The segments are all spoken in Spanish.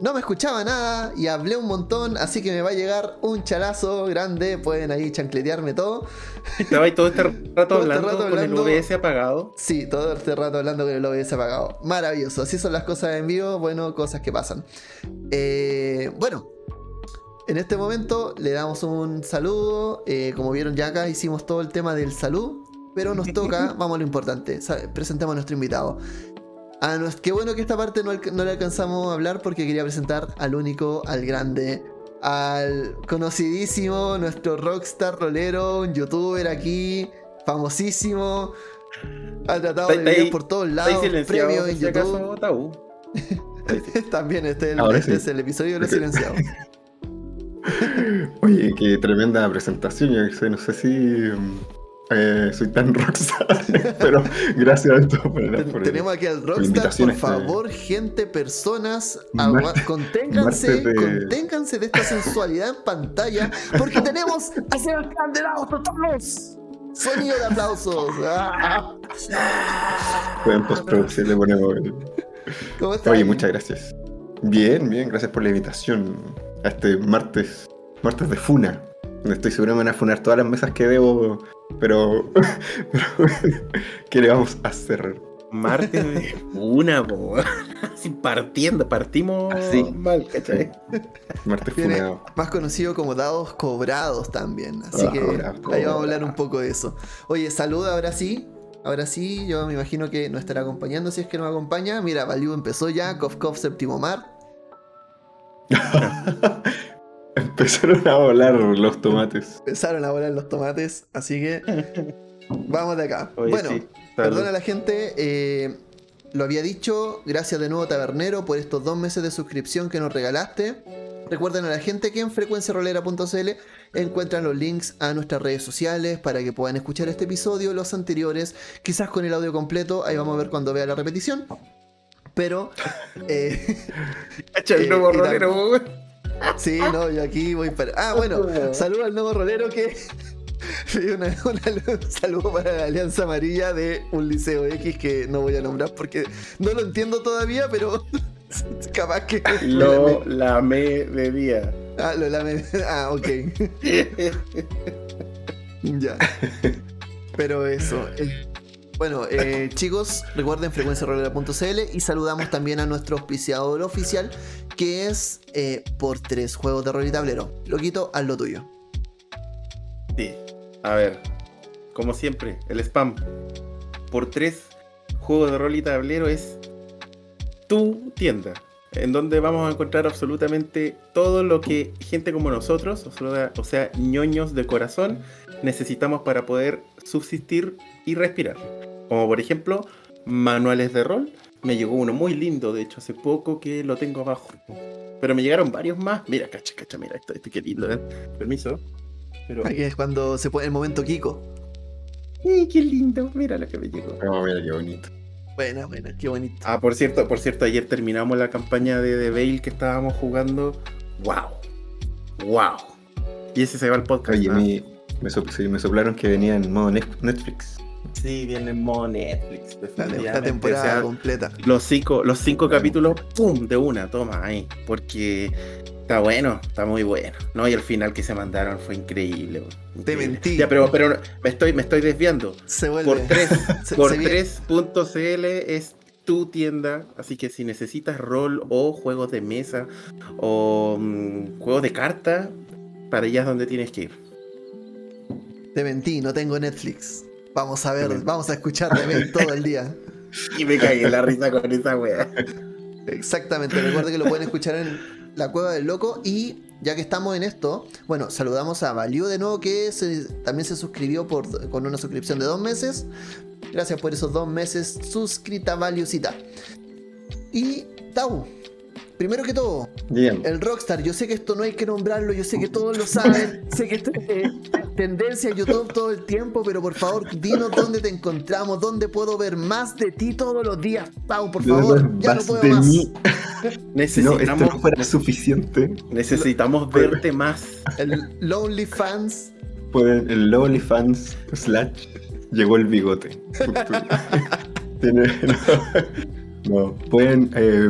no me escuchaba nada y hablé un montón, así que me va a llegar un chalazo grande. Pueden ahí chancletearme todo. Estaba ahí todo este rato, Todo este hablando, con el OBS apagado. Sí, todo este rato hablando con el OBS apagado. Maravilloso. Así son las cosas en vivo. Bueno, cosas que pasan. Eh, bueno, en este momento le damos un saludo. Eh, como vieron ya acá hicimos todo el tema del salud. Pero nos toca, vamos a lo importante. Presentemos a nuestro invitado. A nues- qué bueno que esta parte no, no le alcanzamos a hablar porque quería presentar al único, al grande, al conocidísimo, nuestro rockstar rolero, un youtuber aquí, famosísimo. Ha tratado de vivir por todos lados, premios en acaso, YouTube. tabú. También este, es el- este sí. es el episodio de los silenciados. Oye, qué tremenda presentación. Yo no sé si eh, soy tan rockstar, pero gracias a todos por, Ten- por- Tenemos aquí al Rockstar, por este- favor, gente, personas, Mar- agua- conténganse, de- conténganse de esta sensualidad en pantalla, porque tenemos a Sebastián de Lagos Totales. Sonido de aplausos. Ah, En postproducción le ponemos. ¿Cómo estás? Oye, muchas gracias. Bien, bien, gracias por la invitación a este martes, martes de Funa. Estoy seguro que me van a funar todas las mesas que debo, pero, pero ¿qué le vamos a hacer? Martes de una, po. Así partiendo, partimos Así. mal, ¿cachai? Martes funado. más conocido como dados cobrados también. Así que ahí vamos a hablar un poco de eso. Oye, saluda ahora sí. Ahora sí, yo me imagino que nos estará acompañando si es que nos acompaña. Mira, Valiu empezó ya, Kof Kof Séptimo Mar. Empezaron a volar los tomates. Empezaron a volar los tomates, así que vamos de acá. Oye, bueno, sí, perdona a la gente, eh, lo había dicho, gracias de nuevo Tabernero por estos dos meses de suscripción que nos regalaste. Recuerden a la gente que en frecuenciarolera.cl encuentran los links a nuestras redes sociales para que puedan escuchar este episodio, los anteriores, quizás con el audio completo, ahí vamos a ver cuando vea la repetición. Pero, eh, Cacha, el Eh, Sí, no, yo aquí voy para. Ah, bueno, saludo al nuevo rolero que. una- una- un saludo para la Alianza Amarilla de un liceo X que no voy a nombrar porque no lo entiendo todavía, pero capaz que. Lo lamé de día. Ah, lo lame- Ah, ok. Ya. Pero eso. eh, Bueno, eh, chicos, recuerden frecuenciarolera.cl y saludamos también a nuestro auspiciador oficial que es eh, por tres juegos de rol y tablero. Loquito, haz lo tuyo. Sí. A ver, como siempre, el spam. Por tres juegos de rol y tablero es tu tienda. En donde vamos a encontrar absolutamente todo lo que gente como nosotros, o sea, o sea, ñoños de corazón, necesitamos para poder subsistir y respirar. Como por ejemplo, manuales de rol. Me llegó uno muy lindo, de hecho, hace poco que lo tengo abajo. Pero me llegaron varios más. Mira, cacha, cacha, mira, esto, esto qué lindo, ¿eh? Permiso. Pero... Aquí es cuando se pone el momento Kiko. ¡Ay, qué lindo! Mira lo que me llegó. Oh, mira qué bonito. Buena, buena, qué bonito. Ah, por cierto, por cierto, ayer terminamos la campaña de The Veil que estábamos jugando. ¡Wow! ¡Wow! Y ese se va al podcast. Oye, me, me, me soplaron que venía en modo Netflix. Sí, viene en modo Netflix. La, temporada O sea, completa. los cinco, los cinco capítulos, ¡pum! de una, toma ahí. Porque está bueno, está muy bueno. No, y el final que se mandaron fue increíble. weón, Te increíble. mentí. Ya, pero, pero me estoy, me estoy desviando. Se vuelve. Por 3, Se- por se viene- 3.cl es tu tienda, así que si necesitas rol o juegos de mesa o mm, juegos de carta, para allá es donde tienes que ir. Te mentí, no tengo Netflix. Vamos a ver, vamos a escuchar de mí todo el día. Y me cagué la risa con esa wea. Exactamente, recuerden que lo pueden escuchar en La Cueva del Loco y ya que estamos en esto, bueno, saludamos a Valiu de nuevo que se- también se suscribió por, con una suscripción de dos meses. Gracias por esos dos meses suscrita Valiucita. Y Tau, primero que todo, Bien. el Rockstar, yo sé que esto no hay que nombrarlo, yo sé que todos lo saben, sé que esto es eh, tendencia en YouTube todo el tiempo, pero por favor, dinos dónde te encontramos, dónde puedo ver más de ti todos los días, Tau, por favor, ya no puedo de más. mí. Si no, esto Necesitamos, no fuera suficiente, necesitamos verte más. El Lonely Fans, pueden el OnlyFans slash llegó el bigote. Tiene- no, no, pueden eh,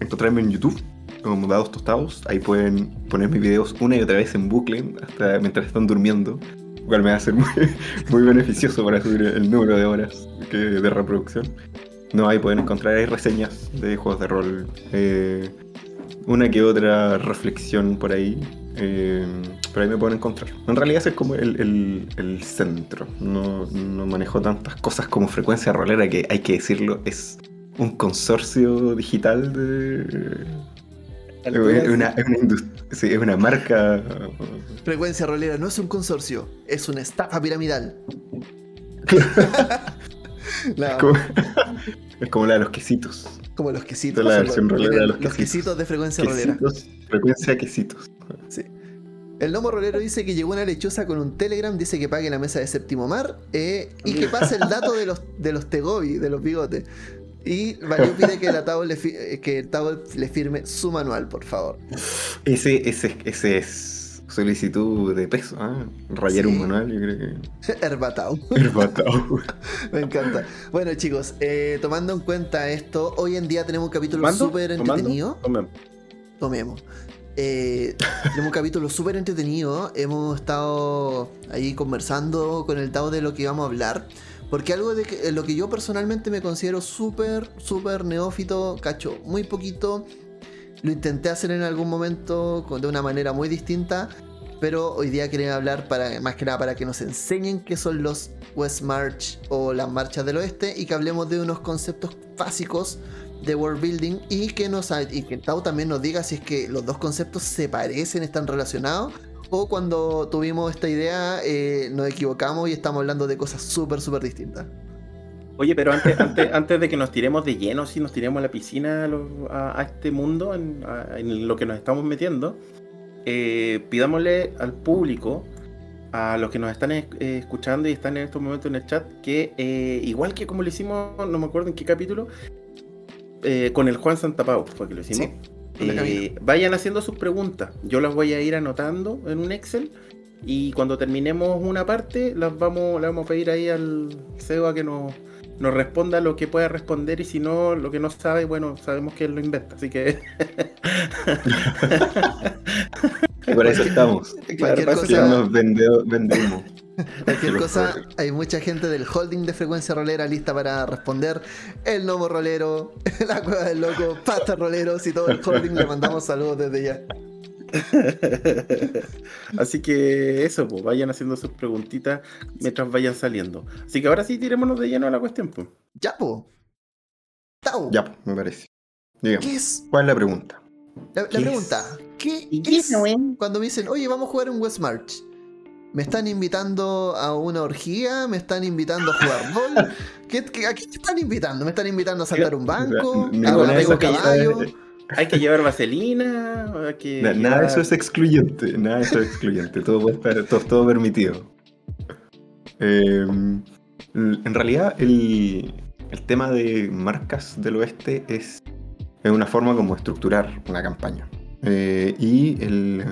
encontrarme en YouTube como dados tostados. Ahí pueden poner mis videos una y otra vez en bucle hasta mientras están durmiendo. Lo cual me va a ser muy, muy beneficioso para subir el número de horas de reproducción. No, ahí pueden encontrar ahí reseñas de juegos de rol. eh, una que otra reflexión por ahí. eh, pero ahí me pueden encontrar. En realidad ese es como el, el- el centro. No, no manejo tantas cosas como frecuencia rolera que hay que decirlo. Es un consorcio digital de. Es una, es una indust- sí, es una marca. Frecuencia rolera no es un consorcio, es una estafa piramidal. No, Es como, es como la de los quesitos. como los quesitos. la versión los, rolera de los los quesitos. quesitos de frecuencia rolera. Frecuencia quesitos. Sí. El Nomo Rolero dice que llegó una lechuza con un Telegram, dice que pague la mesa de séptimo mar eh, y que pase el dato de los, de los Tegobi, de los bigotes. Y Valió pide que, la Tao le fi- eh, que el Tao le firme su manual, por favor. Ese, ese, ese es solicitud de peso. ¿ah? Rayar Sí. un manual, yo creo que. Herbatao. Herbatao. Me encanta. Bueno, chicos, eh, tomando en cuenta esto, hoy en día tenemos un capítulo súper entretenido. Tomemos. Tomemos. Eh, tenemos un capítulo súper entretenido. Hemos estado ahí conversando con el Tao de lo que íbamos a hablar. Porque algo de que- lo que yo personalmente me considero súper, súper neófito, cacho, muy poquito. Lo intenté hacer en algún momento de una manera muy distinta. Pero hoy día quería hablar para, más que nada para que nos enseñen qué son los West March o las marchas del oeste y que hablemos de unos conceptos básicos de world building y que nos y que Tao también nos diga si es que los dos conceptos se parecen, están relacionados o cuando tuvimos esta idea eh, nos equivocamos y estamos hablando de cosas súper súper distintas. Oye, pero antes, antes, antes de que nos tiremos de lleno, si nos tiremos a la piscina a, lo- a- a este mundo, en, a- en lo que nos estamos metiendo, eh, pidámosle al público, a los que nos están eh, escuchando y están en estos momentos en el chat, que eh, igual que como lo hicimos, no me acuerdo en qué capítulo, con el Juan Santapau fue que lo hicimos. Eh, vayan haciendo sus preguntas. Yo las voy a ir anotando en un Excel. Y cuando terminemos una parte, las vamos, le vamos a pedir ahí al CEO a que nos, nos responda lo que pueda responder. Y si no, lo que no sabe, bueno, sabemos que él lo inventa. Así que. Y por eso estamos. Cualquier Claro, Que cosa, nos vende, vendemos. Cualquier cosa, hay mucha gente del holding de frecuencia rolera lista para responder. El Nomo Rolero, la Cueva del Loco, Pasta Roleros y todo el holding. Le mandamos saludos desde ya. Así que eso, pues vayan haciendo sus preguntitas mientras vayan saliendo. Así que ahora sí, tirémonos de lleno a la cuestión. Pues. Ya, po. Tao, Ya, pues, me parece. Digamos, ¿qué es? ¿cuál es la pregunta? La, la ¿Qué pregunta, ¿qué ¿Y qué es es, güey? cuando me dicen, oye, vamos a jugar en West March? ¿Me están invitando a una orgía? ¿Me están invitando a jugar rol? ¿Qué, qué- ¿A qué te están invitando? ¿Me están invitando a saltar un banco? Hay que llevar vaselina. Hay que Na- Nada de eso es excluyente, nada de eso es excluyente, todo puede estar, todo, todo permitido. Eh, en realidad, el, el tema de marcas del oeste es, es una forma como estructurar una campaña. Eh, y el,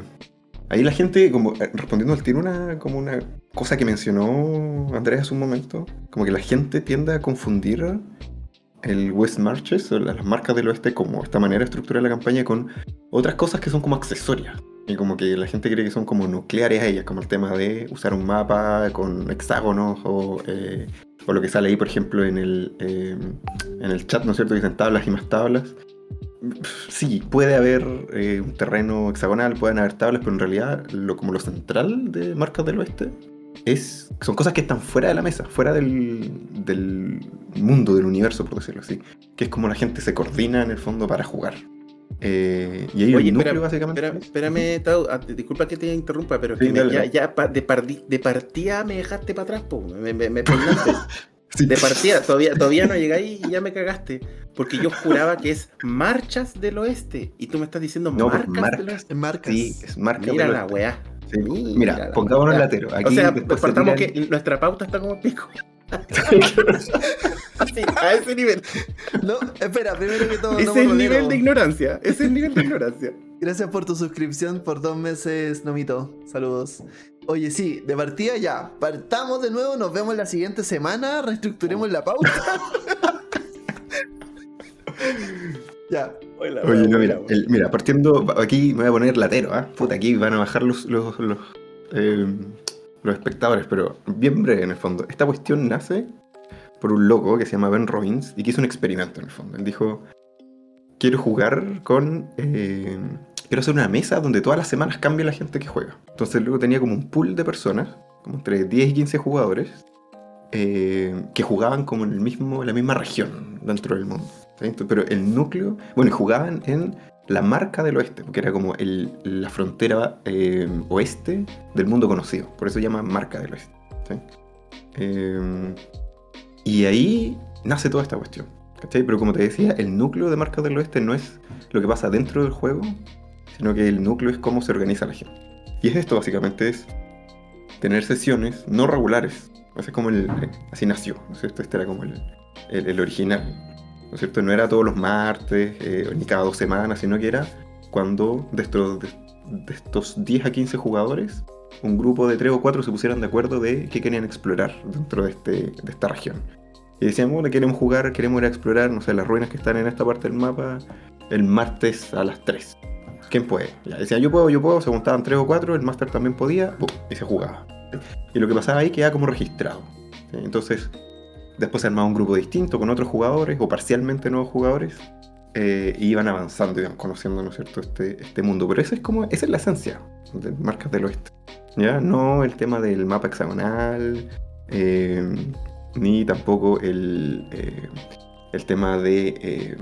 ahí la gente, como eh, respondiendo al tiro, una, como una cosa que mencionó Andrés hace un momento, como que la gente tiende a confundir el West Marches o las marcas del oeste como esta manera de estructurar la campaña con otras cosas que son como accesorias. Y como que la gente cree que son como nucleares a ellas, como el tema de usar un mapa con hexágonos o, eh, o lo que sale ahí, por ejemplo, en el, eh, en el chat, ¿no es cierto? Dicen tablas y más tablas. Sí, puede haber eh, un terreno hexagonal, pueden haber tablas, pero en realidad lo, como lo central de Marcas del Oeste es, son cosas que están fuera de la mesa, fuera del, del mundo, del universo, por decirlo así. Que es como la gente se coordina en el fondo para jugar. Eh, y ahí Oye, el núcleo espera, básicamente. espérame, Tao, ah, disculpa que te interrumpa, pero Sí, que me- ya, ya pa- de, pardi- de partida me dejaste para atrás, po, me, me, me. Sí. De partida, todavía, todavía no llegáis y ya me cagaste. Porque yo juraba que es marchas del oeste. Y tú me estás diciendo No, pues, marcas marcas. del oeste. Marcas. Sí, es marca Mira del la oeste. weá. Sí. Mira Mira, la pongámonos weá. latero. O sea, se partamos tiran- que nuestra pauta está como pico. Así, a ese nivel. No, espera, primero que todo, Ese es el nivel de ignorancia. Ese es el nivel de ignorancia. Gracias por tu suscripción por dos meses, Nomito. Saludos. Oye, sí, de partida ya. Partamos de nuevo, nos vemos la siguiente semana, reestructuremos la pauta. Ya. Hola, Oye, no, mira, el- mira, partiendo, aquí me voy a poner latero, ¿ah? Puta, aquí van a bajar los, los, los, eh, los espectadores, pero bien breve en el fondo. Esta cuestión nace por un loco que se llama Ben Robbins y que hizo un experimento en el fondo. Él dijo, quiero jugar con... eh, quiero hacer una mesa donde todas las semanas cambie la gente que juega. Entonces luego tenía como un pool de personas, como entre 10 y 15 jugadores, eh, que jugaban como en el mismo, la misma región dentro del mundo. ¿sí? Pero el núcleo, bueno, jugaban en la marca del oeste, porque era como el- la frontera eh, oeste del mundo conocido. Por eso se llama marca del oeste. ¿sí? Eh, y ahí nace toda esta cuestión. ¿cachai? Pero como te decía, el núcleo de marca del oeste no es lo que pasa dentro del juego, sino que el núcleo es cómo se organiza la gente. Y es esto básicamente, es tener sesiones no regulares. El, así nació, ¿no es cierto? Este era como el, el- original. ¿No es cierto? No era todos los martes, eh, ni cada dos semanas, sino que era cuando de estos, de, de estos 10 a 15 jugadores, un grupo de 3 o 4 se pusieran de acuerdo de qué querían explorar dentro de, este, de esta región. Y decían, bueno, queremos jugar, queremos ir a explorar, no sé, las ruinas que están en esta parte del mapa el martes a las 3. ¿Quién puede? Decía, yo puedo, yo puedo, se juntaban 3 o 4, el máster también podía, y se jugaba. Y lo que pasaba ahí quedaba como registrado. Entonces, después se armaba un grupo distinto con otros jugadores o parcialmente nuevos jugadores eh, y iban avanzando, iban conociendo, ¿no es cierto?, este, este mundo. Pero esa es como, esa es la esencia de Marcas del Oeste. ¿Ya? No el tema del mapa hexagonal, eh, ni tampoco el, eh, el tema de...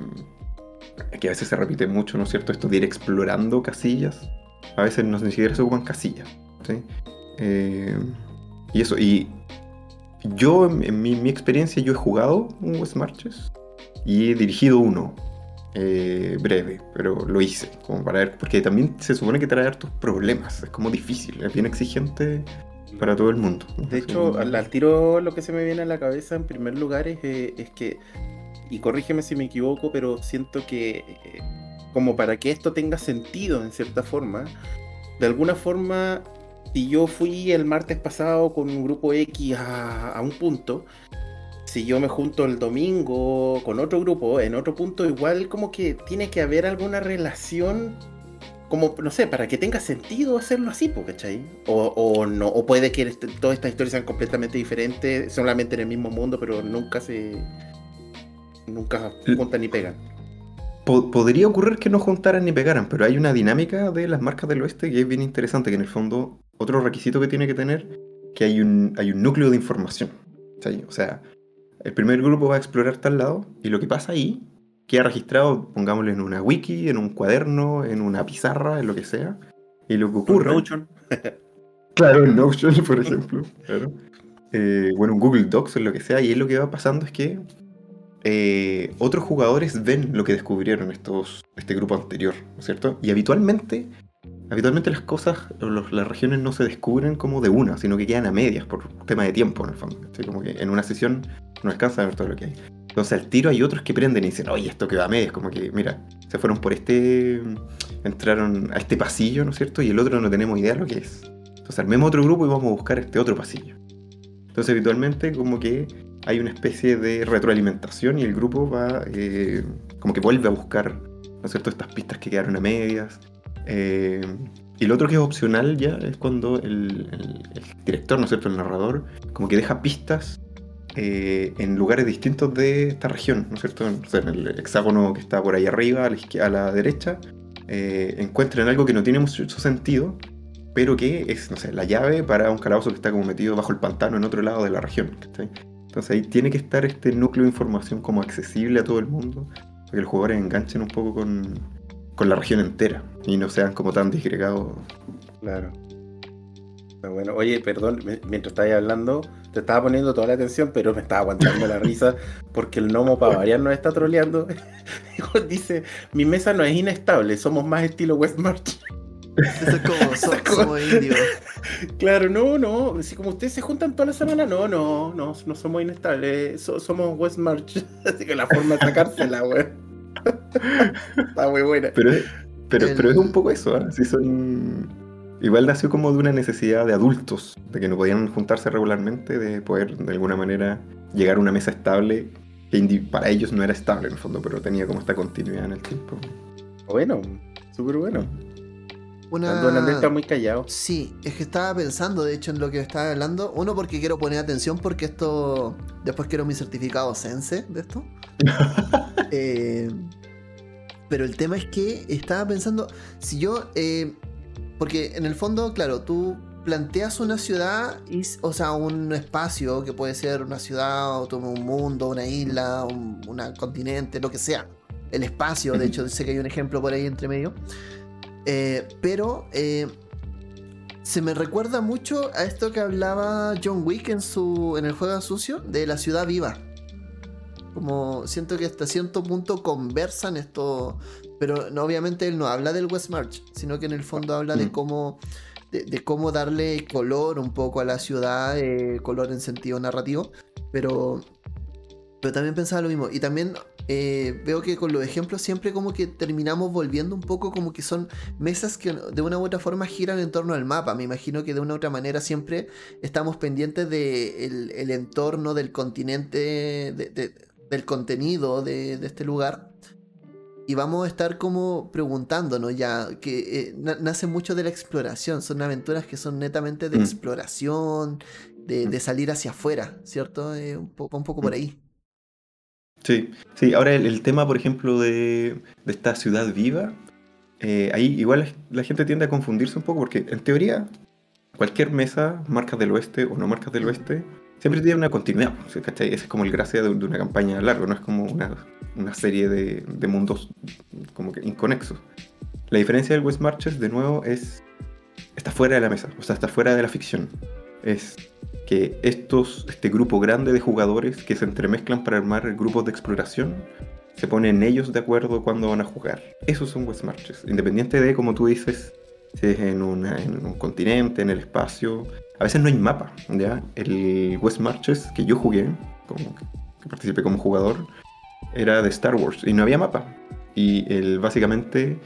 que a veces se repite mucho, ¿no es cierto? Esto de ir explorando casillas. A veces no ni siquiera se ocupan casillas. ¿sí? Eh, y eso, y yo, en, mi, mi experiencia, yo he jugado un West Marches y he dirigido uno. eh, breve, pero lo hice, como para ver, porque también se supone que trae hartos problemas, es como difícil, es bien exigente para todo el mundo. De hecho, al, al tiro lo que se me viene a la cabeza en primer lugar es, eh, es que, y corrígeme si me equivoco, pero siento que eh, como para que esto tenga sentido en cierta forma, de alguna forma, si yo fui el martes pasado con un grupo X a, un punto, si yo me junto el domingo con otro grupo en otro punto, igual como que tiene que haber alguna relación como, no sé, para que tenga sentido hacerlo así, ¿cachai? O, o no, o puede que todas estas historias sean completamente diferentes, solamente en el mismo mundo, pero nunca se. Nunca juntan ni pegan. Po- podría ocurrir que no juntaran ni pegaran, pero hay una dinámica de las marcas del oeste que es bien interesante, que en el fondo otro requisito que tiene que tener, que hay un, hay un núcleo de información. O sea, el primer grupo va a explorar tal lado y lo que pasa ahí queda registrado, pongámoslo en una wiki, en un cuaderno, en una pizarra, en lo que sea. Y lo que ocurre... Notion. Claro, en Notion, por ejemplo. Claro. Eh, bueno, un Google Docs o lo que sea, y ahí lo que va pasando es que eh, otros jugadores ven lo que descubrieron estos, este grupo anterior, ¿no es cierto? Y habitualmente, habitualmente las cosas, los- las regiones no se descubren como de una, sino que quedan a medias por tema de tiempo, en el fondo. ¿sí? Como que en una sesión no alcanza a ver todo lo que hay. Entonces al tiro hay otros que prenden y dicen, oye, esto que va a medias, como que, mira, se fueron por este, entraron a este pasillo, ¿no es cierto? Y el otro no tenemos idea de lo que es. Entonces armemos otro grupo y vamos a buscar este otro pasillo. Entonces habitualmente como que hay una especie de retroalimentación y el grupo va eh, como que vuelve a buscar, ¿no es cierto?, estas pistas que quedaron a medias. Eh, y lo otro que es opcional ya es cuando el, el- el director, ¿no es cierto?, el narrador, como que deja pistas eh, en lugares distintos de esta región, ¿no es cierto? O sea, en el hexágono que está por ahí arriba, a la, a la derecha, eh, encuentran algo que no tiene mucho sentido, pero que es, no sé, la llave para un calabozo que está como metido bajo el pantano en otro lado de la región. Entonces ahí tiene que estar este núcleo de información como accesible a todo el mundo, para que los jugadores enganchen un poco con, con la región entera y no sean como tan disgregados. Claro. Bueno. Oye, perdón, mientras estabas hablando, te estaba poniendo toda la atención, pero me estaba aguantando la risa porque el gnomo para variar nos está troleando. Dice, mi mesa no es inestable, somos más estilo West March. Eso es como, so- somos indios. Claro, no, no. Si como ustedes se juntan toda la semana, no, no, no, no somos inestables. so- somos West March. Así que la forma de sacársela, weón. Está muy buena. Pero, es- pero, El- pero es un poco eso, ¿ah? Sí son... Igual nació como de una necesidad de adultos, de que no podían juntarse regularmente, de poder de alguna manera llegar a una mesa estable que para ellos no era estable en el fondo, pero tenía como esta continuidad en el tiempo. Bueno, súper bueno. Una... Don Andrés está muy callado. Sí, es que estaba pensando, de hecho, en lo que estaba hablando. Uno, porque quiero poner atención, porque esto. Después quiero mi certificado Sense de esto. Eh, pero el tema es que estaba pensando, si yo. eh, porque en el fondo, claro, tú planteas una ciudad, y, o sea, un espacio que puede ser una ciudad, un mundo, una isla, un una continente, lo que sea. El espacio, de hecho, sé que hay un ejemplo por ahí entre medio. Eh, pero eh, se me recuerda mucho a esto que hablaba John Wick en su en el juego sucio de la ciudad viva. Como siento que hasta cierto punto conversan esto, pero no, obviamente él no habla del West March, sino que en el fondo habla de Mm. cómo de, de cómo darle color un poco a la ciudad, eh, color en sentido narrativo, pero pero también pensaba lo mismo y también eh, veo que con los ejemplos siempre como que terminamos volviendo un poco como que son mesas que de una u otra forma giran en torno al mapa. Me imagino que de una u otra manera siempre estamos pendientes del el entorno del continente, de- de- del contenido de, este lugar. Y vamos a estar como preguntándonos ya, que eh, na- nace mucho de la exploración, son aventuras que son netamente de Mm. exploración, de, de salir hacia afuera, ¿cierto? Eh, un, poco, un poco por ahí. Sí, sí, ahora el, el tema, por ejemplo, de, de esta ciudad viva, eh, ahí igual la gente tiende a confundirse un poco porque en teoría cualquier mesa, marcas del oeste o no marcas del oeste, siempre tiene una continuidad. ¿cachai? Esa es como el gracia de, de una campaña larga, no es como una, una serie de, de mundos como que inconexos. La diferencia del West Marches, de nuevo, es está fuera de la mesa, o sea, está fuera de la ficción. Es estos, este grupo grande de jugadores que se entremezclan para armar grupos de exploración, se ponen ellos de acuerdo cuando van a jugar. Esos son West Marches. Independiente de, como tú dices, si es en, una- en un continente, en el espacio. A veces no hay mapa, ¿ya? El West Marches que yo jugué, que participé como jugador, era de Star Wars y no había mapa. Y el, básicamente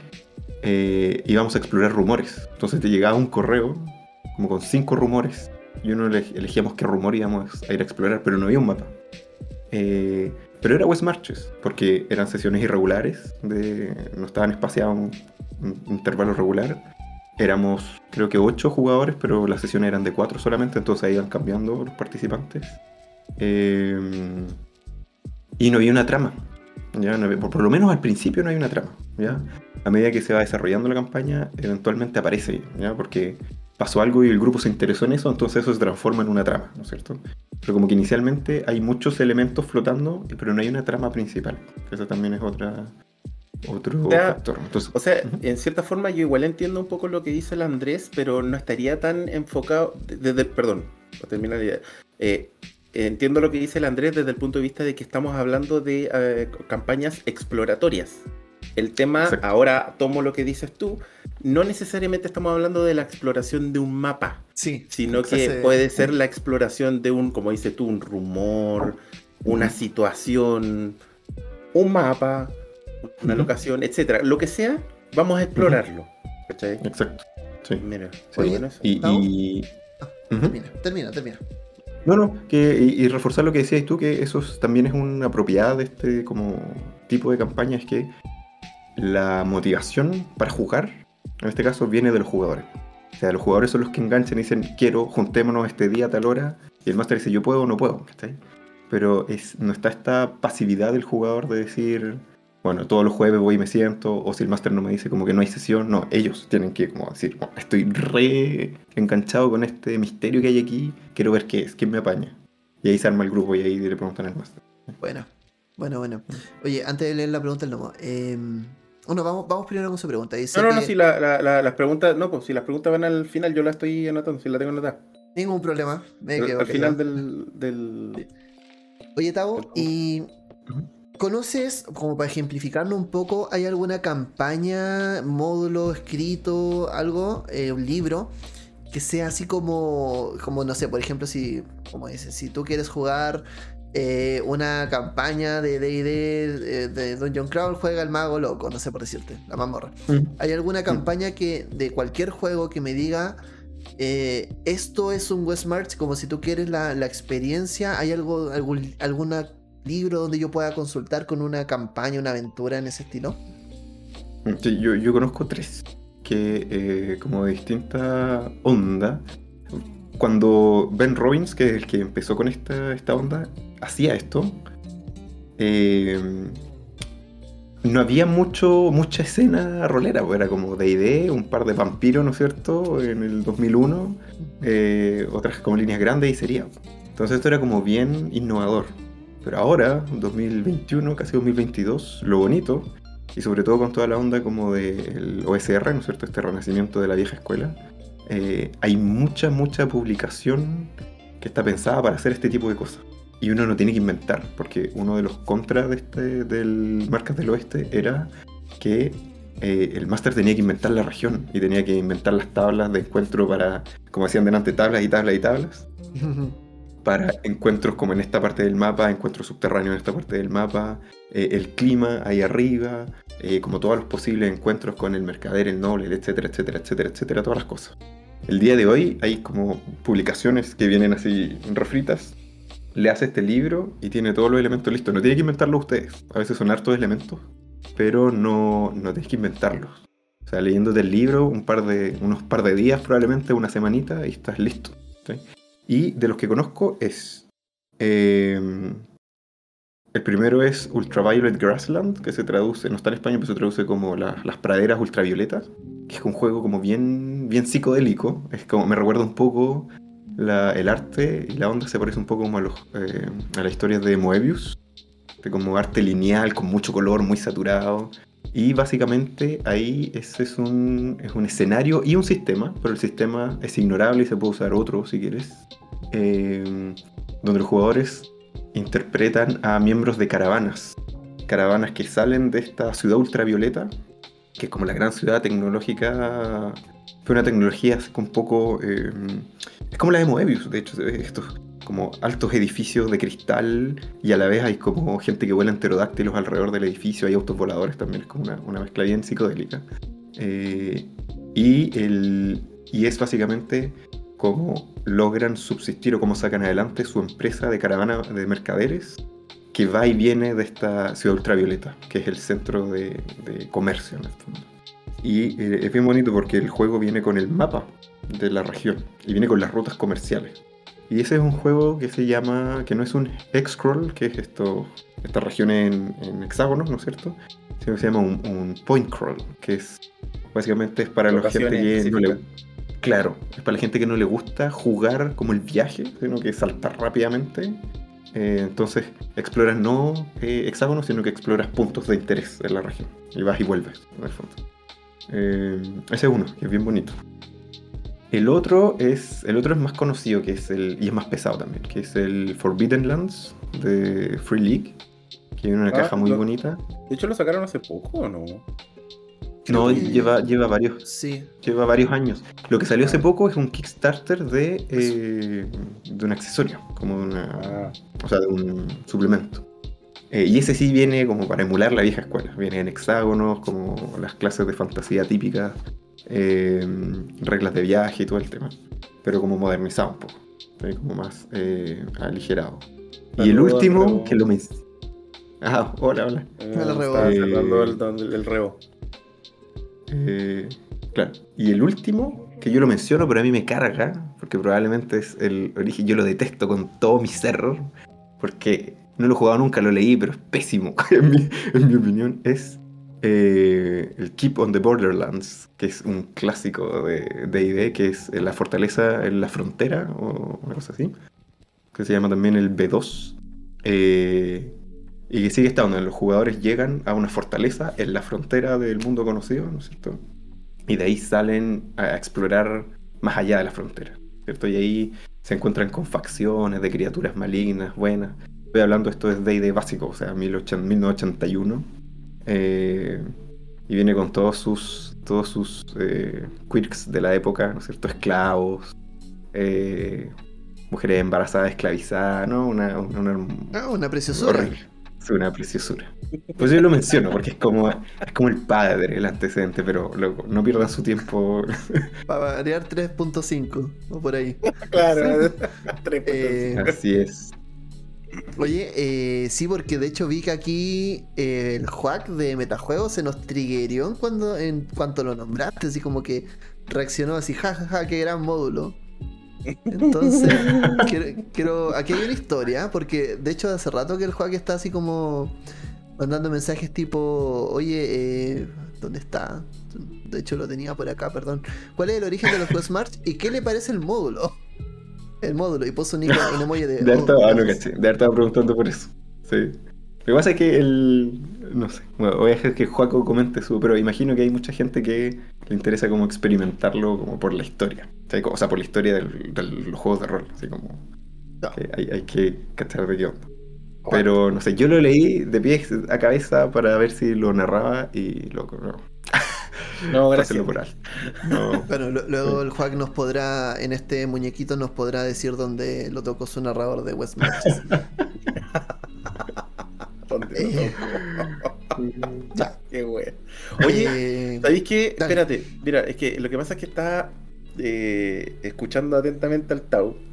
eh, íbamos a explorar rumores. Entonces te llegaba un correo como con cinco rumores y uno ele- elegíamos qué rumor íbamos a ir a explorar, pero no había un mapa. Eh, pero era West Marches, porque eran sesiones irregulares, no estaban espaciados un, un intervalo regular. Éramos, creo que, ocho jugadores, pero las sesiones eran de cuatro solamente, entonces iban cambiando los participantes. Eh, y no había una trama. ¿ya? Por, por lo menos al principio no hay una trama. ¿ya? A medida que se va desarrollando la campaña, eventualmente aparece, ¿ya? porque pasó algo y el grupo se interesó en eso, entonces eso se transforma en una trama, ¿no es cierto? Pero como que inicialmente hay muchos elementos flotando, pero no hay una trama principal. Eso también es otra, otro O sea, factor. Entonces, O sea, Ujú. en cierta forma yo igual entiendo un poco lo que dice el Andrés, pero no estaría tan enfocado desde, perdón, para terminar la idea. Eh, entiendo lo que dice el Andrés desde el punto de vista de que estamos hablando de eh, campañas exploratorias. El tema, Exacto. ahora tomo lo que dices tú, no necesariamente estamos hablando de la exploración de un mapa, Sí. sino que hace- puede ser la exploración de un, como dices tú, un rumor, una situación, un mapa, una locación, etcétera. Lo que sea, vamos a explorarlo. ¿Cachai? exacto. Sí. Mira, Sí. muy bueno eso. Y, Ah. Termina, termina, termina. No, no, que, y, y reforzar lo que decías tú, que eso es- también es una propiedad de este como tipo de campaña, es que la motivación para jugar, en este caso, viene de los jugadores. O sea, los jugadores son los que enganchan y dicen, quiero, juntémonos este día a tal hora, y el máster dice, yo puedo o no puedo, ¿cachai? Pero es, no está esta pasividad del jugador de decir, bueno, todos los jueves voy y me siento, o si el máster no me dice como que no hay sesión, no, ellos tienen que como decir, "Bueno, estoy re enganchado con este misterio que hay aquí, quiero ver qué es, quién me apaña. Y ahí se arma el grupo y ahí le preguntan al máster. Bueno, bueno, bueno. Oye, antes de leer la pregunta del lomo, eh, bueno, vamos, vamos primero con su pregunta. Dice No, no, no, que- si la- la- la- las preguntas, no, pues si las preguntas van al final, yo la estoy anotando, si la tengo anotada. Ningún problema. Me quedo al final del, del... Oye, Tavo, y. ¿conoces, como para ejemplificarlo un poco, hay alguna campaña, módulo escrito, algo, eh, un libro, que sea así como, como no sé, por ejemplo, si, como dices, si tú quieres jugar eh, una campaña de D&D de, de Dungeon Crawl, juega el mago loco, no sé por decirte, la mazmorra. ¿Hay alguna campaña que de cualquier juego que me diga eh, esto es un West March como si tú quieres la, la experiencia? ¿Hay algo, algún- alguna libro donde yo pueda consultar con una campaña, una aventura en ese estilo? Sí, yo, yo conozco tres que eh, como de distinta onda. Cuando Ben Robbins, que es el que empezó con esta, esta onda, hacía esto, eh, no había mucho, mucha escena rolera, pues era como D&D, un par de vampiros, ¿no es cierto?, en el 2001, eh, otras como líneas grandes y sería. Entonces esto era como bien innovador. Pero ahora, 2021, casi 2022, lo bonito, y sobre todo con toda la onda como del OSR, ¿no es cierto?, este renacimiento de la vieja escuela, eh, hay mucha, mucha publicación que está pensada para hacer este tipo de cosas y uno no tiene que inventar, porque uno de los contras de este, del Marcas del Oeste era que eh, el máster tenía que inventar la región y tenía que inventar las tablas de encuentro para, como decían delante, tablas y tablas y tablas. para encuentros como en esta parte del mapa, encuentros subterráneos en esta parte del mapa, eh, el clima ahí arriba, eh, como todos los posibles encuentros con el mercader, el noble, etcétera, etcétera, etcétera, etcétera, todas las cosas. El día de hoy hay como publicaciones que vienen así refritas le hace este libro y tiene todos los elementos listos. No tiene que inventarlos ustedes. A veces son hartos elementos, pero no, no tienes que inventarlos. O sea, leyendo del libro un par de, unos par de días, probablemente una semanita, y estás listo. Y de los que conozco es... Eh, el primero es Ultraviolet Grassland, que se traduce, no está en español, pero se traduce como las praderas ultravioletas, que es un juego como bien, bien psicodélico. Es como, me recuerda un poco el arte y la onda se parece un poco como a, los, eh, a la historia de Moebius, de como arte lineal, con mucho color, muy saturado. Y básicamente ahí ese es un, es un escenario y un sistema, pero el sistema es ignorable y se puede usar otro si quieres, eh, donde los jugadores interpretan a miembros de caravanas, caravanas que salen de esta ciudad ultravioleta, que es como la gran ciudad tecnológica, fue una tecnología un poco... Eh, es como la de Moebius, de hecho, estos como altos edificios de cristal y a la vez hay como gente que vuela en pterodáctilos alrededor del edificio, hay autos voladores también, es como una, mezcla bien psicodélica. Eh, y, el, y es básicamente cómo logran subsistir o cómo sacan adelante su empresa de caravana de mercaderes que va y viene de esta ciudad ultravioleta, que es el centro de, comercio en el fondo. Y eh, es bien bonito porque el juego viene con el mapa de la región y viene con las rutas comerciales. Y ese es un juego que se llama, que no es un X-Scroll, que es esto, esta región en, hexágonos, ¿no es cierto? Sino que se llama un, Point Crawl, que es básicamente es para la gente que no le Claro, es para la gente que no le gusta jugar como el viaje, sino que saltar rápidamente. Eh, entonces exploras no eh, hexágonos, sino que exploras puntos de interés en la región. Y vas y vuelves, en el fondo. Eh, ese es uno, que es bien bonito. El otro es. El otro es más conocido que es el. y es más pesado también, que es el Forbidden Lands de Free League. Que viene una ah, caja muy bonita. De hecho lo sacaron hace poco o no? No, lleva, lleva varios. Sí. Lleva varios años. Lo que salió hace poco es un Kickstarter de, eh, de un accesorio, como una. Ah. O sea, de un suplemento. Eh, y ese sí viene como para emular la vieja escuela. Viene en hexágonos, como las clases de fantasía típicas Em, reglas de viaje y todo el tema. Pero como modernizado un poco. Como más eh, aligerado. y el último, que lo me... Ah, hola, hola. Eh, el, el, rebo. Eh, claro. Y el último, que yo lo menciono, pero a mí me carga, porque probablemente es el origen, yo lo detesto con todo mi ser, porque no lo he jugado nunca, lo leí, pero es pésimo, en mi, opinión, es eh, el Keep on the Borderlands, que es un clásico de D&D, que es la fortaleza en la frontera, o una cosa así, que se llama también el B2, eh, y que sigue estando, los jugadores llegan a una fortaleza en la frontera del mundo conocido, ¿no es cierto? Y de ahí salen a explorar más allá de la frontera, ¿cierto? Y ahí se encuentran con facciones de criaturas malignas, buenas. Estoy hablando, esto es D&D básico, o sea, 1981 eh, y viene con todos sus, todos sus eh, quirks de la época, ¿no es cierto? Esclavos, eh, mujeres embarazadas, esclavizadas, ¿no? Una, una, ah, una preciosura. Horrible. una preciosura. Pues yo lo menciono porque es como, es como el padre, el antecedente, pero no pierdan su tiempo. Para variar 3.5 o por ahí. Claro, eh, así es. Oye, eh, sí, porque de hecho vi que aquí eh, el hack de metajuegos se nos triggerió en cuando, en cuanto lo nombraste, así como que reaccionó así, jajaja, ja, ja, qué gran módulo. Entonces, quiero, quiero, Aquí hay una historia, porque de hecho hace rato que el hack está así como mandando mensajes tipo, oye, eh, ¿dónde está? De hecho lo tenía por acá, perdón. ¿Cuál es el origen de los Quest March y qué le parece el módulo? El módulo, y puso un, un emoji de... De harto, oh, ah, no, caché. De estaba preguntando por eso. Sí. Lo que pasa es que el. No sé. Bueno, voy a dejar que Juaco comente su. Pero imagino que hay mucha gente que le interesa como experimentarlo como por la historia. O sea, por la historia de los juegos de rol. Así como. hay, hay, que cachar de qué onda. Pero no sé, yo lo leí de pie a cabeza para ver si lo narraba y lo. No, no gracias. No. Bueno, luego el Juan nos podrá, en este muñequito, nos podrá decir dónde lo tocó su narrador de West eh. ya. Qué bueno. Oye, eh, ¿sabéis qué? Espérate, mira, es que lo que pasa es que está eh, escuchando atentamente al Tau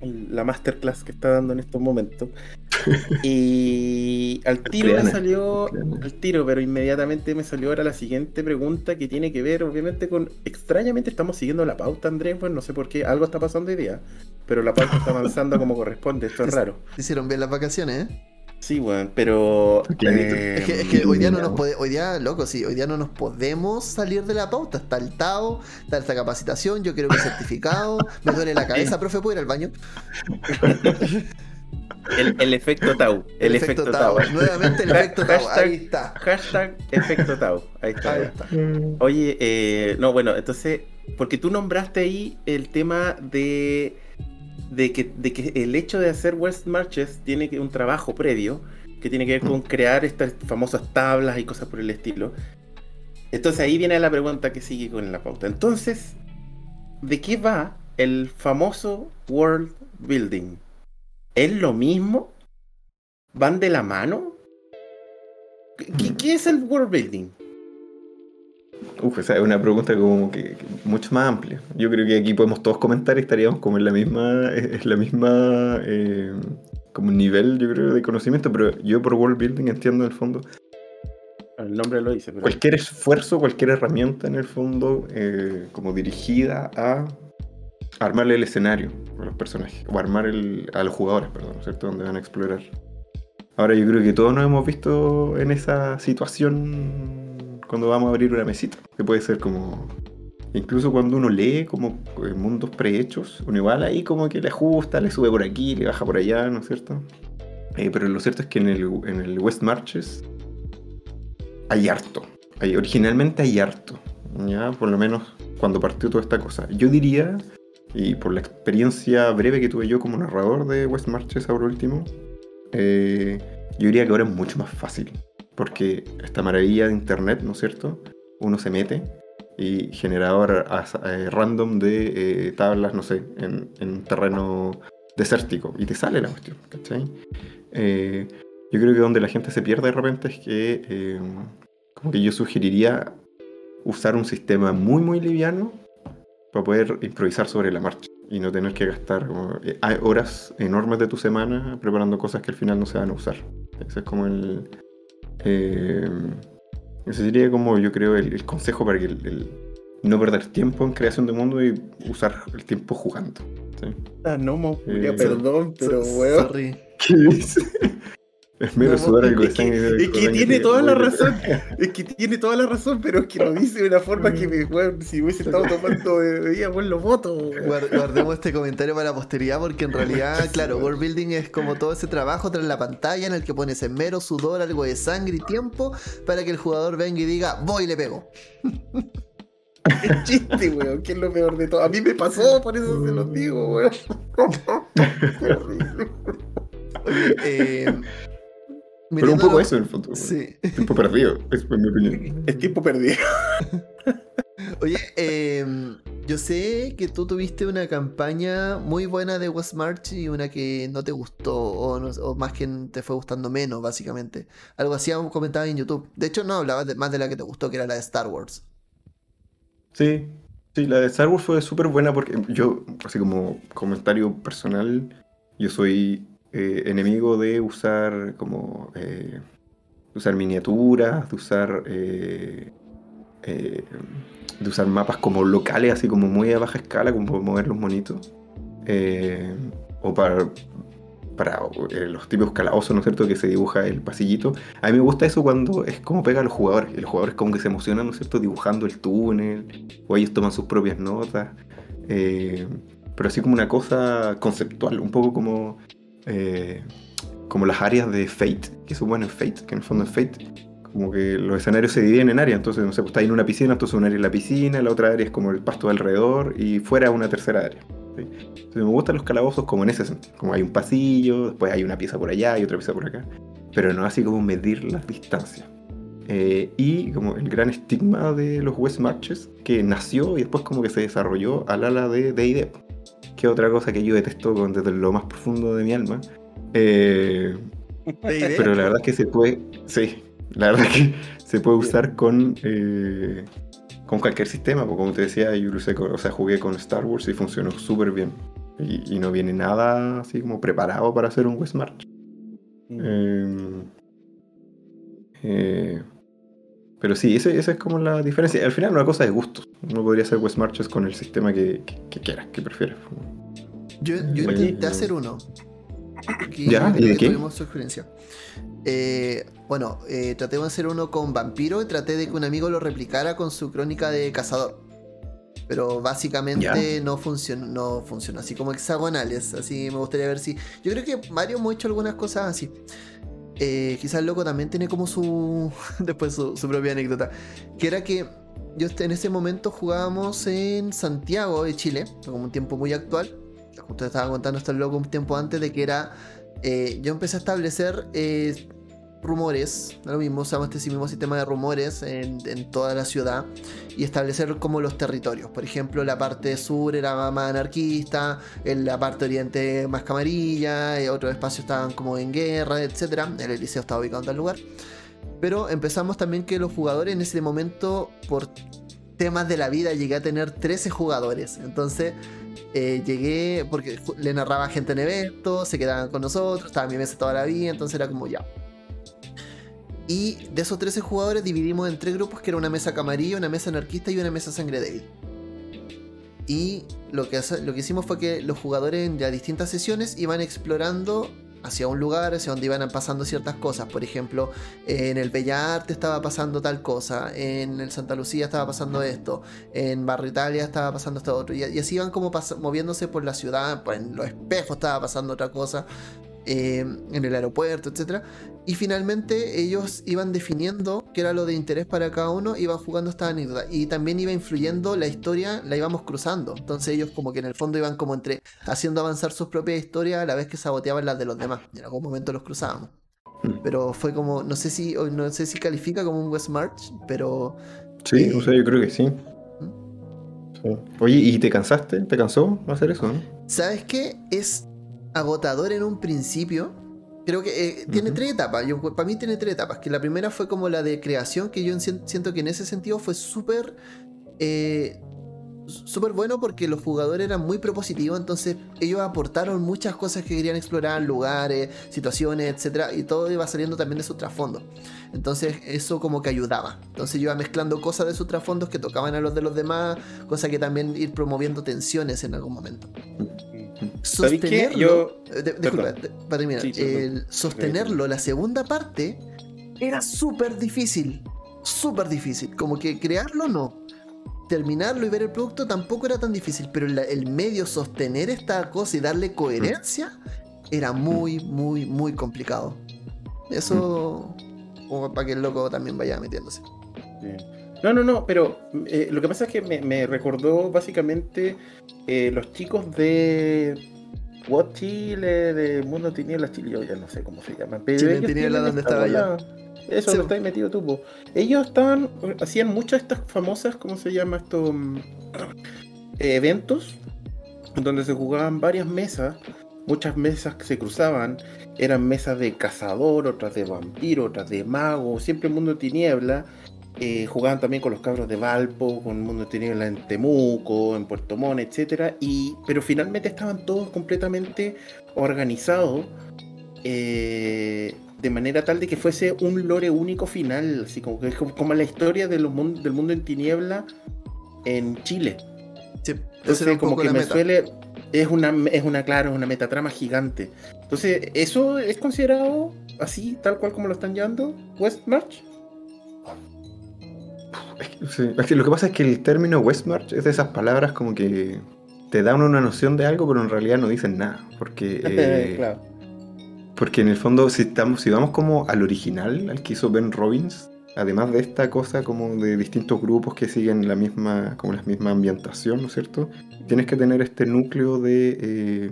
la masterclass que está dando en estos momentos. Y al tiro me salió, al tiro, pero inmediatamente me salió ahora la siguiente pregunta que tiene que ver, obviamente, con. Extrañamente estamos siguiendo la pauta, Andrés, pues no sé por qué, algo está pasando hoy día, pero la pauta está avanzando como corresponde, esto es raro. Hicieron bien las vacaciones, ¿eh? Sí, bueno, pero. Eh, es, que, hoy día no nos podemos. Hoy día, loco, sí, hoy día no nos podemos salir de la pauta. Está el TAO, está esta capacitación, yo quiero mi certificado, me duele la cabeza, profe, ¿puedo ir al baño? El, efecto Tau. El, efecto, Tau. Nuevamente el efecto Tau. Ahí está. Hashtag efecto Tau. Ahí está. Ahí está. Oye, eh, no, bueno, entonces, porque tú nombraste ahí el tema de de que, de que el hecho de hacer West Marches tiene que un trabajo previo que tiene que ver con mm. crear estas famosas tablas y cosas por el estilo. Entonces ahí viene la pregunta que sigue con la pauta. Entonces, ¿de qué va el famoso world building? ¿Es lo mismo? ¿Van de la mano? ¿Qué, qué es el world building? Uf, esa es una pregunta como que, mucho más amplia. Yo creo que aquí podemos todos comentar y estaríamos como en la misma, es la misma eh, como nivel, yo creo, de conocimiento, pero yo por world building entiendo en el fondo. El nombre lo dice. Cualquier esfuerzo, cualquier herramienta en el fondo, eh, como dirigida a armarle el escenario a los personajes, o armar el, a los jugadores, perdón, ¿cierto? Donde van a explorar. Ahora yo creo que todos nos hemos visto en esa situación cuando vamos a abrir una mesita, que puede ser como... Incluso cuando uno lee como mundos prehechos, uno igual ahí como que le ajusta, le sube por aquí, le baja por allá, ¿no es cierto? Eh, pero lo cierto es que en el, en el West Marches hay harto. Hay, originalmente hay harto. ¿ya? Por lo menos cuando partió toda esta cosa. Yo diría, y por la experiencia breve que tuve yo como narrador de West Marches ahora último, eh, yo diría que ahora es mucho más fácil porque esta maravilla de internet, ¿no es cierto? Uno se mete y generador eh, random de eh, tablas, no sé, en, un terreno desértico y te sale la cuestión, ¿cachai? Eh, yo creo que donde la gente se pierde de repente es que como que yo sugeriría usar un sistema muy muy liviano para poder improvisar sobre la marcha y no tener que gastar horas enormes de tu semana preparando cosas que al final no se van a usar. Ese es como el, eh, ese sería como yo creo el, consejo para que el, no perder tiempo en creación de mundo y usar el tiempo jugando. Ah, no, mo, eh, perdón, pero weón. ¿Qué dice? Es medio sudar algo de sangre. Es que, tiene toda la razón. Es que tiene toda la razón, pero es que lo dice de una forma que me, si hubiese estado tomando bebida, pues lo voto. Guardemos este comentario para la posteridad porque en realidad, claro, world building es como todo ese trabajo tras la pantalla en el que pones en mero sudor, algo de sangre y tiempo para que el jugador venga y diga, voy y le pego. Qué chiste, weón, que es lo peor de todo. A mí me pasó, por eso se los digo, weón. eh, pero un poco eso en el fondo. Sí. Tiempo perdido, es mi opinión. Es tiempo perdido. Oye, em, yo sé que tú tuviste una campaña muy buena de West March y una que no te gustó, o, más que te fue gustando menos, básicamente. Algo así comentado en YouTube. De hecho, no hablabas más de la que te gustó, que era la de Star Wars. Sí, sí, la de Star Wars fue súper buena porque yo, así como comentario personal, yo soy eh, enemigo de usar como eh, usar miniaturas, de usar eh, de usar mapas como locales, así como muy a baja escala, como para mover los monitos. O para, para los típicos calabozos, ¿no es cierto?, que se dibuja el pasillito. A mí me gusta eso cuando es como pega a los jugadores. Y los jugadores como que se emocionan, ¿no es cierto?, dibujando el túnel, o ellos toman sus propias notas. Pero así como una cosa conceptual, un poco como, eh, como las áreas de Fate, que bueno en Fate, que en el fondo en Fate como que los escenarios se dividen en áreas, entonces no sé, pues está en una piscina, entonces un área es la piscina, la otra área es como el pasto alrededor y fuera una tercera área. ¿sí? Entonces me gustan los calabozos como en ese sentido, como hay un pasillo, después hay una pieza por allá y otra pieza por acá, pero no así como medir las distancias. Eh, y como el gran estigma de los West Marches, que nació y después como que se desarrolló al ala de D&D, que otra cosa que yo detesto con- desde lo más profundo de mi alma. Eh, pero la verdad es que se puede, sí, la verdad es que se puede usar con, eh, con cualquier sistema, porque como te decía, yo lo con- o sea, jugué con Star Wars y funcionó súper bien. Y, y no viene nada así como preparado para hacer un West March. Eh, eh, pero sí, ese- esa es como la diferencia. Al final una cosa de gustos. Uno podría hacer West Marches con el sistema que, que, que quieras, que prefieras. Yo, yo Oye, intenté no. hacer uno. Aquí ¿Ya? ¿Y de qué? Tuvimos. Eh, bueno, eh, traté de hacer uno con vampiro y traté de que un amigo lo replicara con su crónica de cazador. Pero básicamente ¿Ya? no funcionó, no funcionó. Así como hexagonales. Así me gustaría ver si. Yo creo que Mario hemos hecho algunas cosas así. Eh, quizás el loco también tiene como su. después su, propia anécdota. Que era que yo en ese momento jugábamos en Santiago de Chile, como un tiempo muy actual. Justo estaba contando esto el loco un tiempo antes de que era. eh, yo empecé a establecer eh, rumores, lo mismo, usamos este mismo sistema de rumores en, en toda la ciudad y establecer como los territorios. Por ejemplo, la parte sur era más anarquista, en la parte oriente más camarilla, y otros espacios estaban como en guerra, etc. El Eliseo estaba ubicado en tal lugar. Pero empezamos también que los jugadores en ese momento, por temas de la vida, llegué a tener 13 jugadores. Entonces, eh, llegué porque le narraba gente en eventos, se quedaban con nosotros, estaba en mi mesa toda la vida, entonces era como ya. Y de esos 13 jugadores dividimos en tres grupos, que era una mesa camarilla, una mesa anarquista y una mesa sangre débil. Y lo que, lo que hicimos fue que los jugadores en distintas sesiones iban explorando hacia un lugar, hacia donde iban pasando ciertas cosas. Por ejemplo, en el Bella Arte estaba pasando tal cosa, en el Santa Lucía estaba pasando esto, en Barrio Italia estaba pasando esto otro. Y, así iban como moviéndose por la ciudad, pues en los espejos estaba pasando otra cosa, eh, en el aeropuerto, etc. Y finalmente ellos iban definiendo qué era lo de interés para cada uno, iban jugando esta anécdota. Y también iba influyendo la historia, la íbamos cruzando. Entonces ellos como que en el fondo iban como entre haciendo avanzar sus propias historias a la vez que saboteaban las de los demás. Y en algún momento los cruzábamos. Mm. Pero fue como, no sé si, no sé si califica como un West March, pero Sí, Eh, o sea, yo creo que sí. Sí. Oye, ¿y te cansaste? ¿Te cansó hacer eso? no? ¿sabes qué? Es agotador en un principio. Creo que eh, tiene tres etapas. Yo, para mí tiene tres etapas. Que la primera fue como la de creación, que yo sien- siento que en ese sentido fue súper... eh, súper bueno porque los jugadores eran muy propositivos, entonces ellos aportaron muchas cosas que querían explorar, lugares, situaciones, etcétera, y todo iba saliendo también de su trasfondo. Entonces eso como que ayudaba. Entonces yo iba mezclando cosas de sus trasfondos que tocaban a los de los demás, cosa que también ir promoviendo tensiones en algún momento. Sostenerlo, Yo- eh, de- disculpa, para terminar, Sí, perdón. el sostenerlo, la segunda parte, era súper difícil, súper difícil, como que crearlo no. Terminarlo y ver el producto tampoco era tan difícil, pero la- el medio sostener esta cosa y darle coherencia era muy, muy, muy complicado. Eso, como para que el loco también vaya metiéndose. Sí. No, no, no, pero eh, lo que pasa es que me, me recordó básicamente eh, los chicos de What Chile, de Mundo Tinieblas Chile, yo ya no sé cómo se llaman. Pero Chile Tinieblas, donde esta estaba yo. Eso, Sí. donde estáis metido tú, po. Ellos estaban, hacían muchas de estas famosas, ¿cómo se llama esto? Mm, eh, eventos donde se jugaban varias mesas, muchas mesas que se cruzaban, eran mesas de cazador, otras de vampiro, otras de mago, siempre Mundo de Tiniebla. Eh, jugaban también con los cabros de Valpo, con Mundo de Tiniebla en Temuco, en Puerto Montt, etcétera, y pero finalmente estaban todos completamente organizados eh, de manera tal de que fuese un lore único final, así como que como, la historia de los del mundo en tiniebla en Chile. Sí, Entonces, como que me meta. suele. Es una, es una, claro, es una metatrama gigante. Entonces, ¿eso es considerado así, tal cual como lo están llevando? ¿West March? Es que, sí, es que lo que pasa es que el término Westmarch es de esas palabras como que te dan una noción de algo, pero en realidad no dicen nada. Porque, eh, claro. porque en el fondo, si, estamos, si vamos como al original, al que hizo Ben Robbins, además de esta cosa como de distintos grupos que siguen la misma, como la misma ambientación, ¿no es cierto? Tienes que tener este núcleo de, eh,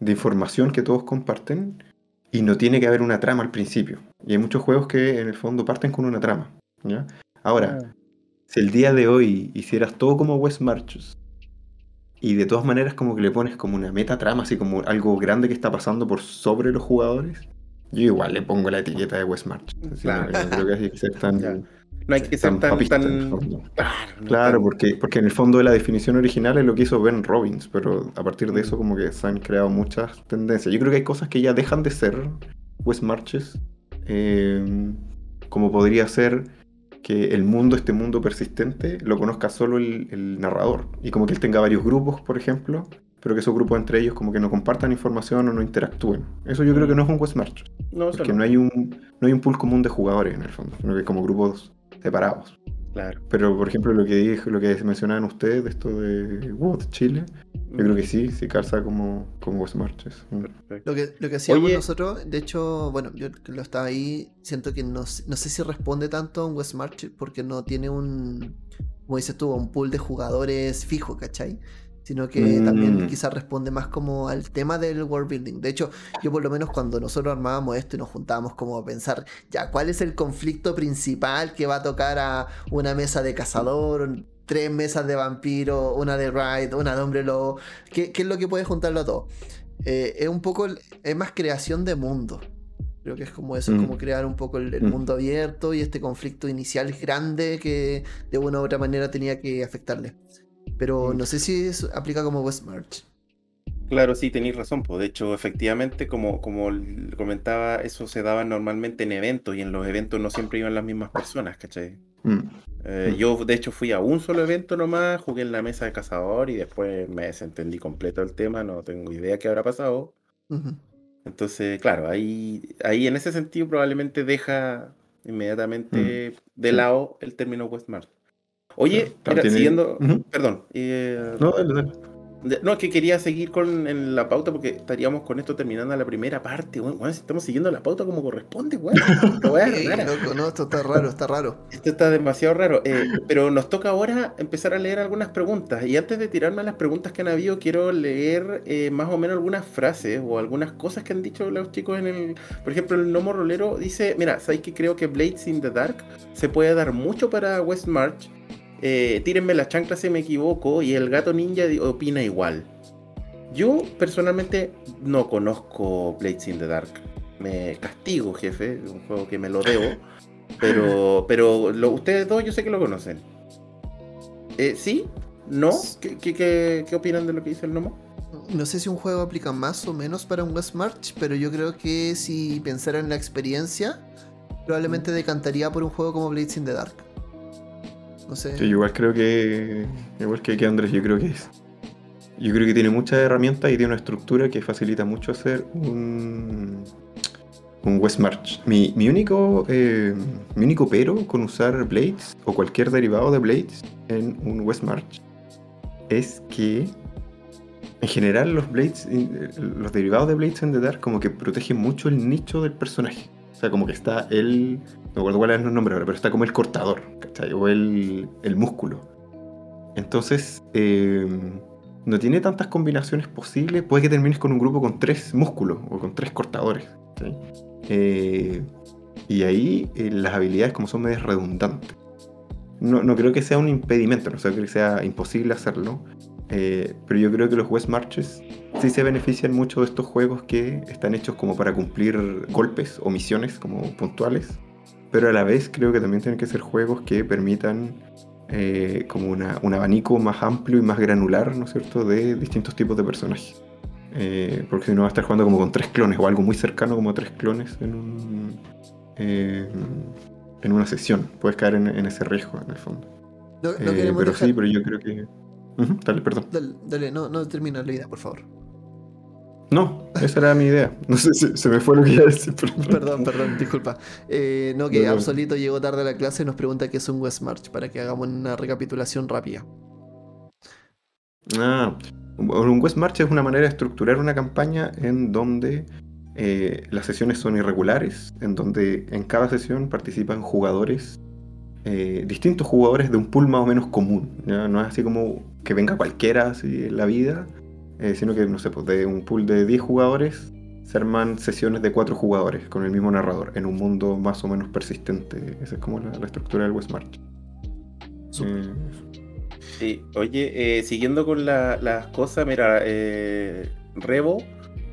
de información que todos comparten y no tiene que haber una trama al principio. Y hay muchos juegos que en el fondo parten con una trama. ¿ya? Ahora, Ah. si el día de hoy hicieras todo como West Marches y de todas maneras como que le pones como una meta trama, así como algo grande que está pasando por sobre los jugadores, yo igual le pongo la etiqueta de West March. Así, Claro. no, no creo que hay que ser tan, Ya. No hay que ser tan tan. papista en el tan- fondo. Claro, porque, porque en el fondo de la definición original es lo que hizo Ben Robbins, pero a partir de Mm. eso como que se han creado muchas tendencias. Yo creo que hay cosas que ya dejan de ser West Marches, eh, como podría ser que el mundo, este mundo persistente, lo conozca solo el, el narrador. Y como que él tenga varios grupos, por ejemplo, pero que esos grupos entre ellos como que no compartan información o no interactúen. Eso yo creo que no es un West March, No, porque no. no hay un, no hay un pool común de jugadores en el fondo, sino que como grupos separados. Claro. Pero, por ejemplo, lo que dije, lo que mencionaban ustedes, de esto de WOT Chile, yo creo que sí, sí calza como, como West Marches. Mm. Perfecto. Lo que, lo que hacíamos Oye. nosotros, de hecho, bueno, yo lo estaba ahí, siento que no, no sé si responde tanto a un West March porque no tiene un, como dices tú, un pool de jugadores fijo, ¿cachai? Sino que Mm. también quizás responde más como al tema del world building. De hecho, yo por lo menos cuando nosotros armábamos esto y nos juntábamos como a pensar, ya, ¿cuál es el conflicto principal que va a tocar a una mesa de cazador, tres mesas de vampiro, una de raid, una de hombre lobo? ¿Qué, qué es lo que puede juntarlo a todo? Eh, es un poco, es más creación de mundo. Creo que es como eso, es Mm. como crear un poco el, el Mm. mundo abierto y este conflicto inicial grande que de una u otra manera tenía que afectarle. Pero Mm. no sé si eso aplica como West March. Claro, sí, tenéis razón. Pues. De hecho, efectivamente, como, como comentaba, eso se daba normalmente en eventos y en los eventos no siempre iban las mismas personas, ¿cachai? Mm. Eh, Mm. Yo, de hecho, fui a un solo evento nomás, jugué en la mesa de cazador y después me desentendí completo del tema, no tengo idea qué habrá pasado. Ujú. Entonces, claro, ahí, ahí en ese sentido probablemente deja inmediatamente de sí. lado el término Westmart. Oye, mira, tiene- siguiendo, perdón, eh, No, dale, dale. de- No, es que quería seguir con en la pauta porque estaríamos con esto terminando la primera parte. Bueno, bueno, estamos siguiendo la pauta como corresponde, weón. No, esto está raro, está raro. Esto está demasiado raro. eh, pero nos toca ahora empezar a leer algunas preguntas. Y antes de tirarme a las preguntas que han habido, quiero leer eh, más o menos algunas frases o algunas cosas que han dicho los chicos en el. Por ejemplo, el Nomo Rolero dice: Mira, ¿sabes que creo que Blades in the Dark se puede dar mucho para West March? Eh, tírenme la chancla si me equivoco. Y el gato ninja opina igual. Yo personalmente no conozco Blades in the Dark. Me castigo, jefe. Es un juego que me lo debo. Pero, pero lo- ustedes dos yo sé que lo conocen. Eh, ¿Sí? ¿No? ¿Qué, qué, qué- qué opinan de lo que dice el Nomo? No sé si un juego aplica más o menos para un West March, pero yo creo que si pensara en la experiencia, probablemente decantaría por un juego como Blades in the Dark. No sé. Yo igual creo que. Igual que, Andrés, yo creo que es. Yo creo que tiene muchas herramientas y tiene una estructura que facilita mucho hacer un. Un West March. Mi, mi único. eh, mi único pero con usar Blades o cualquier derivado de Blades en un West March es que. En general, los Blades, eh, los derivados de Blades en The Dark, como que protegen mucho el nicho del personaje. O sea, como que está el. No me acuerdo cuál es el nombre ahora, pero está como el cortador, ¿cachai? O el, el músculo. Entonces, eh, no tiene tantas combinaciones posibles. Puede que termines con un grupo con tres músculos o con tres cortadores. ¿cachai? Eh, y ahí eh, las habilidades, como son medias redundantes. No, no creo que sea un impedimento, no creo que sea imposible hacerlo. Eh, pero yo creo que los West Marches sí se benefician mucho de estos juegos que están hechos como para cumplir golpes o misiones como puntuales. Pero a la vez creo que también tienen que ser juegos que permitan eh, como una- un abanico más amplio y más granular, ¿no es cierto?, de distintos tipos de personajes. Eh, porque si no va a estar jugando como con tres clones o algo muy cercano como tres clones en un. eh, en una sesión. Puedes caer en, en ese riesgo en el fondo. No, no Eh, pero dejar- sí, pero yo creo que. Dale, perdón. Dale, dale, no, no termina la idea, por favor. No, esa era mi idea. No sé si se me fue lo que iba a decir. pero- Perdón, perdón, disculpa. Eh, no, que No, no. Absolito llegó tarde a la clase y nos pregunta qué es un West March para que hagamos una recapitulación rápida. Ah, un West March es una manera de estructurar una campaña en donde eh, las sesiones son irregulares, en donde en cada sesión participan jugadores, eh, distintos jugadores de un pool más o menos común. ¿ya? No es así como que venga cualquiera así en la vida, eh, sino que, no sé, pues de un pool de 10 jugadores se arman sesiones de 4 jugadores con el mismo narrador en un mundo más o menos persistente. Esa es como la, la estructura del West March. Súper. Eh, Sí, oye, eh, siguiendo con la- las cosas, mira, eh, Revo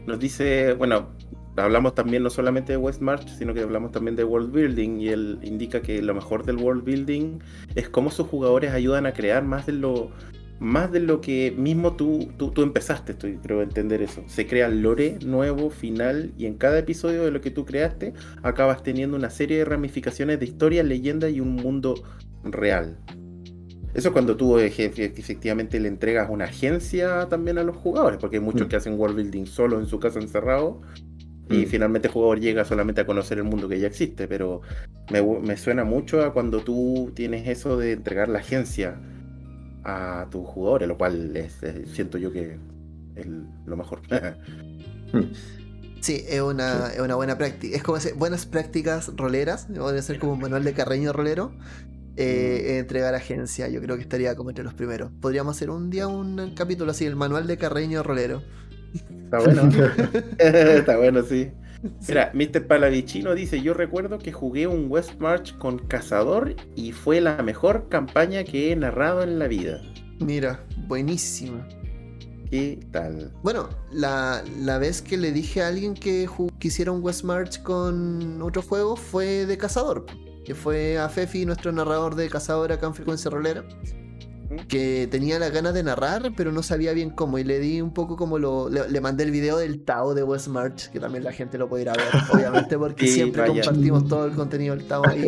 nos dice, bueno, hablamos también no solamente de West March, sino que hablamos también de World Building y él indica que lo mejor del World Building es cómo sus jugadores ayudan a crear más de lo más de lo que mismo tú, tú, tú empezaste, estoy, creo entender eso. Se crea lore nuevo, final, y en cada episodio de lo que tú creaste acabas teniendo una serie de ramificaciones de historia, leyenda y un mundo real. Eso es cuando tú efectivamente le entregas una agencia también a los jugadores, porque hay muchos Mm. que hacen world building solo en su casa encerrado y Mm. finalmente el jugador llega solamente a conocer el mundo que ya existe, pero me, me suena mucho a cuando tú tienes eso de entregar la agencia a tus jugadores, lo cual es, eh, siento yo que es lo mejor. Sí, es una, es una buena práctica. Es como decir, buenas prácticas roleras. Puede ser como un manual de carreño rolero. eh, entregar agencia, yo creo que estaría como entre los primeros. Podríamos hacer un día un capítulo así, el manual de carreño rolero. Está bueno. Está bueno, sí. Mira, Mr. Palavicino dice, yo recuerdo que jugué un West March con Cazador y fue la mejor campaña que he narrado en la vida. Mira, buenísima. ¿Qué tal? Bueno, la, la vez que le dije a alguien que ju- quisiera un West March con otro juego fue de Cazador. Que fue a Fefi, nuestro narrador de Cazador acá en Frecuencia Rolera. Que tenía las ganas de narrar, pero no sabía bien cómo. Y le di un poco como lo. Le, le mandé el video del Tao de West March, que también la gente lo puede ir a ver, obviamente, porque Sí, siempre vaya. compartimos todo el contenido del Tao ahí.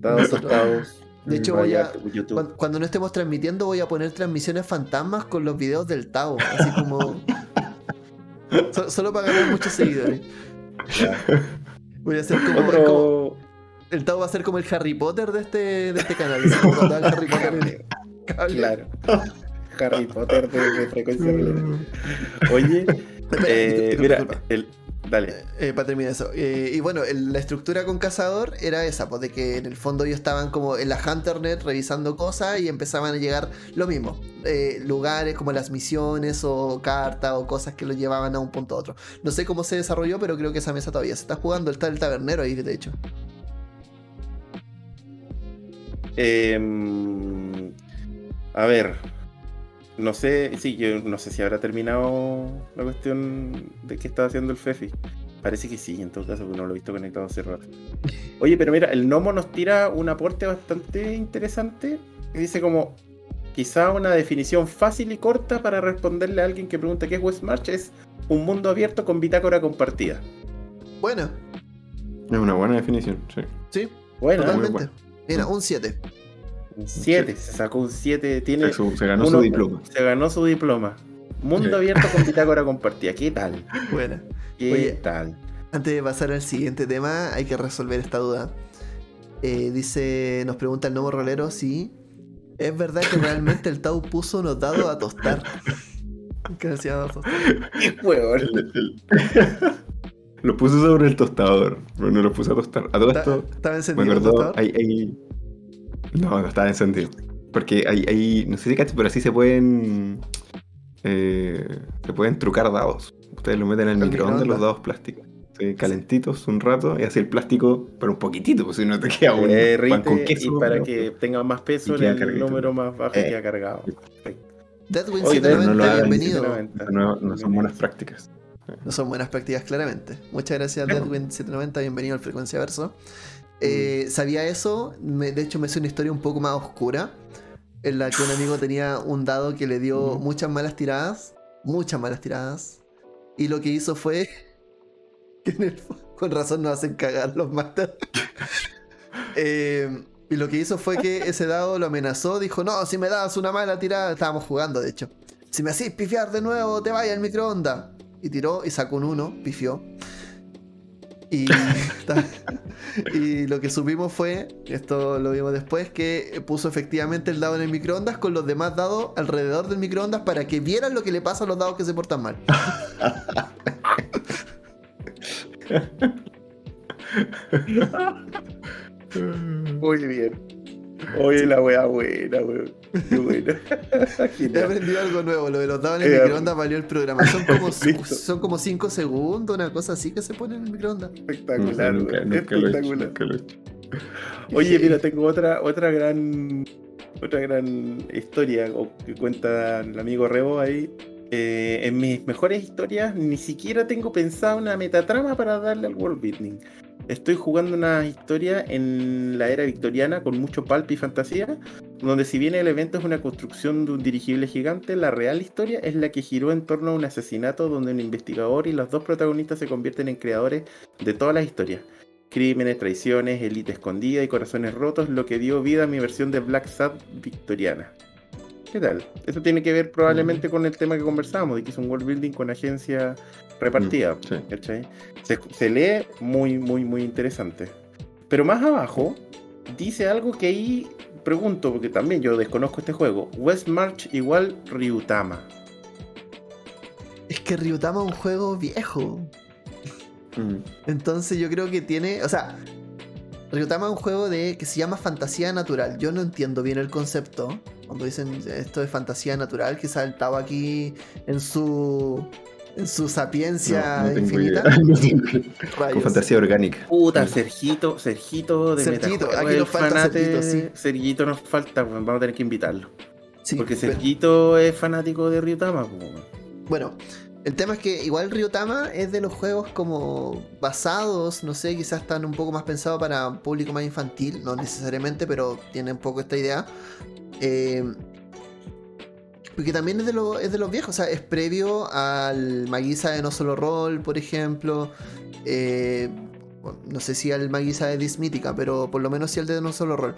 Nosotros- tostados. De hecho, voy Vaya, a-. Cuando, cuando no estemos transmitiendo, voy a poner transmisiones fantasmas con los videos del Tao. Así como. So- solo para ganar muchos seguidores. Voy a hacer como. El Tao va a ser como el Harry Potter de este, de este canal. como Harry Potter cable. Claro. Harry Potter de, de frecuencia. Oye, eh, mira, el, dale. Eh, para terminar eso. Eh, y bueno, el- la estructura con Cazador era esa, pues de que en el fondo ellos estaban como en la Hunternet revisando cosas y empezaban a llegar lo mismo. eh, lugares como las misiones o cartas o cosas que los llevaban a un punto a otro. No sé cómo se desarrolló, pero creo que esa mesa todavía se está jugando. Está el tabernero ahí, de hecho. Em, a ver, no sé, sí, yo no sé si habrá terminado la cuestión de qué estaba haciendo el Fefi. Parece que sí, en todo caso, porque no lo he visto conectado hace rato. Oye, pero mira, el Nomo nos tira un aporte bastante interesante. que dice como, quizá una definición fácil y corta para responderle a alguien que pregunta qué es West March es un mundo abierto con bitácora compartida. Bueno, Es una buena definición, sí. sí, Bueno, Total. totalmente. bueno. Mira, un 7. Un 7, se sacó un 7, tiene... Se, se ganó uno- su diploma. Se ganó su diploma. Mundo Sí. abierto con bitácora compartida. ¿Qué tal? Buena. ¿Qué Oye. tal? Antes de pasar al siguiente tema, hay que resolver esta duda. Eh, dice, nos pregunta el nuevo rolero si es verdad que realmente el Tau puso unos dados a tostar. Que decía a tostar. ¡Qué! El- el- lo puse sobre el tostador, pero no lo puse a tostar. A todo esto, ¿Estaba me encendido el acordó, tostador? hay, hay- No, no estaba encendido. Porque hay, hay no sé si cachas, pero así se pueden... eh, se pueden trucar dados. Ustedes lo meten en el Al microondas, los dados plásticos. Sí, calentitos un rato y así el plástico, pero un poquitito, pues si no te queda un Eh, pan derrite con queso. y para ¿no? que tenga más peso queda el número más bajo Eh. queda cargado. Deadwin Oye, Pero no 790, lo hagan, bienvenido. 790. No, no son buenas prácticas. No son buenas prácticas, claramente. Muchas gracias. Deadwin 790, bienvenido al Frecuencia Verso. Eh, sabía eso, me- de hecho me hizo una historia un poco más oscura, en la que un amigo tenía un dado que le dio Mm. muchas malas tiradas, muchas malas tiradas, y lo que hizo fue. que en el- con razón nos hacen cagar los masters. Eh, y lo que hizo fue que ese dado lo amenazó, dijo, no, si me das una mala tirada, estábamos jugando de hecho. Si me hacís pifiar de nuevo, te vaya al microondas. Y tiró y sacó un 1, pifió. Y, lo que supimos fue, esto lo vimos después, que puso efectivamente el dado en el microondas con los demás dados alrededor del microondas para que vieran lo que le pasa a los dados que se portan mal. Muy bien. Oye, la wea buena, weón. Qué buena. He aprendido algo nuevo, lo de los dados en el Eh, microondas valió el programa. Son como, son como 5 segundos, una cosa así que se pone en el microondas. Espectacular, nunca, weón. nunca lo he hecho, Espectacular. nunca lo he hecho. Oye, mira, tengo otra, otra gran, otra gran historia que cuenta el amigo Rebo ahí. Eh, en mis mejores historias ni siquiera tengo pensada una metatrama para darle al world building. Estoy jugando una historia en la era victoriana con mucho pulp y fantasía, donde si bien el evento es una construcción de un dirigible gigante, la real historia es la que giró en torno a un asesinato donde un investigador y los dos protagonistas se convierten en creadores de todas las historias crímenes, traiciones, élite escondida y corazones rotos, lo que dio vida a mi versión de Black Sabbath victoriana. ¿Qué tal? Eso tiene que ver probablemente con el tema que conversábamos, de que es un world building con agencia repartida. Mm, sí. ¿cachai? Se, se lee muy, muy, muy interesante. Pero más abajo dice algo que ahí pregunto, porque también yo desconozco este juego. West March igual Ryutama. Es que Ryutama es un juego viejo. Mm. Entonces yo creo que tiene. O sea, Ryutama es un juego de que se llama fantasía natural. Yo no entiendo bien el concepto. Cuando dicen esto es fantasía natural, quizá el estaba aquí en su. en su sapiencia No, no tengo infinita. No. Con fantasía orgánica. Puta, Sergito, Sergito de Sergito, aquí nos falta fanate- Sergito, sí. Sergito nos falta, vamos a tener que invitarlo. Sí, Porque pero- Sergito es fanático de Ryutama. Bueno, el tema es que igual Ryutama es de los juegos como basados, no sé, quizás están un poco más pensados para público más infantil, no necesariamente, pero tiene un poco esta idea. Eh, porque también es de, lo- es de los viejos, o sea, es previo al Magisa de No Solo Roll, por ejemplo. Eh, no sé si al Magisa de Dismítica, pero por lo menos sí al de No Solo Roll.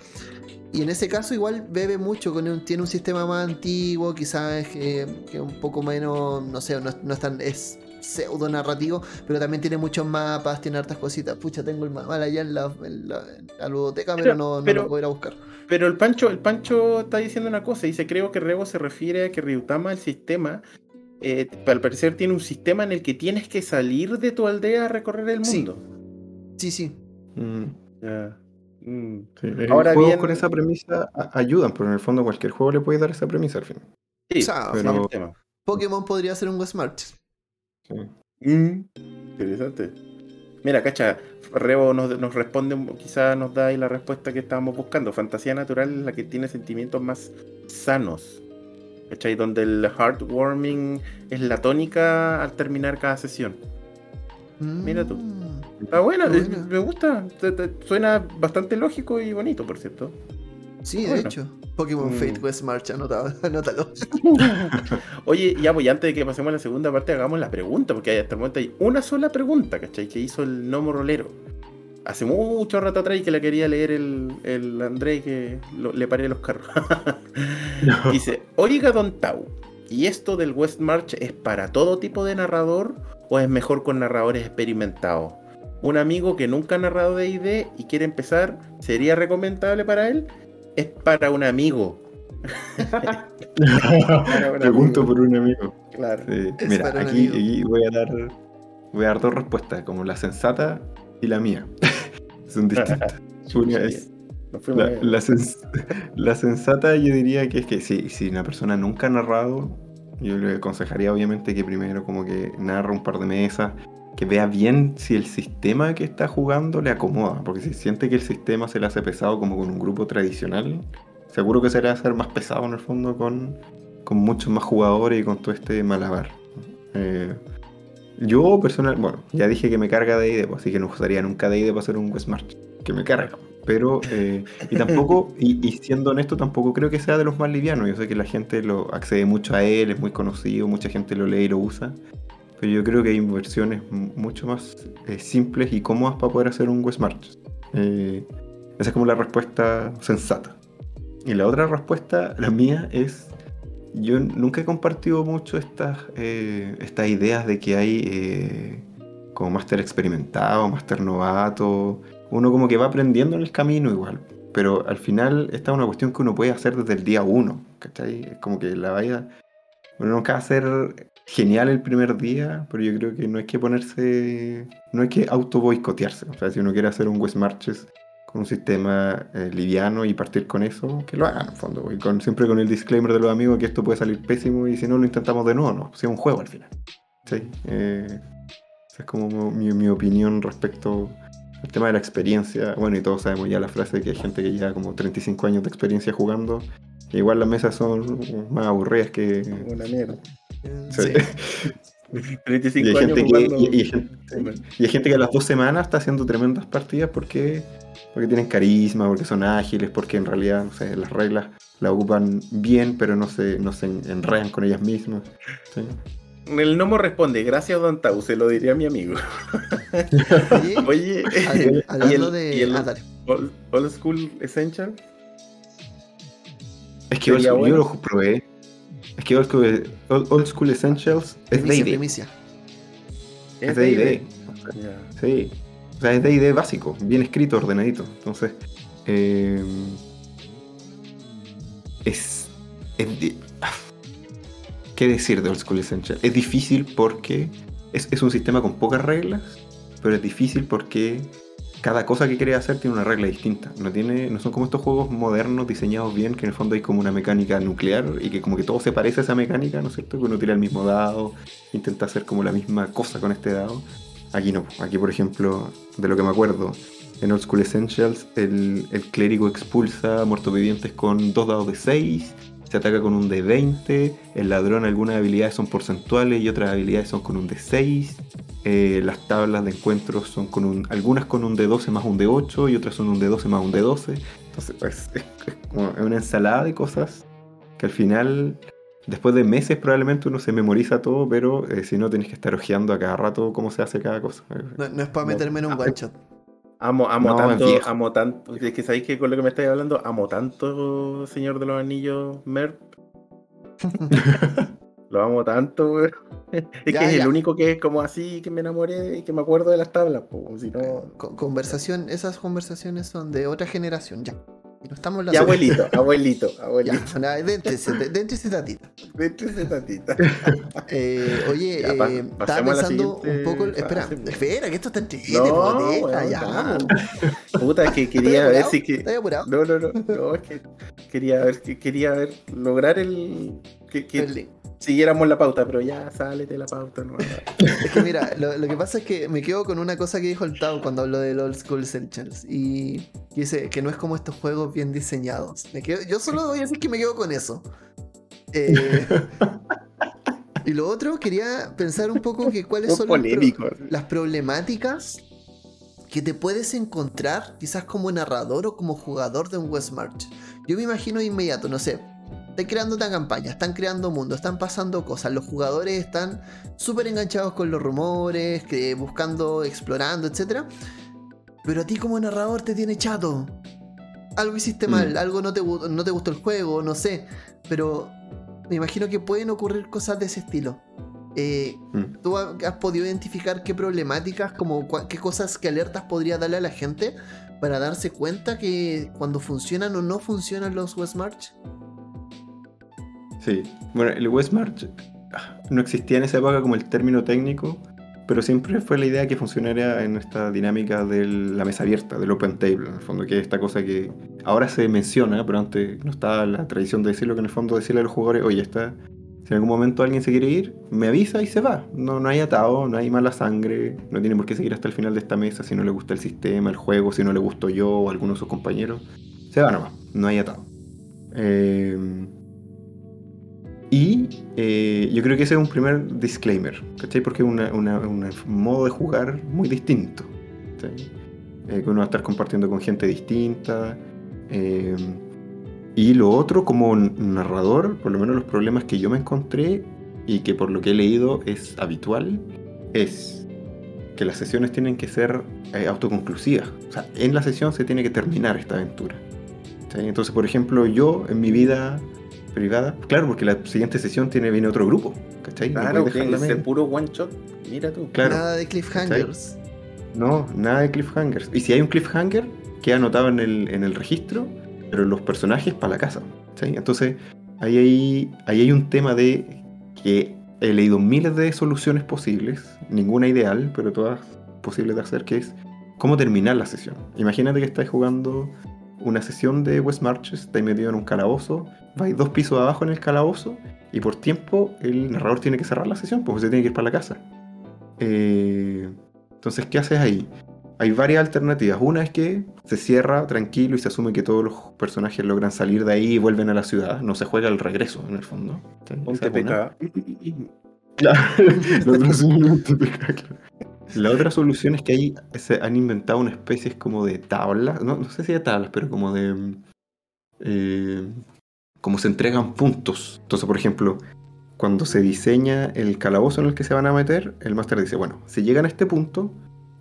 Y en ese caso igual bebe mucho, con un- tiene un sistema más antiguo, quizás eh, que un poco menos, no sé, no, es- no es tan, es pseudo narrativo, pero también tiene muchos mapas, tiene hartas cositas. Pucha, tengo el mapa allá en la, en la- en la ludoteca, pero, Pero- no, no pero- lo voy a ir a buscar. Pero el Pancho, el Pancho está diciendo una cosa, dice, creo que Rebo se refiere a que Ryutama, el sistema, eh, al parecer tiene un sistema en el que tienes que salir de tu aldea a recorrer el Sí. mundo. Sí, sí. Mm. Ya. Mm. Sí, eh, Ahora juegos bien- con esa premisa ayudan, pero en el fondo cualquier juego le puede dar esa premisa al fin. Sí, O sea, ese es pero- el tema. Pokémon podría ser un West March. Sí. Mm, Interesante. Mira, cacha, Rebo nos, nos responde, quizás nos da ahí la respuesta que estábamos buscando. Fantasía natural es la que tiene sentimientos más sanos. ¿Cachai? Donde el heartwarming es la tónica al terminar cada sesión. Mira tú. Está buena, Qué es- buena. me gusta. suena bastante lógico y bonito, por cierto. Sí, de Bueno. hecho. Pokémon Mm. Fate West March, anotado, anótalo. Oye, ya, pues antes de que pasemos a la segunda parte, hagamos la pregunta, porque hasta el momento hay una sola pregunta, ¿cachai? Que hizo el Nomo Rolero. Hace mucho rato atrás y que la quería leer el, el André que lo- le paré los carros. Dice, oiga Don Tau, ¿y esto del West March es para todo tipo de narrador o es mejor con narradores experimentados? Un amigo que nunca ha narrado de ID y quiere empezar, ¿sería recomendable para él? Es para un amigo. Para un Pregunto amigo. por un amigo. Claro. Sí, Mira, aquí, amigo. aquí voy a dar voy a dar dos respuestas, como la sensata y la mía. Son distintas. Una es la, bien. la sens- la sensata yo diría que es que si, si una persona nunca ha narrado, yo le aconsejaría obviamente que primero como que narra un par de mesas, que vea bien si el sistema que está jugando le acomoda, porque si siente que el sistema se le hace pesado como con un grupo tradicional, seguro que se le va a hacer más pesado en el fondo con, con muchos más jugadores y con todo este malabar. Eh, yo personal, bueno, ya dije que me carga de ID, así que no usaría nunca de ID para hacer un West March, que me carga. Pero, eh, y tampoco, y, y siendo honesto, tampoco creo que sea de los más livianos. Yo sé que la gente lo accede mucho a él, es muy conocido, mucha gente lo lee y lo usa. Pero yo creo que hay versiones m- mucho más eh, simples y cómodas para poder hacer un West March. Eh, esa es como la respuesta sensata. Y la otra respuesta, la mía, es. Yo nunca he compartido mucho estas, eh, ideas de que hay eh, como máster experimentado, máster novato. Uno como que va aprendiendo en el camino igual. Pero al final esta es una cuestión que uno puede hacer desde el día uno. ¿Cachai? Es como que la vaya. Uno nunca va a ser genial el primer día, pero yo creo que no hay que ponerse. No hay que auto boicotearse. O sea, si uno quiere hacer un West Marches con un sistema eh, liviano y partir con eso, que lo hagan en el fondo. Y con, siempre con el disclaimer de los amigos que esto puede salir pésimo y si no lo intentamos de nuevo, no. Si es un juego al final. ¿Sí? Eh, esa es como mi, opinión respecto al tema de la experiencia. Bueno, y todos sabemos ya la frase de que hay gente que lleva como 35 años de experiencia jugando. igual las mesas son más aburridas que. Una mierda. Sí. Sí. 35 Y hay, años gente que, jugando. y- y hay gente- y hay gente que a las dos semanas está haciendo tremendas partidas porque, porque tienen carisma, porque son ágiles, porque en realidad no sé, las reglas la ocupan bien, pero no se, no se enredan con ellas mismas. ¿sí? El Nomo responde, gracias Don Tau, se lo diría a mi amigo. Oye, Oye, hablando el, de. y el ah, old, Old School Essential, Es que yo bueno. lo probé. Es que Old School, Old- School Essentials es Primicia, D&D. primicia. Es D&D. Ya. Sí. O sea, es D&D básico, bien escrito, ordenadito. Entonces, eh, es... es ah, ¿Qué decir de Old School Essential? Es difícil porque es, es un sistema con pocas reglas, pero es difícil porque cada cosa que quieres hacer tiene una regla distinta. No, tiene, no son como estos juegos modernos diseñados bien, que en el fondo hay como una mecánica nuclear y que como que todo se parece a esa mecánica, ¿no es cierto? Que uno tira el mismo dado, intenta hacer como la misma cosa con este dado. Aquí no. Aquí, por ejemplo, de lo que me acuerdo, en Old School Essentials, el, el clérigo expulsa muertos vivientes con dos dados de 6 se ataca con un D20, el ladrón algunas habilidades son porcentuales y otras habilidades son con un D6, eh, las tablas de encuentros son con un, algunas con un D12 más un D8 y otras son un D12 más un D12. Entonces pues, es, como una ensalada de cosas que al final, después de meses probablemente uno se memoriza todo, pero eh, si no tenés que estar ojeando a cada rato cómo se hace cada cosa. No, no es para meterme en un ah, one shot. Amo, amo no, tanto, amo tanto. Es que sabéis que con lo que me estáis hablando, amo tanto Señor de los Anillos, Merp. Lo amo tanto, weón. Es que Ya, es ya. el único que es como así que me enamoré y que me acuerdo de las tablas, po. Si no. Co- conversación, esas conversaciones son de otra generación, ya. Y no estamos Y hablando abuelito, abuelito, Ya, abuelito. no, déntese, dé- déntese tatita. Vete ese tatita. Eh, oye, Ya, eh, estaba pensando un poco. Espera, fase, po. espera, que esto está entretenido, No, weón, ya. Puta, es que ¿Estás quería ver si que. No, no, no, no, es que quería ver, que quería ver, lograr el. Que, que El. Siguiéramos la pauta, pero ya sálete la pauta, no. Es que mira, lo, lo que pasa es que me quedo con una cosa que dijo el Tao cuando habló del Old School Essentials. Y dice que no es como estos juegos bien diseñados. Me quedo- yo solo voy a decir que me quedo con eso. Eh, y lo otro, quería pensar un poco que cuáles son pro- las problemáticas que te puedes encontrar quizás como narrador o como jugador de un West March. Yo me imagino de inmediato, no sé, están creando una campaña, están creando mundo, están pasando cosas, los jugadores están súper enganchados con los rumores, que, buscando, explorando, etc. Pero a ti como narrador te tiene chato. Algo hiciste Mm. mal, algo no te, no te gustó el juego, no sé. Pero me imagino que pueden ocurrir cosas de ese estilo. Eh, Mm. ¿Tú ha- has podido identificar qué problemáticas, como qué cosas, qué alertas podría darle a la gente para darse cuenta que cuando funcionan o no funcionan los West March? Sí. Bueno, el West March ah, no existía en esa época como el término técnico, pero siempre fue la idea que funcionara en esta dinámica de la mesa abierta, del open table, en el fondo, que es esta cosa que ahora se menciona, pero antes no estaba la tradición de decirlo, que en el fondo decirle a los jugadores, oye, está, si en algún momento alguien se quiere ir, me avisa y se va. No, no hay atado, no hay mala sangre, no tiene por qué seguir hasta el final de esta mesa si no le gusta el sistema, el juego, si no le gusto yo o alguno de sus compañeros. Se va nomás, no hay atado. Eh, y eh, yo creo que ese es un primer disclaimer, ¿cachai? Porque es un modo de jugar muy distinto. Eh, que uno va a estar compartiendo con gente distinta. eh, y lo otro, como narrador, por lo menos los problemas que yo me encontré, y que por lo que he leído es habitual, es que las sesiones tienen que ser eh, autoconclusivas. O sea, en la sesión se tiene que terminar esta aventura. Entonces, por ejemplo, yo en mi vida privada, claro, porque la siguiente sesión tiene viene otro grupo. ¿Cachai? No Claro, que es el puro one shot. Mira tú. Claro. Nada de cliffhangers. No, nada de cliffhangers. Y si hay un cliffhanger, queda anotado en el, en el registro, pero los personajes para la casa. ¿sí? Entonces, ahí hay, ahí hay un tema de que he leído miles de soluciones posibles, ninguna ideal, pero todas posibles de hacer, que es cómo terminar la sesión. Imagínate que estáis jugando una sesión de West Marches, estáis metido en un calabozo, vais dos pisos abajo en el calabozo, y por tiempo el narrador tiene que cerrar la sesión, porque se tiene que ir para la casa. Eh, entonces, ¿qué haces ahí? Hay varias alternativas. Una es que se cierra tranquilo y se asume que todos los personajes logran salir de ahí y vuelven a la ciudad. No se juega el regreso, en el fondo. Claro. Un TPK, claro. La otra solución es que ahí se han inventado una especie como de tablas, no, no sé si de tablas, pero como de... eh, como se entregan puntos. Entonces, por ejemplo, cuando se diseña el calabozo en el que se van a meter, el máster dice, bueno, si llegan a este punto,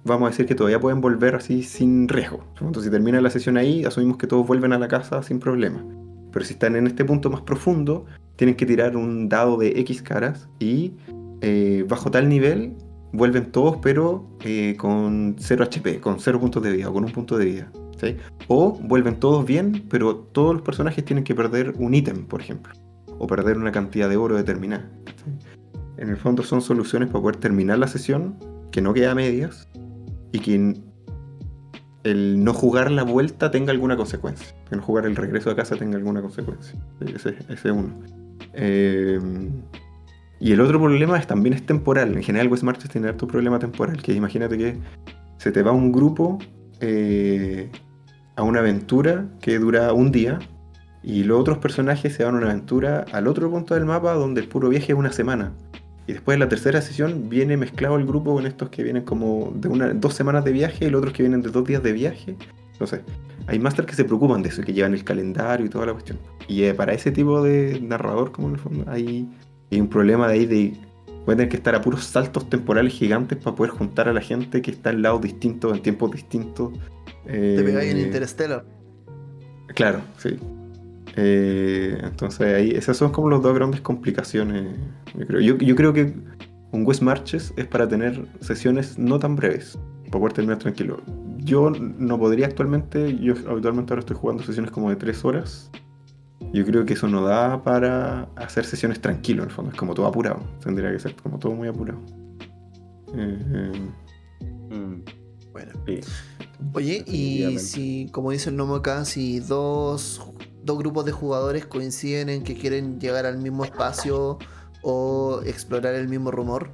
vamos a decir que todavía pueden volver así sin riesgo. Entonces, si termina la sesión ahí, asumimos que todos vuelven a la casa sin problema. Pero si están en este punto más profundo, tienen que tirar un dado de X caras y eh, bajo tal nivel vuelven todos, pero eh, con 0 HP, con 0 puntos de vida o con un punto de vida. ¿sí? O vuelven todos bien, pero todos los personajes tienen que perder un ítem, por ejemplo. O perder una cantidad de oro determinada. ¿sí? En el fondo son soluciones para poder terminar la sesión, que no queda a medias, y que el no jugar la vuelta tenga alguna consecuencia. Que no jugar el regreso a casa tenga alguna consecuencia. Ese ese es uno. Eh, y el otro problema es también es temporal. En general, West Marches tiene harto problema temporal. Que imagínate que se te va un grupo eh, a una aventura que dura un día. Y los otros personajes se van a una aventura al otro punto del mapa donde el puro viaje es una semana. Y después de la tercera sesión viene mezclado el grupo con estos que vienen como de una, dos semanas de viaje y los otros que vienen de dos días de viaje. Entonces, hay masters que se preocupan de eso, que llevan el calendario y toda la cuestión. Y eh, para ese tipo de narrador, como en el fondo, hay, hay un problema de ahí de. Voy a tener que estar a puros saltos temporales gigantes para poder juntar a la gente que está en lados distintos, en tiempos distintos. Te pegáis en Eh, Interstellar. Claro, sí. Eh, entonces ahí, esas son como las dos grandes complicaciones. Yo creo, yo, yo creo que un West Marches es para tener sesiones no tan breves, para poder terminar tranquilo. Yo no podría actualmente, yo habitualmente ahora estoy jugando sesiones como de tres horas. Yo creo que eso no da para hacer sesiones tranquilo, en el fondo, es como todo apurado. Tendría que ser como todo muy apurado. Eh, eh, Mm, Bueno. sí. Oye, y si, como dice el Nomo acá, si dos, dos grupos de jugadores coinciden en que quieren llegar al mismo espacio o explorar el mismo rumor,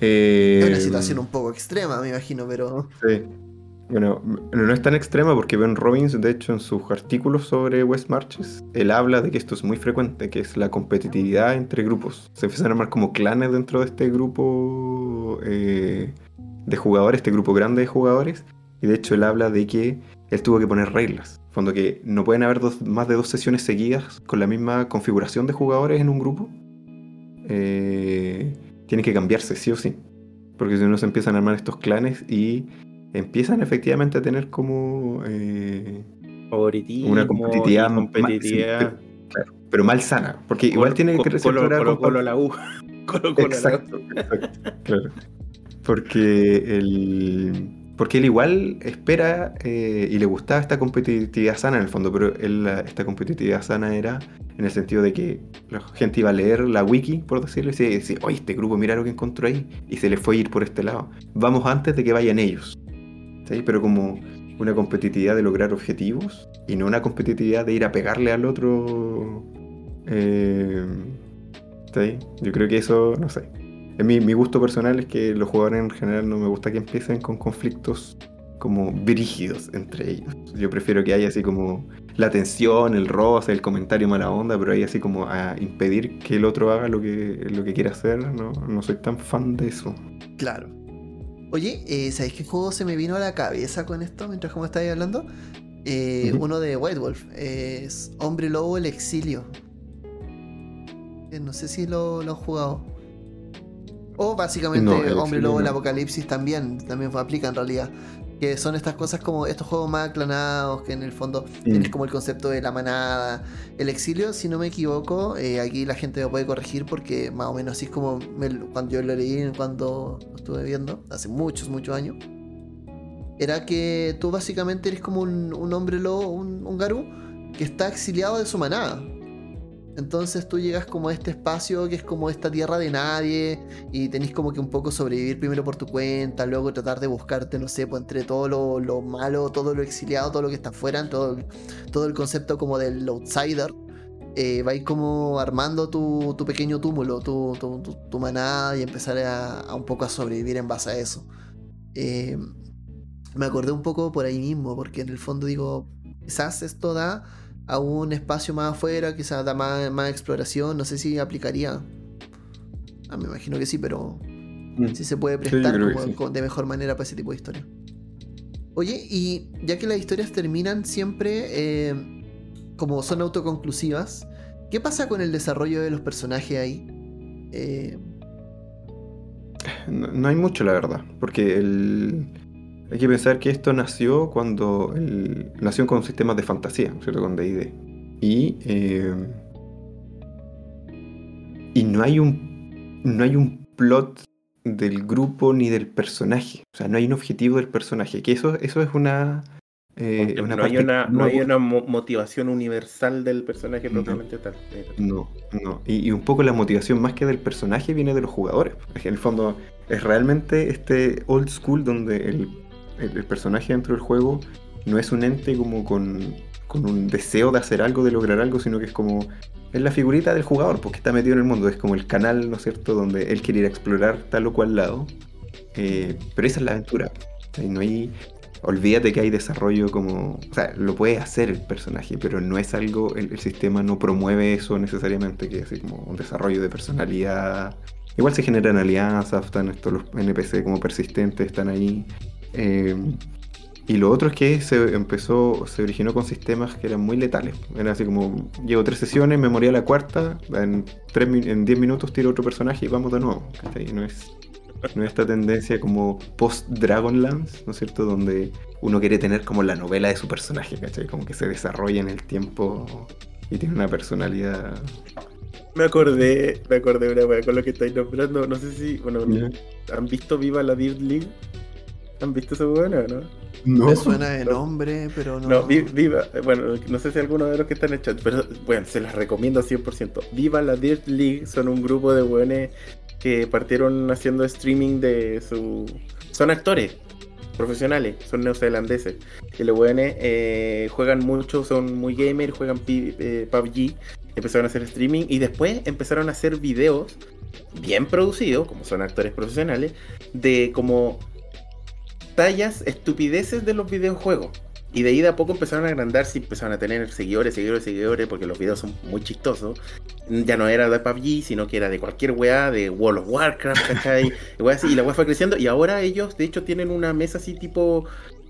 eh, es una situación un poco extrema, me imagino, pero Sí. Bueno, no es tan extrema porque Ben Robbins, de hecho, en sus artículos sobre West Marches, él habla de que esto es muy frecuente, que es la competitividad entre grupos. Se empiezan a armar como clanes dentro de este grupo eh, de jugadores, este grupo grande de jugadores. Y de hecho, él habla de que él tuvo que poner reglas. Fondo que no pueden haber más de dos sesiones seguidas con la misma configuración de jugadores en un grupo. Eh, tiene que cambiarse, sí o sí. Porque si no se empiezan a armar estos clanes y empiezan efectivamente a tener como eh, Favoritismo una competitividad, sí, claro, pero malsana, porque igual tiene que reestructurar Colo, Colo, la U. Colo, Colo, la U. Exacto, exacto, claro. Porque el porque él igual espera eh, y le gustaba esta competitividad sana en el fondo, pero él, esta competitividad sana era en el sentido de que la gente iba a leer la wiki, por decirlo, y decía, oye, este grupo, mira lo que encontró ahí, y se le fue a ir por este lado. Vamos antes de que vayan ellos. Pero como una competitividad de lograr objetivos y no una competitividad de ir a pegarle al otro. eh, ¿sí? Yo creo que eso, no sé. En mi, mi gusto personal es que los jugadores en general no me gusta que empiecen con conflictos como brígidos entre ellos. Yo prefiero que haya así como la tensión, el roce, el comentario mala onda, pero hay así como a impedir que el otro haga lo que, lo que quiere hacer. No, no soy tan fan de eso. claro. Oye, eh, ¿sabéis qué juego se me vino a la cabeza con esto mientras como estáis hablando? Eh. Uno de White Wolf. Es Hombre Lobo el Exilio. Eh, no sé si lo, lo han jugado. O básicamente No, Hombre Lobo, el. Apocalipsis también, también aplica en realidad. Que son estas cosas como estos juegos más aclanados, que en el fondo Mm. tienes como el concepto de la manada. El exilio, si no me equivoco, eh, aquí la gente me puede corregir porque más o menos así es como me cuando yo lo leí cuando lo estuve viendo, hace muchos, muchos años. Era que tú básicamente eres como un, un hombre lobo, un, un garú, que está exiliado de su manada. Entonces tú llegas como a este espacio que es como esta tierra de nadie y tenés como que un poco sobrevivir primero por tu cuenta, luego tratar de buscarte, no sé, pues entre todo lo, lo malo, todo lo exiliado, todo lo que está afuera, todo, todo el concepto como del outsider. Eh, vais como armando tu, tu pequeño túmulo, tu, tu- tu- manada y empezar a, un poco a sobrevivir en base a eso. Eh, me acordé un poco por ahí mismo, porque en el fondo digo, quizás esto da a un espacio más afuera, quizás da más, más exploración, no sé si aplicaría. Ah, me imagino que sí, pero Mm. si se puede prestar como- sí. como de mejor manera para ese tipo de historia. Oye, y ya que las historias terminan siempre eh, como son autoconclusivas, ¿qué pasa con el desarrollo de los personajes ahí? Eh, No, no hay mucho, la verdad, porque el... hay que pensar que esto nació cuando el... nació con sistemas de fantasía, ¿cierto? Con D&D. Y, eh, y no hay un no hay un plot del grupo ni del personaje, o sea, no hay un objetivo del personaje, que eso eso es una eh, no, hay parte una, no hay una mo- motivación universal del personaje No. propiamente tal. Eh, No, no. Y, y un poco la motivación más que del personaje viene de los jugadores. En el fondo es realmente este old school donde el, el- personaje dentro del juego no es un ente como con, con un deseo de hacer algo, de lograr algo, sino que es como... Es la figurita del jugador, porque está metido en el mundo. Es como el canal, ¿no es cierto?, donde él quiere ir a explorar tal o cual lado. Eh, pero esa es la aventura. Y no. Olvídate que hay desarrollo como... O sea, lo puede hacer el personaje, pero no es algo... El, el sistema no promueve eso necesariamente, que es así como un desarrollo de personalidad. Igual se generan alianzas, están estos los NPC como persistentes, están ahí. Eh, y lo otro es que se empezó, se originó con sistemas que eran muy letales. Era así como, llevo tres sesiones, me morí a la cuarta, en, tres, en 10 minutos tiro otro personaje y vamos de nuevo. ¿cachai? No es, no es esta tendencia como post-Dragonlance, ¿no es cierto? Donde uno quiere tener como la novela de su personaje, ¿cachai? Como que se desarrolla en el tiempo y tiene una personalidad... Me acordé, me acordé una wea con lo que estáis nombrando. No sé si, bueno, ¿han visto Viva la Dirt League? ¿Han visto esa buena o no? No. me suena de nombre, pero no. No, vi- Viva, bueno, no sé si alguno de los que están en el chat, pero bueno, se las recomiendo 100%. Viva la Dirt League son un grupo de buenos que partieron haciendo streaming de su... Son actores profesionales, son neozelandeses. Y los buenos eh, juegan mucho, son muy gamer, juegan P- eh, PUBG, empezaron a hacer streaming y después empezaron a hacer videos bien producidos, como son actores profesionales, de como tallas, estupideces de los videojuegos. Y de ahí de a poco empezaron a agrandarse y empezaron a tener seguidores, seguidores, seguidores, porque los videos son muy chistosos. Ya no era de PUBG, sino que era de cualquier weá, de World of Warcraft, ¿cachai? Y, weá así, y la weá fue creciendo. Y ahora ellos, de hecho, tienen una mesa así tipo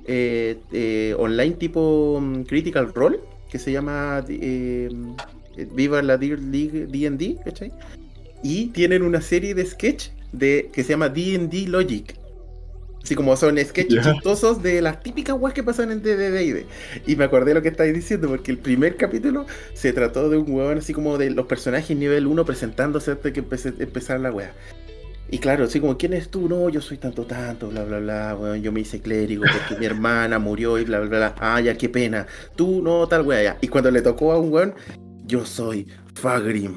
eh, eh, online, tipo mm, Critical Role, que se llama eh, Viva la Dear League DD, ¿cachai? Y tienen una serie de sketch de, que se llama DD Logic. Así como son sketches Ya. chistosos de las típicas weas que pasan en DDD. Y me acordé de lo que estáis diciendo, porque el primer capítulo se trató de un weón así como de los personajes nivel 1 presentándose antes de que empece- empezara la wea. Y claro, así como, ¿quién eres tú? No, yo soy tanto, tanto, bla, bla, bla, weón, yo me hice clérigo porque mi hermana murió y bla, bla, bla. Ah, ya, qué pena. Tú, no, tal wea, ya. Y cuando le tocó a un weón, yo soy Fagrim,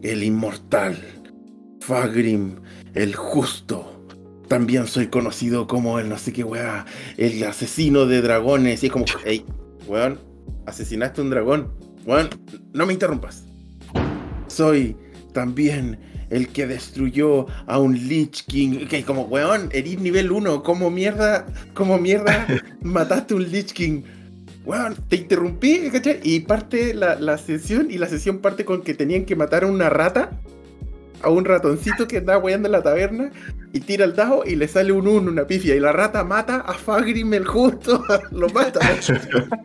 el inmortal. Fagrim, el justo. También soy conocido como el no sé qué weá, el asesino de dragones. Y es como, hey, weón, asesinaste un dragón. Weón, no me interrumpas. Soy también el que destruyó a un Lich King. Que como, weón, eres nivel 1. ¿Cómo mierda, cómo mierda mataste un Lich King? Weón, te interrumpí, ¿cachai? Y parte la, la sesión, y la sesión parte con que tenían que matar a una rata, a un ratoncito que andaba weando en la taberna, y tira el dado y le sale un 1, una pifia, y la rata mata a Fagrim el justo, lo mata.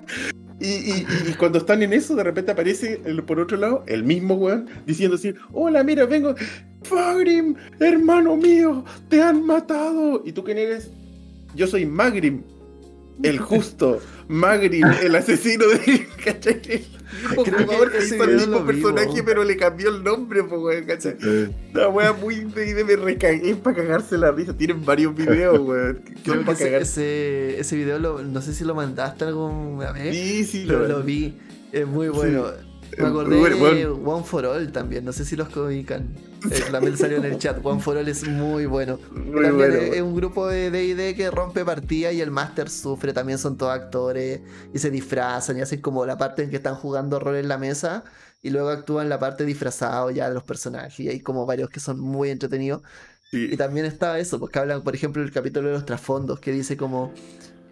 Y, y- y cuando están en eso, de repente aparece el- por otro lado el mismo weón diciendo así: Hola, mira, vengo. Fagrim, hermano mío, te han matado. ¿Y tú quién eres? Yo soy Magrim, el justo. Magrim, el asesino de. ¿Cachai? El mismo Creo que jugador que ese hizo el mismo personaje, pero le cambió el nombre, pues, weón, ¿cachai? Eh, La wea muy de, me recagué para cagarse la risa. Tienen varios videos, weón. Creo que ese, cagar- ese, ese video, lo- no sé si lo mandaste alguna vez, Sí, sí, lo- lo vi. Es muy bueno. Me acordé bueno, de One for All también, no sé si los ubican. Eh, también salió en el chat. One for All es muy bueno. Que Muy también bueno. es, es un grupo de DD que rompe partida y el máster sufre. También son todos actores y se disfrazan y hacen como la parte en que están jugando rol en la mesa y luego actúan la parte disfrazado ya de los personajes. Y hay como varios que son muy entretenidos. Sí. Y también está eso, porque hablan, por ejemplo, el capítulo de los trasfondos, que dice como,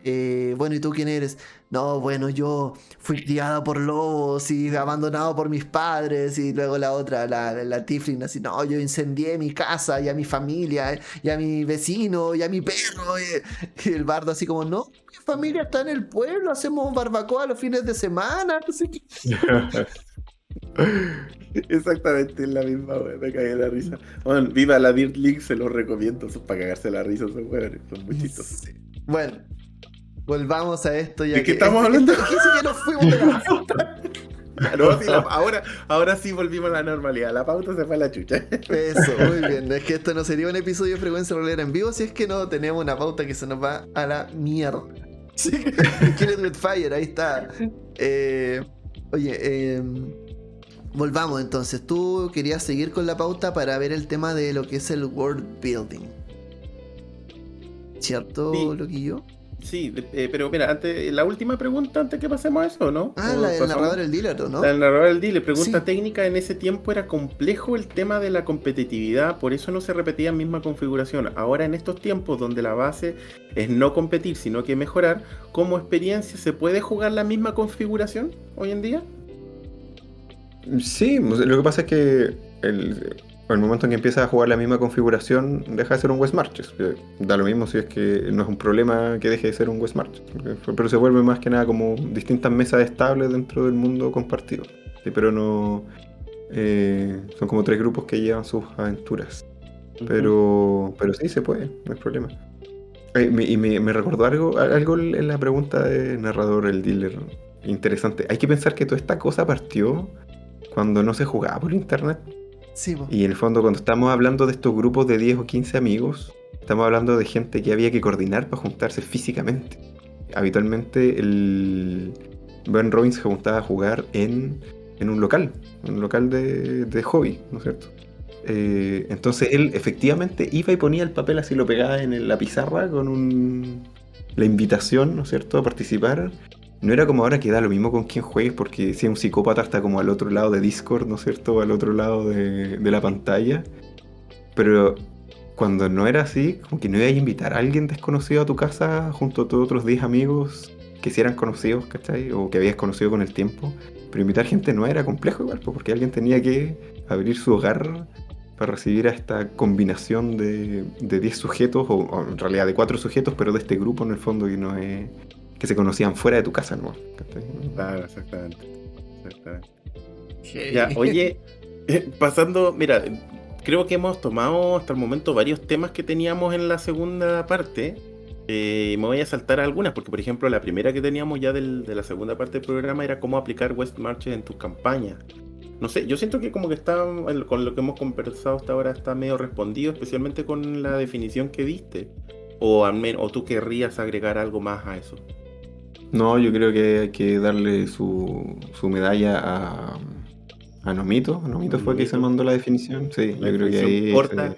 eh, bueno, ¿y tú quién eres? No, bueno, yo fui criada por lobos y abandonado por mis padres. Y luego la otra, la, la Tiflin, así, no, yo incendié mi casa y a mi familia eh, y a mi vecino y a mi perro. eh". Y el bardo así como, no, mi familia está en el pueblo, hacemos barbacoa los fines de semana. no sé qué". Exactamente, es la misma, weón. Me cagué la risa. Bueno, viva la Dirt League, se los recomiendo. Son para cagarse la risa, esos weones. Son muy chistosos. Bueno, volvamos a esto ya ¿De qué que- estamos hablando? ¿Qué si ya nos fuimos de la pauta? No, la- ahora, ahora sí volvimos a la normalidad. La pauta se fue a la chucha. Eso, muy bien. Es que esto no sería un episodio de frecuencia rolera en vivo si es que no tenemos una pauta que se nos va a la mierda. Sí, Kill It With Fire, ahí está. Eh, oye, eh, volvamos entonces. Tú querías seguir con la pauta para ver el tema de lo que es el world building. ¿Cierto, Sí. Loquillo? Sí, eh, pero mira, antes, la última pregunta antes que pasemos a eso, ¿no? Ah, ¿O la del narrador, el dealer, ¿no? La del narrador del dealer, pregunta Sí. técnica, en ese tiempo era complejo el tema de la competitividad, por eso no se repetía en misma configuración. Ahora en estos tiempos donde la base es no competir, sino que mejorar, como experiencia, ¿se puede jugar la misma configuración hoy en día? Sí, lo que pasa es que el, el momento en que empiezas a jugar la misma configuración deja de ser un West Marches. Da lo mismo si es que no es un problema que deje de ser un West Marches. Pero se vuelve más que nada como distintas mesas estables dentro del mundo compartido. Sí, pero no... eh, son como tres grupos que llevan sus aventuras. Pero, pero sí se puede, no hay problema. Eh, me- y me, me recordó algo, algo en la pregunta de narrador, el dealer. Interesante. Hay que pensar que toda esta cosa partió cuando no se jugaba por internet. Y en el fondo, cuando estamos hablando de estos grupos de 10 o 15 amigos, estamos hablando de gente que había que coordinar para juntarse físicamente. Habitualmente, el Ben Robbins se juntaba a jugar en, en un local, en un local de, de hobby, ¿no es cierto? Eh, entonces él efectivamente iba y ponía el papel así, lo pegaba en la pizarra con un, la invitación, ¿no es cierto?, a participar. No era como ahora que da lo mismo con quien juegues, porque si un psicópata está como al otro lado de Discord, ¿no es cierto?, al otro lado de, la pantalla. Pero cuando no era así, como que no ibas a invitar a alguien desconocido a tu casa junto a tus otros 10 amigos que si eran conocidos, ¿cachai? O que habías conocido con el tiempo. Pero invitar gente no era complejo igual, porque alguien tenía que abrir su hogar para recibir a esta combinación de, de 10 sujetos, o, o en realidad de 4 sujetos, pero de este grupo en el fondo que no es que se conocían fuera de tu casa, ¿no? Claro, exactamente. exactamente. Ya, oye, eh, pasando, mira, creo que hemos tomado hasta el momento varios temas que teníamos en la segunda parte. Eh, me voy a saltar algunas, porque por ejemplo la primera que teníamos ya del- de la segunda parte del programa era cómo aplicar West Marches en tus campañas. No sé, yo siento que como que está, con lo que hemos conversado hasta ahora, está medio respondido, especialmente con la definición que diste. O, al men- o tú querrías agregar algo más a eso. No, yo creo que hay que darle su, su medalla a, a Nomito. Nomito fue que se mandó la definición. Sí, La yo creo que ahí corta. se-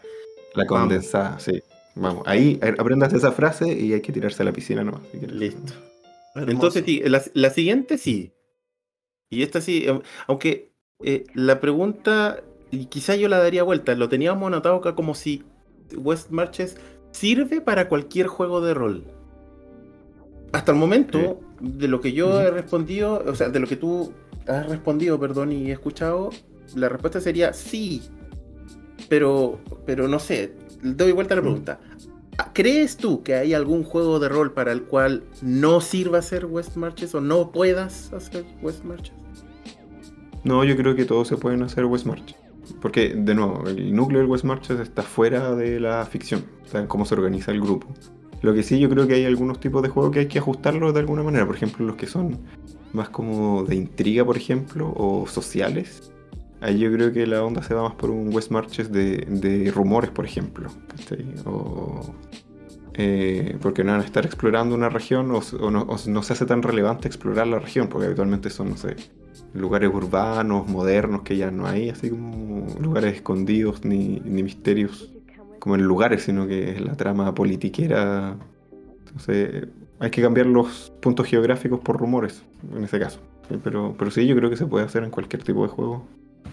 la condensada, sí. Vamos, ahí aprendas esa frase y hay que tirarse a la piscina nomás. si. Listo. Hermoso. Entonces, sí, la, la siguiente sí. Y esta sí, eh, aunque eh, la pregunta, y quizá yo la daría vuelta, lo teníamos anotado acá como si West Marches sirve para cualquier juego de rol. Hasta el momento, de lo que yo he respondido, o sea, de lo que tú has respondido, perdón, y he escuchado, la respuesta sería sí. Pero, pero no sé, doy vuelta a la pregunta. ah, ¿crees tú que hay algún juego de rol para el cual no sirva hacer West Marches o no puedas hacer West Marches? No, yo creo que todos se pueden hacer West March. Porque, de nuevo, el núcleo del West Marches está fuera de la ficción, o sea, en cómo se organiza el grupo. Lo que sí, yo creo que hay algunos tipos de juegos que hay que ajustarlos de alguna manera. Por ejemplo, los que son más como de intriga, por ejemplo, o sociales. Ahí yo creo que la onda se va más por un West Marches de, de rumores, por ejemplo. O, eh, porque no van a estar explorando una región o, o no, o no se hace tan relevante explorar la región, porque habitualmente son, no sé, lugares urbanos, modernos, que ya no hay así como lugares escondidos ni, ni misterios como en lugares, sino que es la trama politiquera. Entonces, hay que cambiar los puntos geográficos por rumores, en ese caso. Sí, Pero, pero sí, yo creo que se puede hacer en cualquier tipo de juego.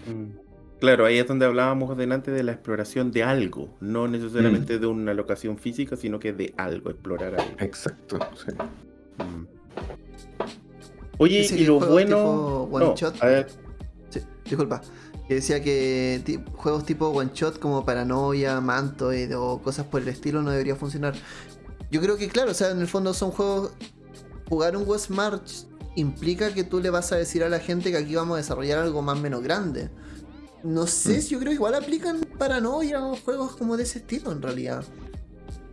Mm. Claro, ahí es donde hablábamos delante de la exploración de algo, no necesariamente de una locación física, sino que de algo, explorar algo. Exacto, sí. Mm. Oye, y lo bueno. one no, shot. a ver, Sí, disculpa. Que decía que juegos tipo one shot como Paranoia, Mantoid o cosas por el estilo no debería funcionar. Yo creo que claro, o sea, en el fondo son juegos. Jugar un West March implica que tú le vas a decir a la gente que aquí vamos a desarrollar algo más menos grande. No sé Mm. si yo creo que igual aplican Paranoia o juegos como de ese estilo en realidad.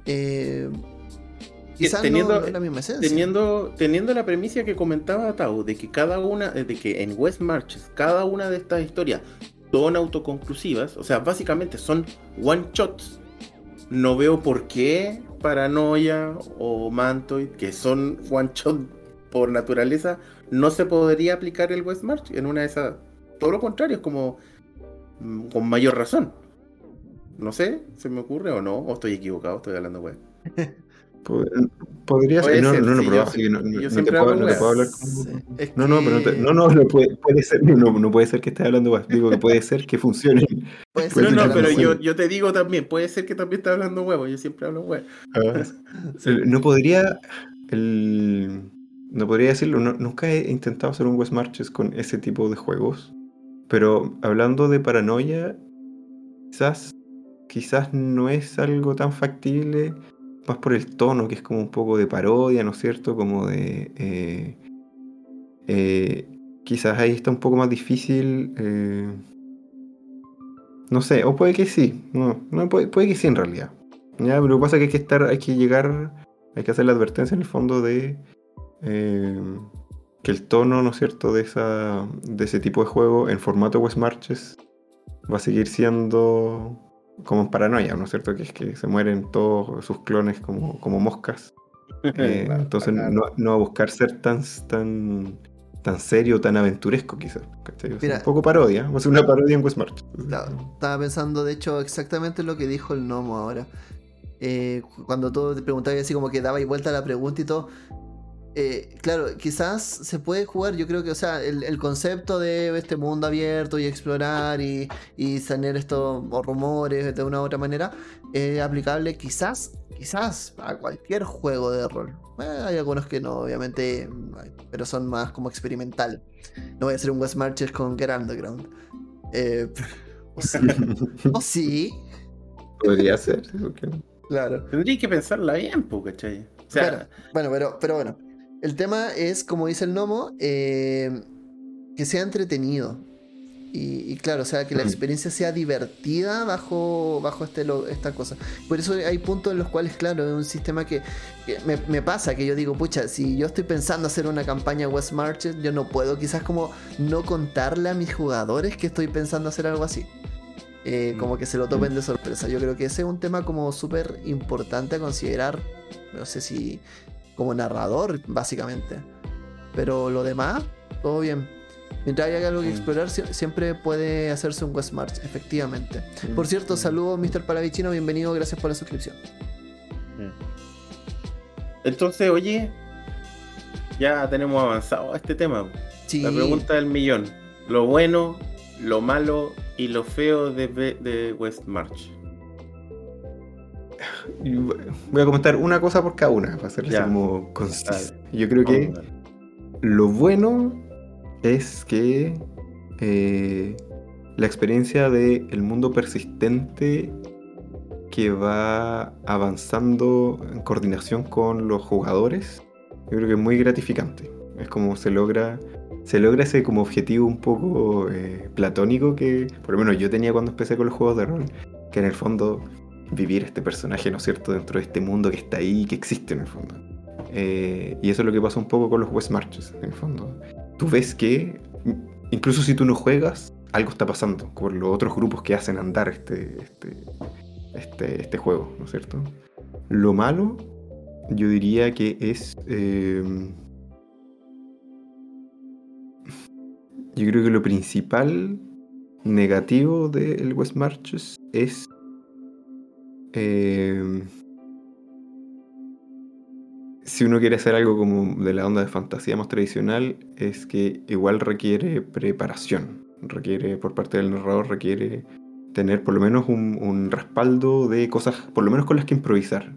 Eh, quizás teniendo- no, no es la misma esencia. teniendo, teniendo la premisa que comentaba Tau, de que cada una, de que en West Marches, cada una de estas historias son autoconclusivas, o sea, básicamente son one shots. No veo por qué Paranoia o Mantoid, que son one shot por naturaleza, no se podría aplicar el West March en una de esas. Todo lo contrario, es como mm, con mayor razón. No sé, se me ocurre o no, o estoy equivocado, estoy hablando web. Pod- Podría ser, no, no, no, sí, pero yo así sí- que no, no- yo no te puedo, no te weas. puedo hablar como- Sí, No, no, pero no, te- no, no, no puede, puede ser, no, no puede ser que estés hablando weas. Digo que puede ser que funcione. puede ser No, no, pero sí. yo, yo te digo también, puede ser que también esté hablando huevo, yo siempre hablo huevo. Ah, el- No podría. el- no podría decirlo. no- nunca he intentado hacer un West Marches con ese tipo de juegos. Pero hablando de paranoia, quizás. Quizás no es algo tan factible. Más por el tono, que es como un poco de parodia, ¿no es cierto? Como de. eh, eh, quizás ahí está un poco más difícil. eh, no sé, o puede que sí. No, no puede, puede que sí en realidad. Ya, pero lo que pasa es que hay que estar, hay que llegar, hay que hacer la advertencia en el fondo de que el tono, ¿no es cierto?, de esa, de ese tipo de juego en formato West Marches va a seguir siendo como en paranoia, ¿no es cierto? Que es que se mueren todos sus clones como, como moscas. Eh, Claro, entonces claro. no, no a buscar ser tan, tan, tan serio, tan aventuresco quizás. un poco parodia, va a ser una parodia en West Marches. Claro, estaba pensando, de hecho, exactamente lo que dijo el gnomo ahora. Eh, cu- cuando tú te preguntabas así como que daba y vuelta a la pregunta y todo. Eh, claro, quizás se puede jugar, yo creo que, o sea, el, el concepto de este mundo abierto y explorar y, y tener estos rumores de una u otra manera, es aplicable quizás, quizás a cualquier juego de rol. Eh, hay algunos que no, obviamente, pero son más como experimental. No voy a hacer un West Marches con Get Underground. Eh, o sí. O sí, Podría ser, sí, ¿por qué no? claro. Tendría que pensarla bien, po, ¿cachai? O sea, Claro. Bueno, pero, pero bueno. El tema es, como dice el gnomo, eh, que sea entretenido. Y, y claro, o sea, que la Mm. experiencia sea divertida bajo, bajo este, lo- esta cosa. Por eso hay puntos en los cuales, claro, es un sistema que, que me, me pasa, que yo digo, pucha, si yo estoy pensando hacer una campaña West Marches, yo no puedo quizás como no contarle a mis jugadores que estoy pensando hacer algo así. Eh, como que se lo tomen de sorpresa. Yo creo que ese es un tema como súper importante a considerar. No sé si como narrador, básicamente. Pero lo demás, todo bien. Mientras haya algo que Mm. explorar, sie- siempre puede hacerse un West March, efectivamente. Por cierto, saludos Mr. Palavicino, bienvenido, gracias por la suscripción. entonces, oye, ya tenemos avanzado a este tema. Sí, La pregunta del millón. Lo bueno, lo malo y lo feo de, de West March. Y Voy a comentar una cosa por cada una, para hacerlo Ya. como. Dale. Yo creo que lo bueno es que eh, la experiencia del mundo persistente que va avanzando en coordinación con los jugadores, yo creo que es muy gratificante. Es como se logra, se logra ese como objetivo un poco eh, platónico que por lo menos yo tenía cuando empecé con los juegos de rol, que en el fondo vivir este personaje, ¿no es cierto?, dentro de este mundo que está ahí, que existe en el fondo. Eh, y eso es lo que pasa un poco con los West Marches, en el fondo. Tú ves que, incluso si tú no juegas, algo está pasando con los otros grupos que hacen andar este, este, este, este juego, ¿no es cierto? Lo malo, yo diría que es... Eh, yo creo que lo principal negativo del West Marches es... Eh, si uno quiere hacer algo como de la onda de fantasía más tradicional, es que igual requiere preparación. Requiere, por parte del narrador, requiere tener por lo menos un, respaldo de cosas, por lo menos con las que improvisar.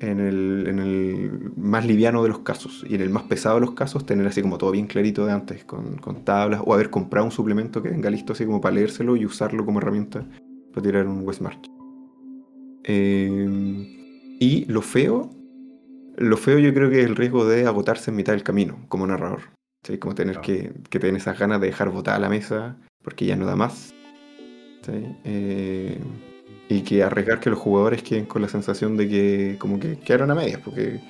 En el, más liviano de los casos y en el más pesado de los casos, tener así como todo bien clarito de antes, con, tablas, o haber comprado un suplemento que venga listo así como para leérselo y usarlo como herramienta para tirar un Westmarch. Eh, y lo feo lo feo yo creo que es el riesgo de agotarse en mitad del camino como narrador. ¿sí? Como tener que, tener esas ganas de dejar botada la mesa porque ya no da más. Eh, y que arriesgar que los jugadores queden con la sensación de que como que quedaron a medias, porque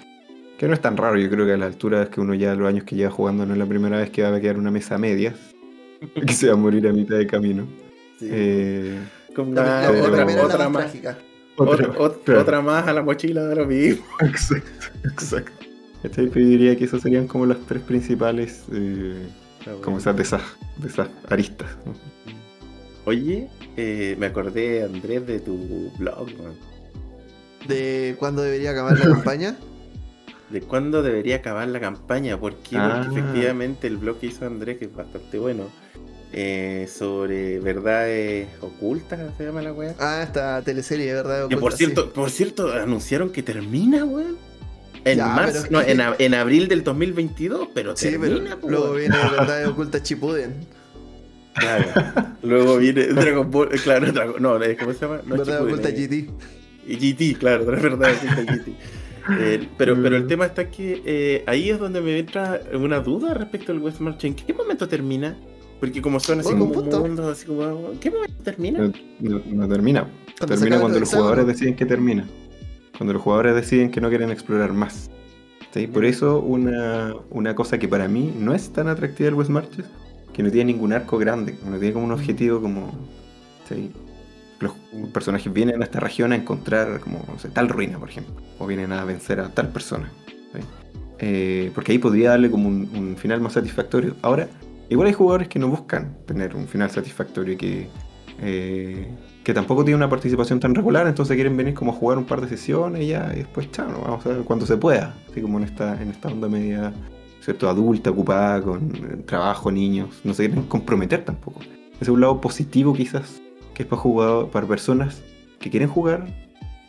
que no es tan raro, yo creo que a la altura es que uno ya los años que lleva jugando no es la primera vez que va a quedar una mesa a medias, que se va a morir a mitad de camino. Eh, como otra, más otra, más a la mochila de lo mismo. Exacto, exacto. Este, diría que esas serían como las tres principales, eh, como esas de esas, aristas. Oye, eh, me acordé, Andrés, de tu blog. ¿De cuándo debería acabar la campaña? De cuándo debería acabar la campaña. ¿Por qué? Porque ah. efectivamente el blog que hizo Andrés, que es bastante bueno, eh, sobre verdades ocultas, se llama la weá. Ah, esta teleserie, ocultas. Que por cierto, por cierto, anunciaron que termina, weón. En marzo, no, en, abril del 2022, pero sí, termina, pero Luego viene Verdades Ocultas Chipuden. Claro. luego viene Dragon Ball, claro, no, ¿cómo se llama? No, Verdades Ocultas GT. GT, claro, Verdades Ocultas GT. Eh, pero, pero el mm. tema está que eh, ahí es donde me entra una duda respecto al West March. ¿En qué momento termina? Porque como son así como mundos, así como. ¿Qué momento termina? No, termina. termina cuando los jugadores deciden que termina. Cuando los jugadores deciden que no quieren explorar más. ¿Sí? Por eso una, una, cosa que para mí no es tan atractiva del West Marches, que no tiene ningún arco grande, no tiene como un objetivo como... ¿sí? Los personajes vienen a esta región a encontrar como tal ruina, por ejemplo, o vienen a vencer a tal persona. Eh, porque ahí podría darle como un, un, final más satisfactorio. Ahora, Igual hay jugadores que no buscan tener un final satisfactorio y que, eh, que tampoco tienen una participación tan regular, entonces quieren venir como a jugar un par de sesiones y ya, y después chao, vamos a ver cuando se pueda, así como en esta, en esta onda media, ¿cierto? Adulta, ocupada con eh, trabajo, niños, no se quieren comprometer tampoco. Es un lado positivo quizás, que es para jugadores, para personas que quieren jugar,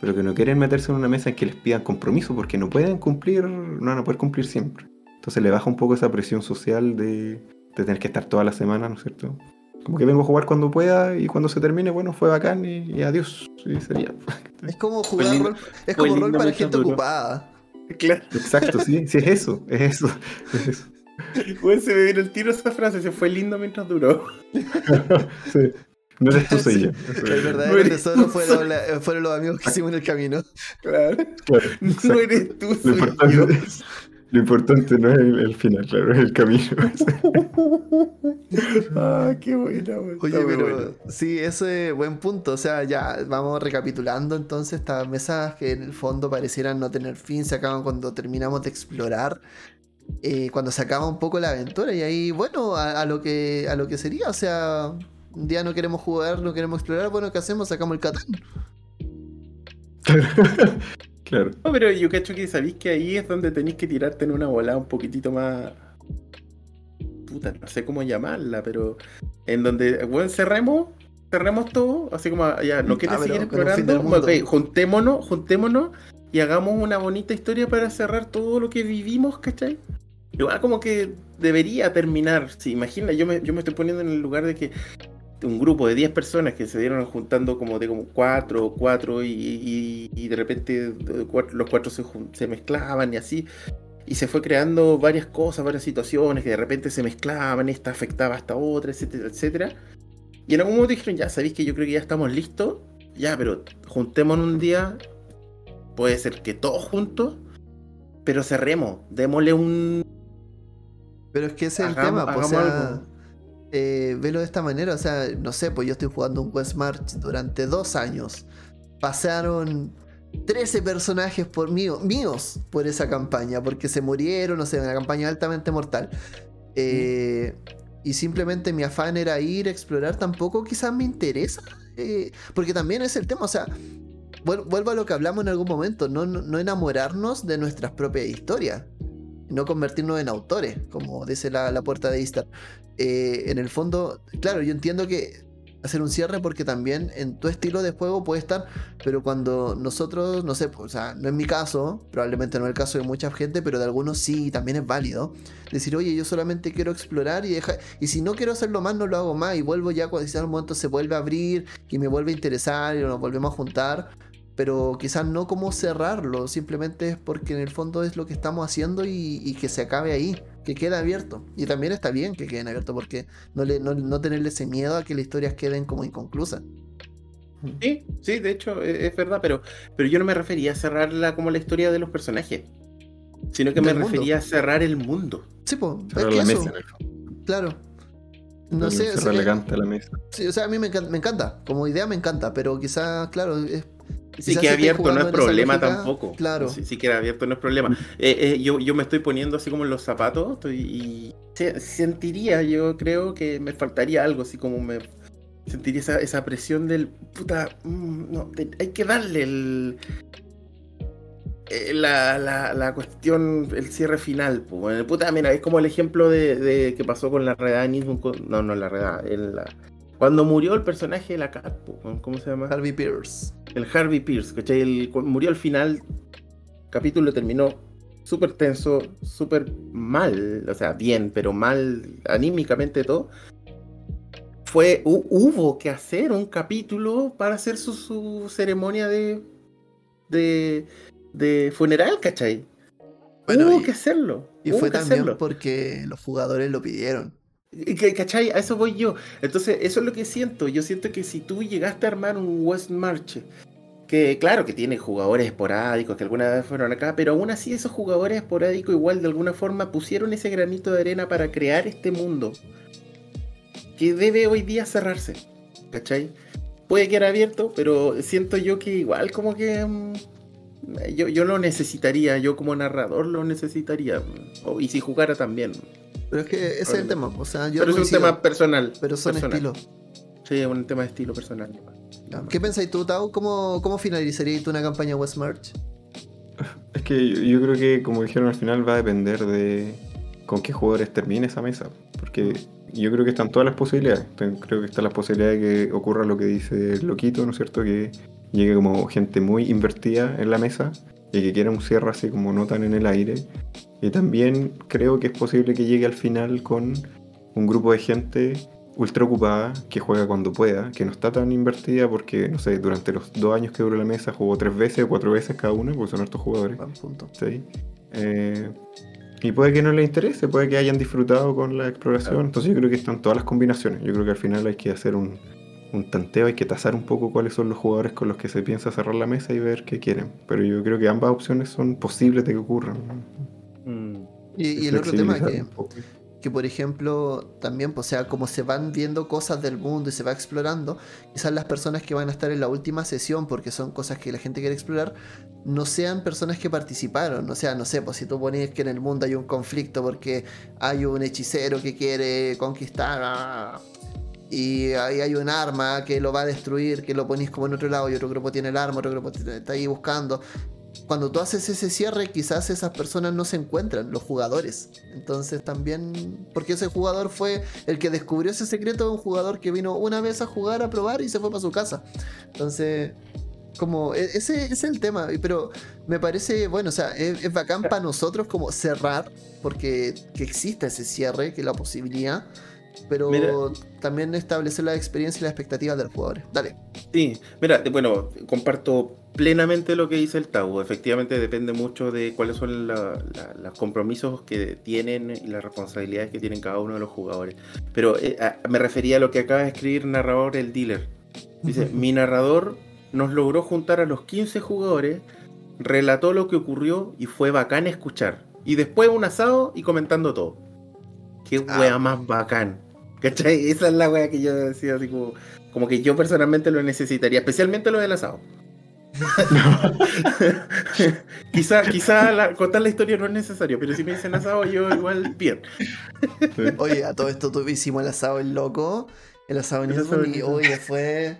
pero que no quieren meterse en una mesa en que les pidan compromiso porque no pueden cumplir, no van a poder cumplir siempre. Entonces le baja un poco esa presión social de, de tener que estar toda la semana, ¿no es cierto? Como que vengo a jugar cuando pueda y cuando se termine, bueno, fue bacán y, adiós. sería. Es como jugar rol, es como rol para gente ocupada. Claro. Exacto, sí, sí, es eso, es eso. Es eso. se me vino el tiro esa frase, se fue lindo mientras duró. sí. No eres tú, soy yo. El verdadero tesoro fueron, fueron, los amigos que hicimos en el camino. Claro. claro no eres tú, soy yo. Lo importante no es el, final, claro, es el camino. ah, qué buena, Oye, pero sí, ese es buen punto. O sea, ya vamos recapitulando entonces estas mesas que en el fondo parecieran no tener fin, se acaban cuando terminamos de explorar. Eh, cuando se acaba un poco la aventura y ahí, bueno, a, lo que, a lo que sería, o sea, un día no queremos jugar, no queremos explorar, bueno, ¿qué hacemos? Sacamos el Catán. No, pero yo cacho que sabéis que ahí es donde tenéis que tirarte en una bola un poquitito más. Puta, no sé cómo llamarla, pero. En donde, bueno, cerremos, cerremos todo, así como, ya, no quieres seguir explorando. Ok, juntémonos, juntémonos y hagamos una bonita historia para cerrar todo lo que vivimos, ¿cachai? Igual como que debería terminar. Si imagina, yo me, yo me estoy poniendo en el lugar de que un grupo de 10 personas que se dieron juntando como de como 4, 4 y, de repente los cuatro se, se mezclaban y así. Y se fue creando varias cosas, varias situaciones que de repente se mezclaban, esta afectaba a esta otra, etcétera, etcétera. Y en algún momento dijeron, ya, sabéis que yo creo que ya estamos listos, ya, pero juntémonos un día, puede ser que todos juntos, pero cerremos, démosle un... Pero es que ese es el tema, pues, o sea, eh, velo de esta manera, o sea, no sé, pues yo estoy jugando un West March durante dos años. Pasaron 13 personajes por míos por esa campaña, porque se murieron, o sea, una campaña altamente mortal. Eh, y simplemente mi afán era ir a explorar, tampoco quizás me interesa, eh, porque también es el tema, o sea, vuelvo a lo que hablamos en algún momento, no, no, enamorarnos de nuestras propias historias, no convertirnos en autores, como dice la, puerta de Istar. Eh, en el fondo, claro, yo entiendo que hacer un cierre porque también en tu estilo de juego puede estar, pero cuando nosotros, no sé, o sea, no es mi caso, probablemente no es el caso de mucha gente, pero de algunos sí, también es válido. Decir, oye, yo solamente quiero explorar y dejar, y si no quiero hacerlo más, no lo hago más y vuelvo ya cuando en algún momento se vuelve a abrir y me vuelve a interesar y nos volvemos a juntar pero quizás no como cerrarlo, simplemente es porque en el fondo es lo que estamos haciendo y, que se acabe ahí, que quede abierto. Y también está bien que queden abiertos porque no, le, no, tenerle ese miedo a que las historias queden como inconclusas. Sí, sí, de hecho e, es, verdad, pero, pero yo no me refería a cerrarla como la historia de los personajes, sino que me refería a cerrar el mundo. Sí, pues, la mesa. Claro. No sé. Es elegante la mesa. Sí, o sea, a mí me encanta, me encanta, como idea me encanta, pero quizás, claro, es Sí que abierto no es problema tampoco. Claro. Sí, que abierto no es problema. Eh, eh, yo, yo me estoy poniendo así como en los zapatos y sentiría, yo creo que me faltaría algo, así como me sentiría esa, esa presión del puta. Mm, no, hay que darle el, eh, la, la, la, cuestión, el cierre final. Pues, puta, mira, es como el ejemplo de, de que pasó con la redada No, no, la redada. La, cuando murió el personaje de la Cat, ¿cómo se llama? Harvey Pierce. El Harvey Pierce, ¿cachai? El, murió al final, el capítulo terminó súper tenso, súper mal, o sea, bien, pero mal anímicamente todo. Fue, hubo que hacer un capítulo para hacer su, ceremonia de, de, de funeral, ¿cachai? hubo que hacerlo. Y fue también porque los jugadores lo pidieron. ¿Cachai? A eso voy yo. Entonces, eso es lo que siento. Yo siento que si tú llegaste a armar un West March, que claro que tiene jugadores esporádicos que alguna vez fueron acá, pero aún así esos jugadores esporádicos igual de alguna forma pusieron ese granito de arena para crear este mundo que debe hoy día cerrarse. ¿Cachai? Puede quedar abierto, pero siento yo que igual como que... Mm, yo, yo lo necesitaría, yo como narrador lo necesitaría. y si jugara también. Pero es que ese es el tema. O sea, yo pero es un tema personal. Pero son estilos. Sí, es un tema de estilo personal. ¿Qué pensáis tú, Tao? ¿Cómo, cómo finalizarías tú una campaña West March? Es que yo, creo que, como dijeron al final, va a depender de con qué jugadores termine esa mesa. Porque yo creo que están todas las posibilidades. Creo que está la posibilidad de que ocurra lo que dice el Loquito, ¿no es cierto? Que llegue como gente muy invertida en la mesa y que quiera un cierre así como no tan en el aire. Y también creo que es posible que llegue al final con un grupo de gente ultra ocupada, que juega cuando pueda, que no está tan invertida porque, no sé, durante los dos años que duró la mesa jugó tres veces o cuatro veces cada uno, porque son estos jugadores. ¿sí? Eh, y puede que no les interese, puede que hayan disfrutado con la exploración. Entonces yo creo que están todas las combinaciones. Yo creo que al final hay que hacer un, un tanteo, hay que tasar un poco cuáles son los jugadores con los que se piensa cerrar la mesa y ver qué quieren. Pero yo creo que ambas opciones son posibles de que ocurran. Mm. Y, el otro tema que, que, por ejemplo, también, pues, o sea, como se van viendo cosas del mundo y se va explorando, quizás las personas que van a estar en la última sesión, porque son cosas que la gente quiere explorar, no sean personas que participaron. O sea, no sé, pues si tú pones que en el mundo hay un conflicto porque hay un hechicero que quiere conquistar ah, y ahí hay un arma que lo va a destruir, que lo ponéis como en otro lado y otro grupo tiene el arma, otro grupo está ahí buscando cuando tú haces ese cierre, quizás esas personas no se encuentran, los jugadores. Entonces también, porque ese jugador fue el que descubrió ese secreto, un jugador que vino una vez a jugar, a probar y se fue para su casa. Entonces, como, e-, ese, es el tema, pero me parece, bueno, o sea, es, bacán para nosotros como cerrar, porque que exista ese cierre, que la posibilidad. pero Mira. también establecer la experiencia y las expectativas de los jugadores. Dale. Sí, mira, de- bueno, comparto plenamente lo que dice el Tau. Efectivamente depende mucho de cuáles son la- la- los compromisos que tienen y las responsabilidades que tienen cada uno de los jugadores. Pero eh, a- me refería a lo que acaba de escribir narrador el dealer. Dice, mi narrador nos logró juntar a los 15 jugadores, relató lo que ocurrió y fue bacán escuchar. Y después un asado y comentando todo. Qué Ah. wea más bacán. ¿Cachai? Esa es la wea que yo decía así como, como que yo personalmente lo necesitaría, especialmente lo del asado. quizá quizá la- contar la historia no es necesario, pero si me dicen asado yo igual bien. Oye, a todo esto tú hicimos el asado el loco, el asado asado y oye, fue.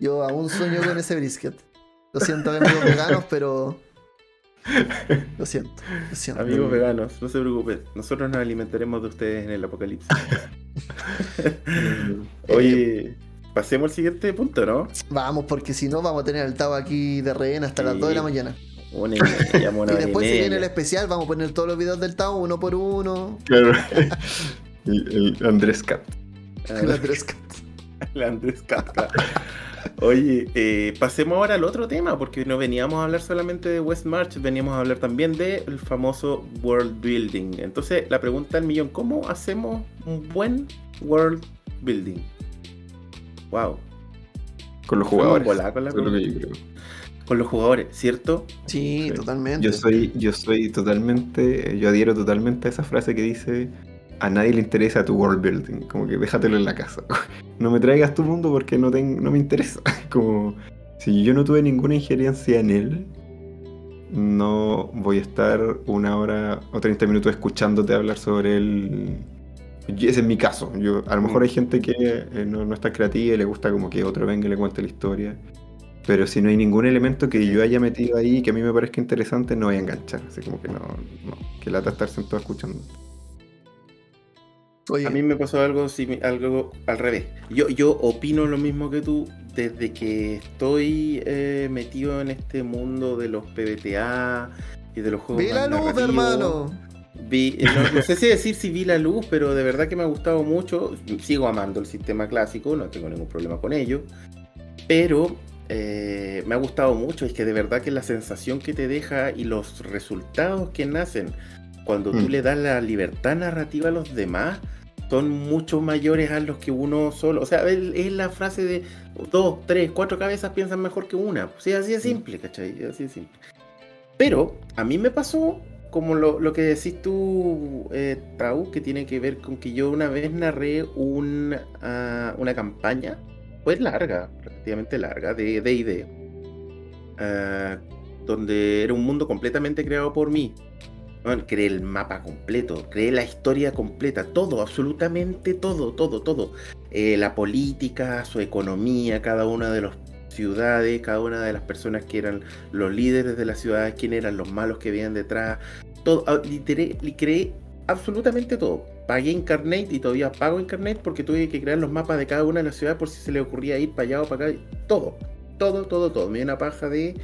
Yo aún sueño con ese brisket. Lo siento, amigos veganos, pero. Lo siento, lo siento. Amigos veganos, no se preocupen, nosotros nos alimentaremos de ustedes en el apocalipsis. Oye, pasemos al siguiente punto, ¿no? Vamos, porque si no, vamos a tener al Tao aquí de rehén hasta las Sí. 2 de la mañana. Una y media, una y hora después, si viene el especial, vamos a poner todos los videos del Tao uno por uno. Claro. El, el Andrés Cat. Ah, La tres- La Andrés Kafka. Oye, eh, pasemos ahora al otro tema, porque no veníamos a hablar solamente de West March, veníamos a hablar también del famoso world building. Entonces, la pregunta del millón, ¿cómo hacemos un buen world building? Wow. Con los jugadores. con la Eso es lo que yo creo. Con los jugadores, ¿cierto? Sí, Sí. totalmente. Yo soy, yo soy totalmente, yo adhiero totalmente a esa frase que dice a nadie le interesa tu world building, como que déjatelo en la casa. No me traigas tu mundo porque no, ten- no me interesa. Como si yo no tuve ninguna injerencia en él, no voy a estar una hora o 30 minutos escuchándote hablar sobre él. Y ese es mi caso. Yo, a lo mejor hay gente que eh, no, no está creativa y le gusta como que otro venga y le cuente la historia. Pero si no hay ningún elemento que yo haya metido ahí que a mí me parezca interesante, no voy a enganchar. Así como que no, no. Que lata estar sentado escuchando. Oye, A mí me pasó algo, algo al revés. Yo, yo opino lo mismo que tú desde que estoy eh, metido en este mundo de los PBTA y de los juegos. vi la luz, narrativos. hermano. Vi- eh, no, no sé si decir si vi la luz, pero de verdad que me ha gustado mucho. Sigo amando el sistema clásico, no tengo ningún problema con ello. Pero eh, me ha gustado mucho, es que de verdad que la sensación que te deja y los resultados que nacen cuando tú Mm. le das la libertad narrativa a los demás son mucho mayores a los que uno solo. O sea, es, es la frase de dos, tres, cuatro cabezas piensan mejor que una. O sea, así de simple, ¿cachai? Así de simple. Pero a mí me pasó como lo, lo que decís tú, eh, Tau, que tiene que ver con que yo una vez narré un, ah, una campaña, pues larga, relativamente larga, de D&D, ah, donde era un mundo completamente creado por mí. Bueno, creé el mapa completo, creé la historia completa, todo, absolutamente todo, todo, todo. Eh, la política, su economía, cada una de las ciudades, cada una de las personas que eran los líderes de las ciudades, quién eran los malos que veían detrás, todo, ah, literé- li- creé absolutamente todo. Pagué Incarnate y todavía pago Incarnate porque tuve que crear los mapas de cada una de las ciudades por si se le ocurría ir para allá o para acá. Todo, todo, todo, todo. Me dio una paja de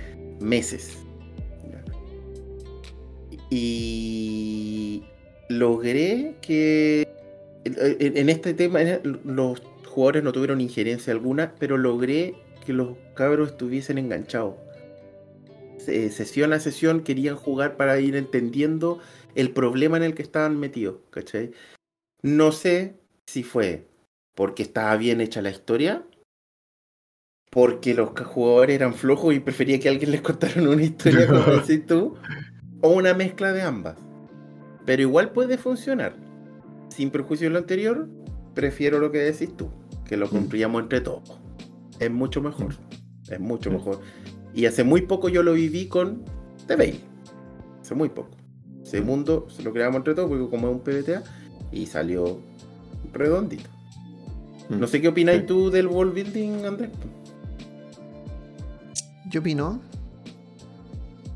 meses. Y logré que en este tema los jugadores no tuvieron injerencia alguna, pero logré que los cabros estuviesen enganchados. Se- Sesión a sesión querían jugar para ir entendiendo el problema en el que estaban metidos, ¿cachai? No sé si fue porque estaba bien hecha la historia, porque los jugadores eran flojos y prefería que alguien les contara una historia, como decís tú, o una mezcla de ambas. Pero igual puede funcionar. Sin perjuicio de lo anterior, prefiero lo que decís tú, que lo Mm. construyamos entre todos. Es mucho mejor. Es mucho Mm. mejor. Y hace muy poco yo lo viví con The Veil. Hace muy poco. Ese Mm. mundo se lo creamos entre todos, porque como es un PBTA, y salió redondito. No sé qué opináis tú del world building, Andrés. Yo opino.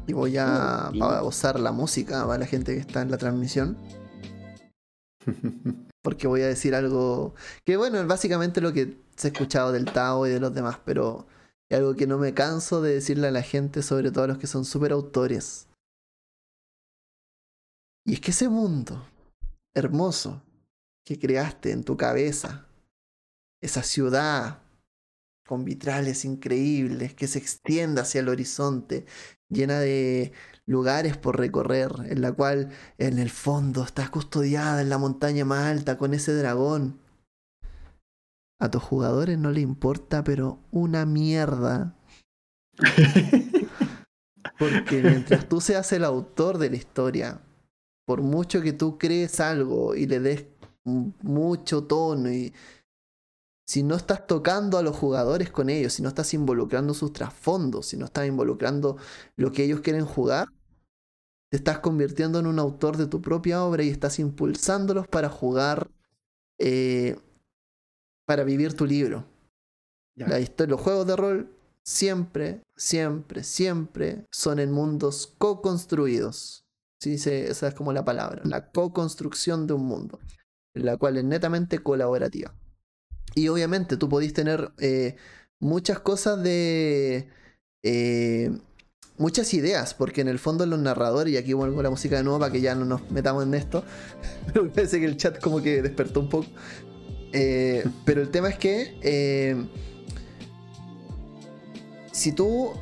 Y voy a, Mm, y- a usar la música para la gente que está en la transmisión. Porque voy a decir algo que, bueno, es básicamente lo que escuchado del Tao y de los demás, pero es algo que no me canso de decirle a la gente, sobre todo a los que son super autores. Y es que ese mundo hermoso que creaste en tu cabeza, esa ciudad con vitrales increíbles que se extienda hacia el horizonte, llena de lugares por recorrer, en la cual en el fondo estás custodiada en la montaña más alta con ese dragón. A tus jugadores no le importa, pero una mierda. Porque mientras tú seas el autor de la historia, por mucho que tú crees algo y le des mucho tono y si no estás tocando a los jugadores con ellos, si no estás involucrando sus trasfondos, si no estás involucrando lo que ellos quieren jugar, te estás convirtiendo en un autor de tu propia obra y estás impulsándolos para jugar, eh, para vivir tu libro. La historia, los juegos de rol siempre, siempre, siempre son en mundos co-construidos. ¿Sí? Esa es como la palabra, la co-construcción de un mundo, en la cual es netamente colaborativa. Y obviamente tú podís tener eh, muchas cosas de... Eh, muchas ideas, porque en el fondo los narradores, y aquí vuelvo la música de nuevo para que ya no nos metamos en esto, pero parece que el chat como que despertó un poco. Eh, pero el tema es que si tú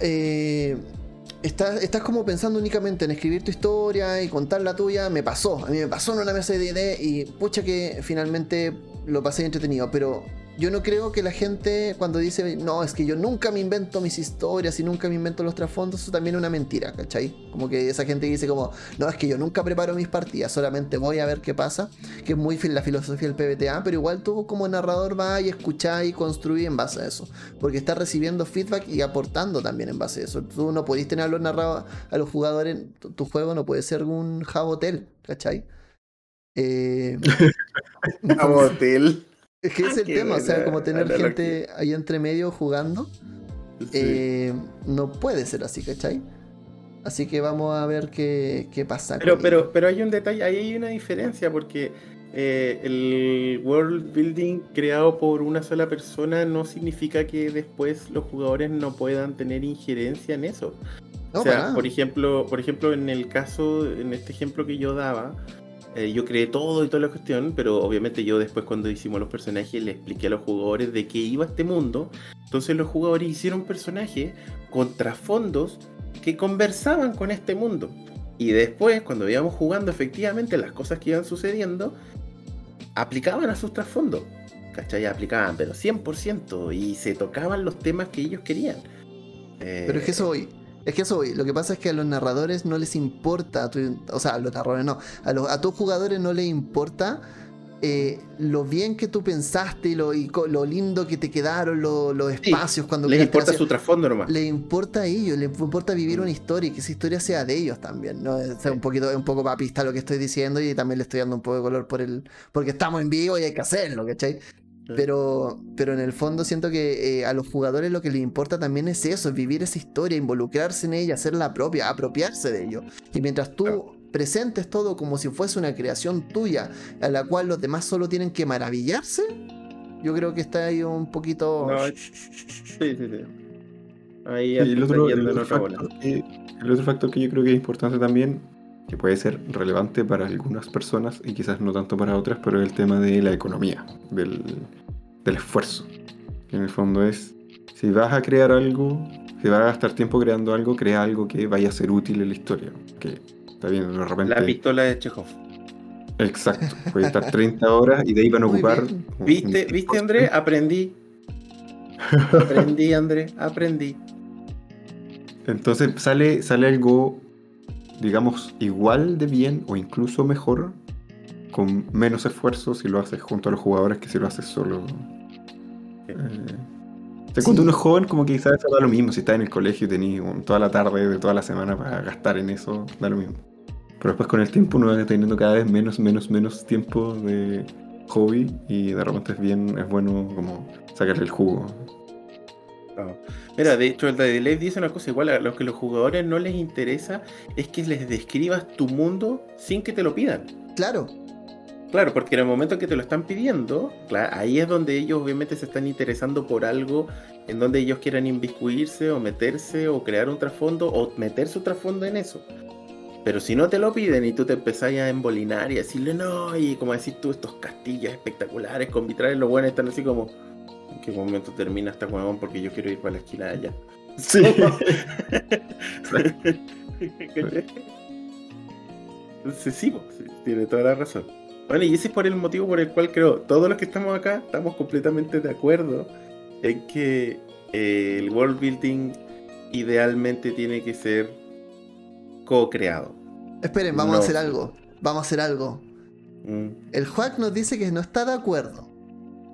estás, estás como pensando únicamente en escribir tu historia y contar la tuya, me pasó, a mí me pasó en una mesa de D&D y pucha que finalmente lo pasé entretenido, pero yo no creo que la gente cuando dice, no, es que yo nunca me invento mis historias y nunca me invento los trasfondos, eso también es una mentira, ¿cachai? Como que esa gente dice como, no, es que yo nunca preparo mis partidas, solamente voy a ver qué pasa, que es muy la filosofía del PBTA, pero igual tú como narrador vas y escuchás y construís en base a eso, porque estás recibiendo feedback y aportando también en base a eso. Tú no podés tener a los, narrados, a los jugadores, tu, juego no puede ser un jabotel, ¿cachai? Eh, jabotel. Es que es el tema, o sea, como tener gente ahí entre medio jugando, eh, no puede ser así, ¿cachai? Así que vamos a ver qué, qué pasa. Pero, pero, pero hay un detalle, ahí hay una diferencia, porque eh, el world building creado por una sola persona no significa que después los jugadores no puedan tener injerencia en eso. o sea, por ejemplo, por ejemplo, en el caso, en este ejemplo que yo daba, eh, yo creé todo y toda la cuestión, pero obviamente yo después cuando hicimos los personajes le expliqué a los jugadores de qué iba este mundo. Entonces los jugadores hicieron personajes con trasfondos que conversaban con este mundo. Y después, cuando íbamos jugando efectivamente las cosas que iban sucediendo, aplicaban a sus trasfondos. ¿Cachai? Aplicaban, pero 100%. Y se tocaban los temas que ellos querían. pero es que eso hoy es que eso, lo que pasa es que a los narradores no les importa, o sea, a los narradores no, a, los, a tus jugadores no les importa eh, lo bien que tú pensaste y lo, lo lindo que te quedaron los espacios cuando les importa su trasfondo nomás. Les importa a ellos, les importa vivir una historia y que esa historia sea de ellos también. ¿no? Es un poquito, un poco papista lo que estoy diciendo y también le estoy dando un poco de color por el. porque estamos en vivo y hay que hacerlo, ¿cachai? Pero, pero en el fondo siento que eh, a los jugadores lo que les importa también es eso, vivir esa historia, involucrarse en ella, hacerla propia, apropiarse de ello. Y mientras tú presentes todo como si fuese una creación tuya, a la cual los demás solo tienen que maravillarse, yo creo que está ahí un poquito... sí, sí, sí. Ahí el, otro, el, otro factor que, el otro factor que yo creo que es importante también que puede ser relevante para algunas personas y quizás no tanto para otras, pero es el tema de la economía, del, del esfuerzo. en el fondo es, si vas a crear algo, si vas a gastar tiempo creando algo, crea algo que vaya a ser útil en la historia. Que está bien, de repente... La pistola de Chekhov. Exacto, puede estar 30 horas y de ahí van a ocupar... ¿Viste, ¿Viste André? Aprendí. Aprendí, André, aprendí. Entonces sale, sale algo digamos, igual de bien o incluso mejor con menos esfuerzo si lo haces junto a los jugadores que si lo haces solo. Eh, cuando uno es joven, como que quizás da lo mismo. Si estás en el colegio y tenés toda la tarde de toda la semana para gastar en eso, da lo mismo. Pero después con el tiempo uno va teniendo cada vez menos, menos, menos tiempo de hobby y de repente es bien, es bueno como sacarle el jugo. Mira, de hecho, el Delay dice una cosa igual: a los que los jugadores no les interesa es que les describas tu mundo sin que te lo pidan. Claro. Claro, porque en el momento que te lo están pidiendo, ahí es donde ellos obviamente se están interesando por algo en donde ellos quieran inviscuirse o meterse o crear un trasfondo o meter su trasfondo en eso. Pero si no te lo piden y tú te empezás a embolinar y decirle no, y como decís tú, estos castillos espectaculares con vitrales, los buenos están así como, ¿en qué momento termina esta huevón? Porque yo quiero ir para la esquina de allá. Sí. Sí, sí, tiene toda la razón. Bueno, y ese es por el motivo por el cual creo todos los que estamos acá estamos completamente de acuerdo en que eh, el world building idealmente tiene que ser co-creado. Esperen, vamos No. a hacer algo. Vamos a hacer algo. Mm. El Juac nos dice que no está de acuerdo.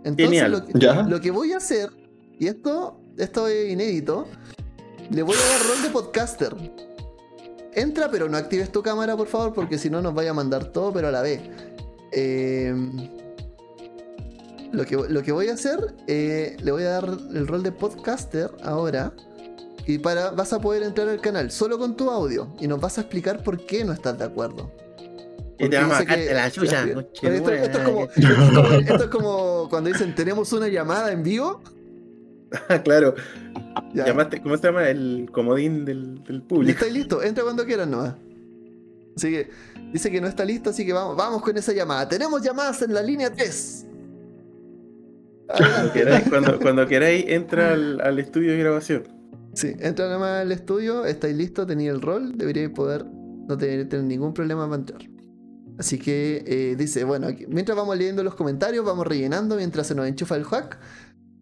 Entonces Genial. lo que, ¿Ya? lo que voy a hacer, y esto, esto es inédito, le voy a dar rol de podcaster. Entra, pero no actives tu cámara, por favor, porque si no nos vaya a mandar todo, pero a la vez. Eh, lo, que, lo que voy a hacer, eh, le voy a dar el rol de podcaster ahora. Y para, vas a poder entrar al canal solo con tu audio. Y nos vas a explicar por qué no estás de acuerdo. Y te vamos a sacarte la chucha. Esto, esto es como, esto es como- cuando dicen tenemos una llamada en vivo. Ah, claro. Ya. Llamaste, ¿cómo se llama? El comodín del, público. estáis listo, entra cuando quieran nomás. Así que dice que no está listo, así que vamos, vamos con esa llamada. Tenemos llamadas en la línea 3. Cuando queráis, cuando, cuando queráis, entra al, al estudio de grabación. Sí, entra nomás al estudio, estáis listos, tenéis el rol, deberíais poder no tener, tener ningún problema para entrar. Así que eh, dice, bueno, aquí- mientras vamos leyendo los comentarios, vamos rellenando mientras se nos enchufa el hack.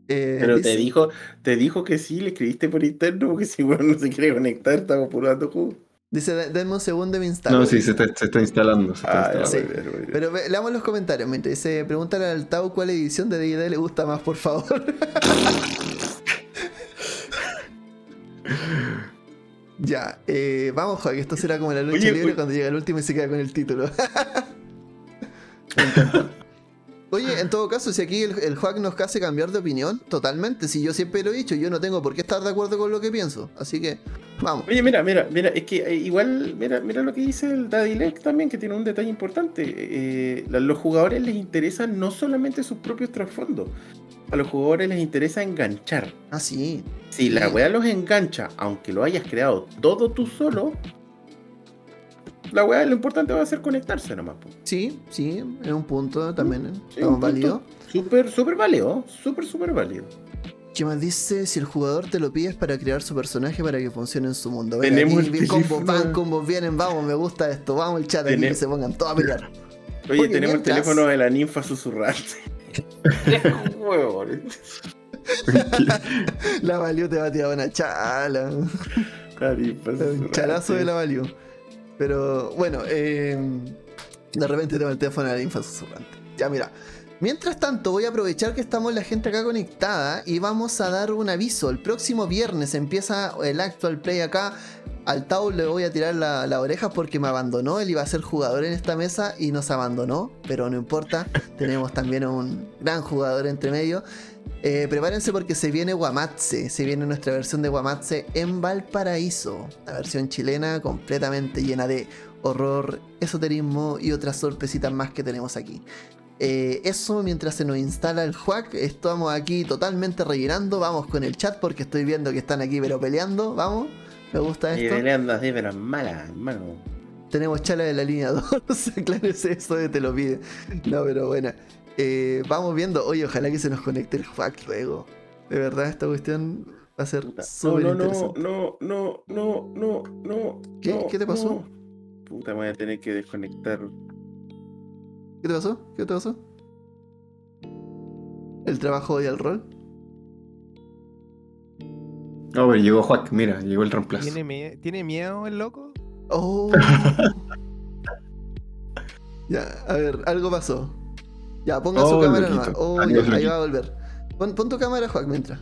Eh, Pero dice- te dijo, te dijo que sí, le escribiste por interno, porque si bueno no se quiere conectar, estamos puro dando jugo. Dice, "De- denme un segundo y me instalo. No, sí, se está, se está instalando. Se está Ah, instalando. muy bien, muy bien. Pero ve- leamos los comentarios. Mientras dice, pregúntale al Tau cuál edición de D&D le gusta más, por favor. ya, eh, vamos, que esto será como la lucha Oye, libre oye. cuando llega el último y se queda con el título. Me encanta. Oye, en todo caso, si aquí el, el Juan nos hace cambiar de opinión, totalmente. Si yo siempre lo he dicho, yo no tengo por qué estar de acuerdo con lo que pienso. Así que, vamos. Oye, mira, mira, mira, es que eh, igual, mira, mira lo que dice el Daddy Lake también, que tiene un detalle importante. Eh, a los jugadores les interesa no solamente sus propios trasfondos, a los jugadores les interesa enganchar. Ah, sí. Si la Sí. weá los engancha, aunque lo hayas creado todo tú solo, la weá lo importante va a ser conectarse nomás. po. Sí, sí, es un punto también. ¿eh? Sí, un punto válidos. Súper, súper válido, súper, súper válido. ¿Qué más dice? Si el jugador te lo pides para crear su personaje para que funcione en su mundo. Tenemos aquí, el bien, combos van, combos vienen, vamos, me gusta esto. Vamos el chat aquí que se pongan todos a pelear. Oye, Oye, tenemos mientras- el teléfono de la ninfa susurrante. La Valió te va a tirar una chala. La ninfa Un chalazo de la Valió. Pero bueno, eh, de repente tengo el teléfono de la infa susurrante. Ya, mira. Mientras tanto, voy a aprovechar que estamos la gente acá conectada y vamos a dar un aviso. El próximo viernes empieza el actual play acá. Al Tau le voy a tirar la- orejas porque me abandonó. Él iba a ser jugador en esta mesa y nos abandonó. Pero no importa, tenemos también un gran jugador entre medio. Eh, prepárense porque se viene Guamatse. Se viene nuestra versión de Guamatse en Valparaíso. La versión chilena completamente llena de horror, esoterismo y otras sorpresitas más que tenemos aquí. Eh, eso mientras se nos instala el Juac, estamos aquí totalmente rellenando. Vamos con el chat porque estoy viendo que están aquí pero peleando. Vamos, me gusta Y esto. peleando así, pero mala, hermano. Tenemos chala de la línea 2. Aclárese eso de te lo pide. No, pero bueno. Eh, vamos viendo. Oye, ojalá que se nos conecte el Juac luego. De verdad, esta cuestión va a ser súper no, no, interesante. no, no, no, no, no. ¿Qué? no, ¿Qué te pasó? no. Puta, me voy a tener que desconectar. ¿Qué te pasó? ¿Qué te pasó? ¿El trabajo y el rol? No, pero llegó Juac, mira, llegó el reemplazo. ¿Tiene, mie- ¿Tiene miedo el loco? Oh. ya, a ver, algo pasó. Ya, ponga su Oh, cámara loquito. nomás. Oh, Adiós, ya, ahí va a volver. Pon, pon tu cámara, Juan, mientras.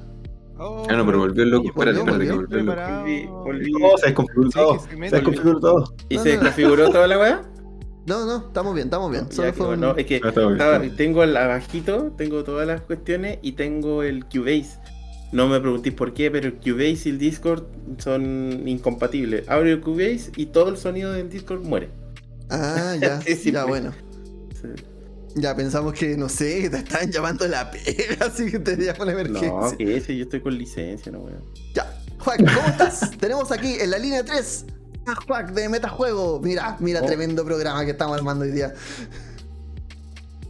Oh, Ah, no, pero volvió el loco. Espérate, que volvió. el loco. preparado. Volví, volví. No, se desconfiguró Sí, todo. se desconfiguró todo. ¿Y No, se no, no. configuró toda la weá? No, no, estamos bien, estamos bien. Solo fue un- bueno, es que Ah, estaba- tengo el abajito, tengo todas las cuestiones y tengo el Cubase. No me preguntéis por qué, pero el Cubase y el Discord son incompatibles. Abro el Cubase y todo el sonido del Discord muere. Ah, ya, Sí, ya, pues. bueno. Sí. Ya pensamos que, no sé, que te estaban llamando la pega, así que te llamo la emergencia. No, que ese, yo estoy con licencia, no weón. Ya, Juan, ¿cómo estás? Tenemos aquí en la línea 3 Juac de Metajuego. Mira, mira, Oh. tremendo programa que estamos armando hoy día.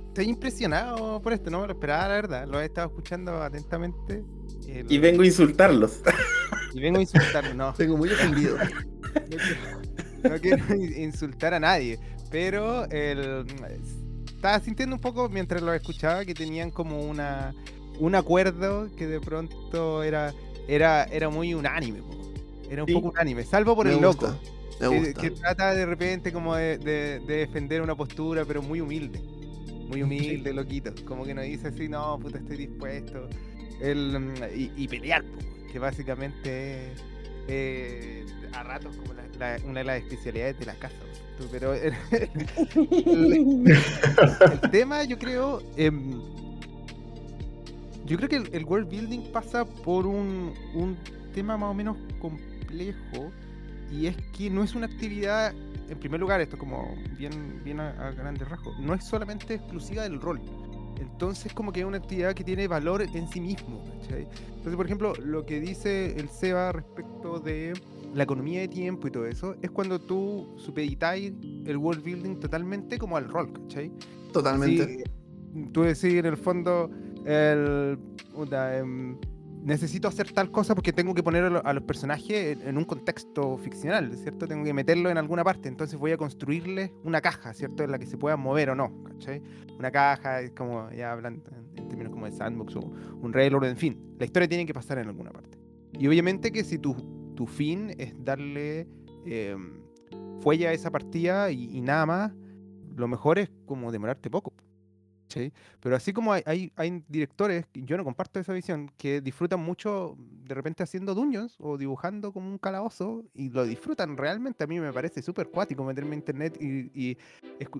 Estoy impresionado por esto, no me lo esperaba, la verdad. Lo he estado escuchando atentamente. El- Y vengo a insultarlos. y vengo a insultar, no. Tengo muy ofendido. No quiero, insultar a nadie, pero el, estaba sintiendo un poco mientras lo escuchaba que tenían como una un acuerdo que de pronto era era era muy unánime, po. era un Sí. poco unánime, salvo por Me el gusta, loco, Me que, gusta. que trata de repente como de, de- de defender una postura, pero muy humilde, muy humilde, loquito, como que no dice así, no, puta, estoy dispuesto, el, mm, y, pelear, que básicamente eh, a ratos como una de las especialidades de la casa. Pero el, tema, yo creo, em, yo creo que el, el world building pasa por un, un tema más o menos complejo y es que no es una actividad, en primer lugar, esto como bien, bien a, a grandes rasgos, no es solamente exclusiva del rol. Entonces como que es una actividad que tiene valor en sí mismo. ¿cachai? Entonces, por ejemplo, lo que dice el Seba respecto de la economía de tiempo y todo eso, es cuando tú supeditáis el world building totalmente como al rol, ¿cachai? Totalmente. Tú decís en el fondo, el, em, necesito hacer tal cosa porque tengo que poner a, lo- a los personajes en, un contexto ficcional, ¿cierto? Tengo que meterlo en alguna parte, entonces voy a construirles una caja, ¿cierto? En la que se puedan mover o no, ¿cachai? Una caja, es como, ya hablan en, términos como de sandbox o un railroad, en fin, la historia tiene que pasar en alguna parte. Y obviamente que si tu, tu fin es darle em, fuelle a esa partida y, y nada más, lo mejor es como demorarte poco. ¿Cachai? Pero así como hay, hay, hay directores, yo no comparto esa visión, que disfrutan mucho de repente haciendo dungeons o dibujando como un calabozo y lo disfrutan realmente. A mí me parece súper cuático meterme en internet y,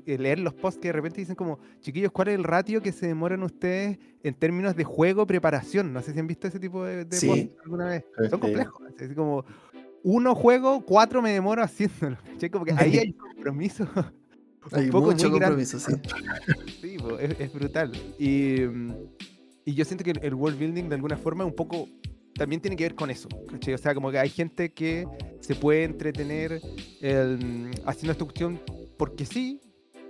eh, leer los posts que de repente dicen como, chiquillos, ¿cuál es el ratio que se demoran ustedes en términos de juego, preparación? No sé si han visto ese tipo de, de Sí. posts alguna vez. Son Sí. complejos. así como, uno juego, cuatro me demoro haciéndolo. ¿cachai? Como que ahí hay compromiso. Un Hay poco mucho compromiso, sí. Sí, po, es, es brutal. Y, mm, y yo siento que el world building de alguna forma un poco también tiene que ver con eso. ¿cachai? O sea, como que hay gente que se puede entretener el, haciendo esta cuestión porque sí.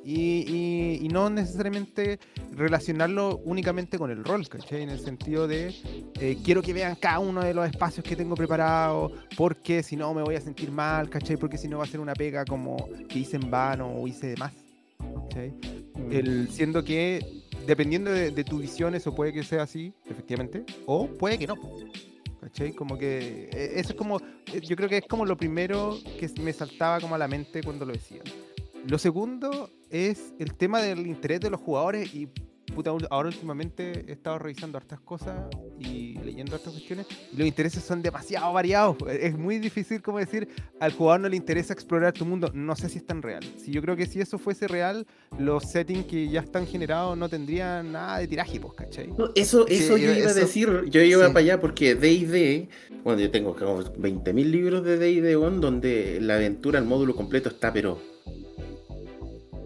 Y, y- y no necesariamente relacionarlo únicamente con el rol, ¿cachai? En el sentido de eh, quiero que vean cada uno de los espacios que tengo preparados, porque si no me voy a sentir mal, ¿cachai? Porque si no va a ser una pega como que hice en vano o hice de más. ¿cachai? El, siendo que dependiendo de, de tu visión, eso puede que sea así, efectivamente, o puede que no. ¿Cachai? Como que eh, eso es como, yo creo que es como lo primero que me saltaba como a la mente cuando lo decía. Lo segundo es el tema del interés de los jugadores y puta, ahora últimamente he estado revisando hartas cosas y leyendo hartas cuestiones y los intereses son demasiado variados. Es muy difícil como decir al jugador no le interesa explorar tu mundo. No sé si es tan real. Si yo creo que si eso fuese real, los settings que ya están generados no tendrían nada de tiraje, pues, ¿cachai? No, Eso, eso yo yo- iba a decir, yo iba sí. para allá porque D&D, bueno, yo tengo como 20.000 libros de D&D on donde la aventura, el módulo completo está, pero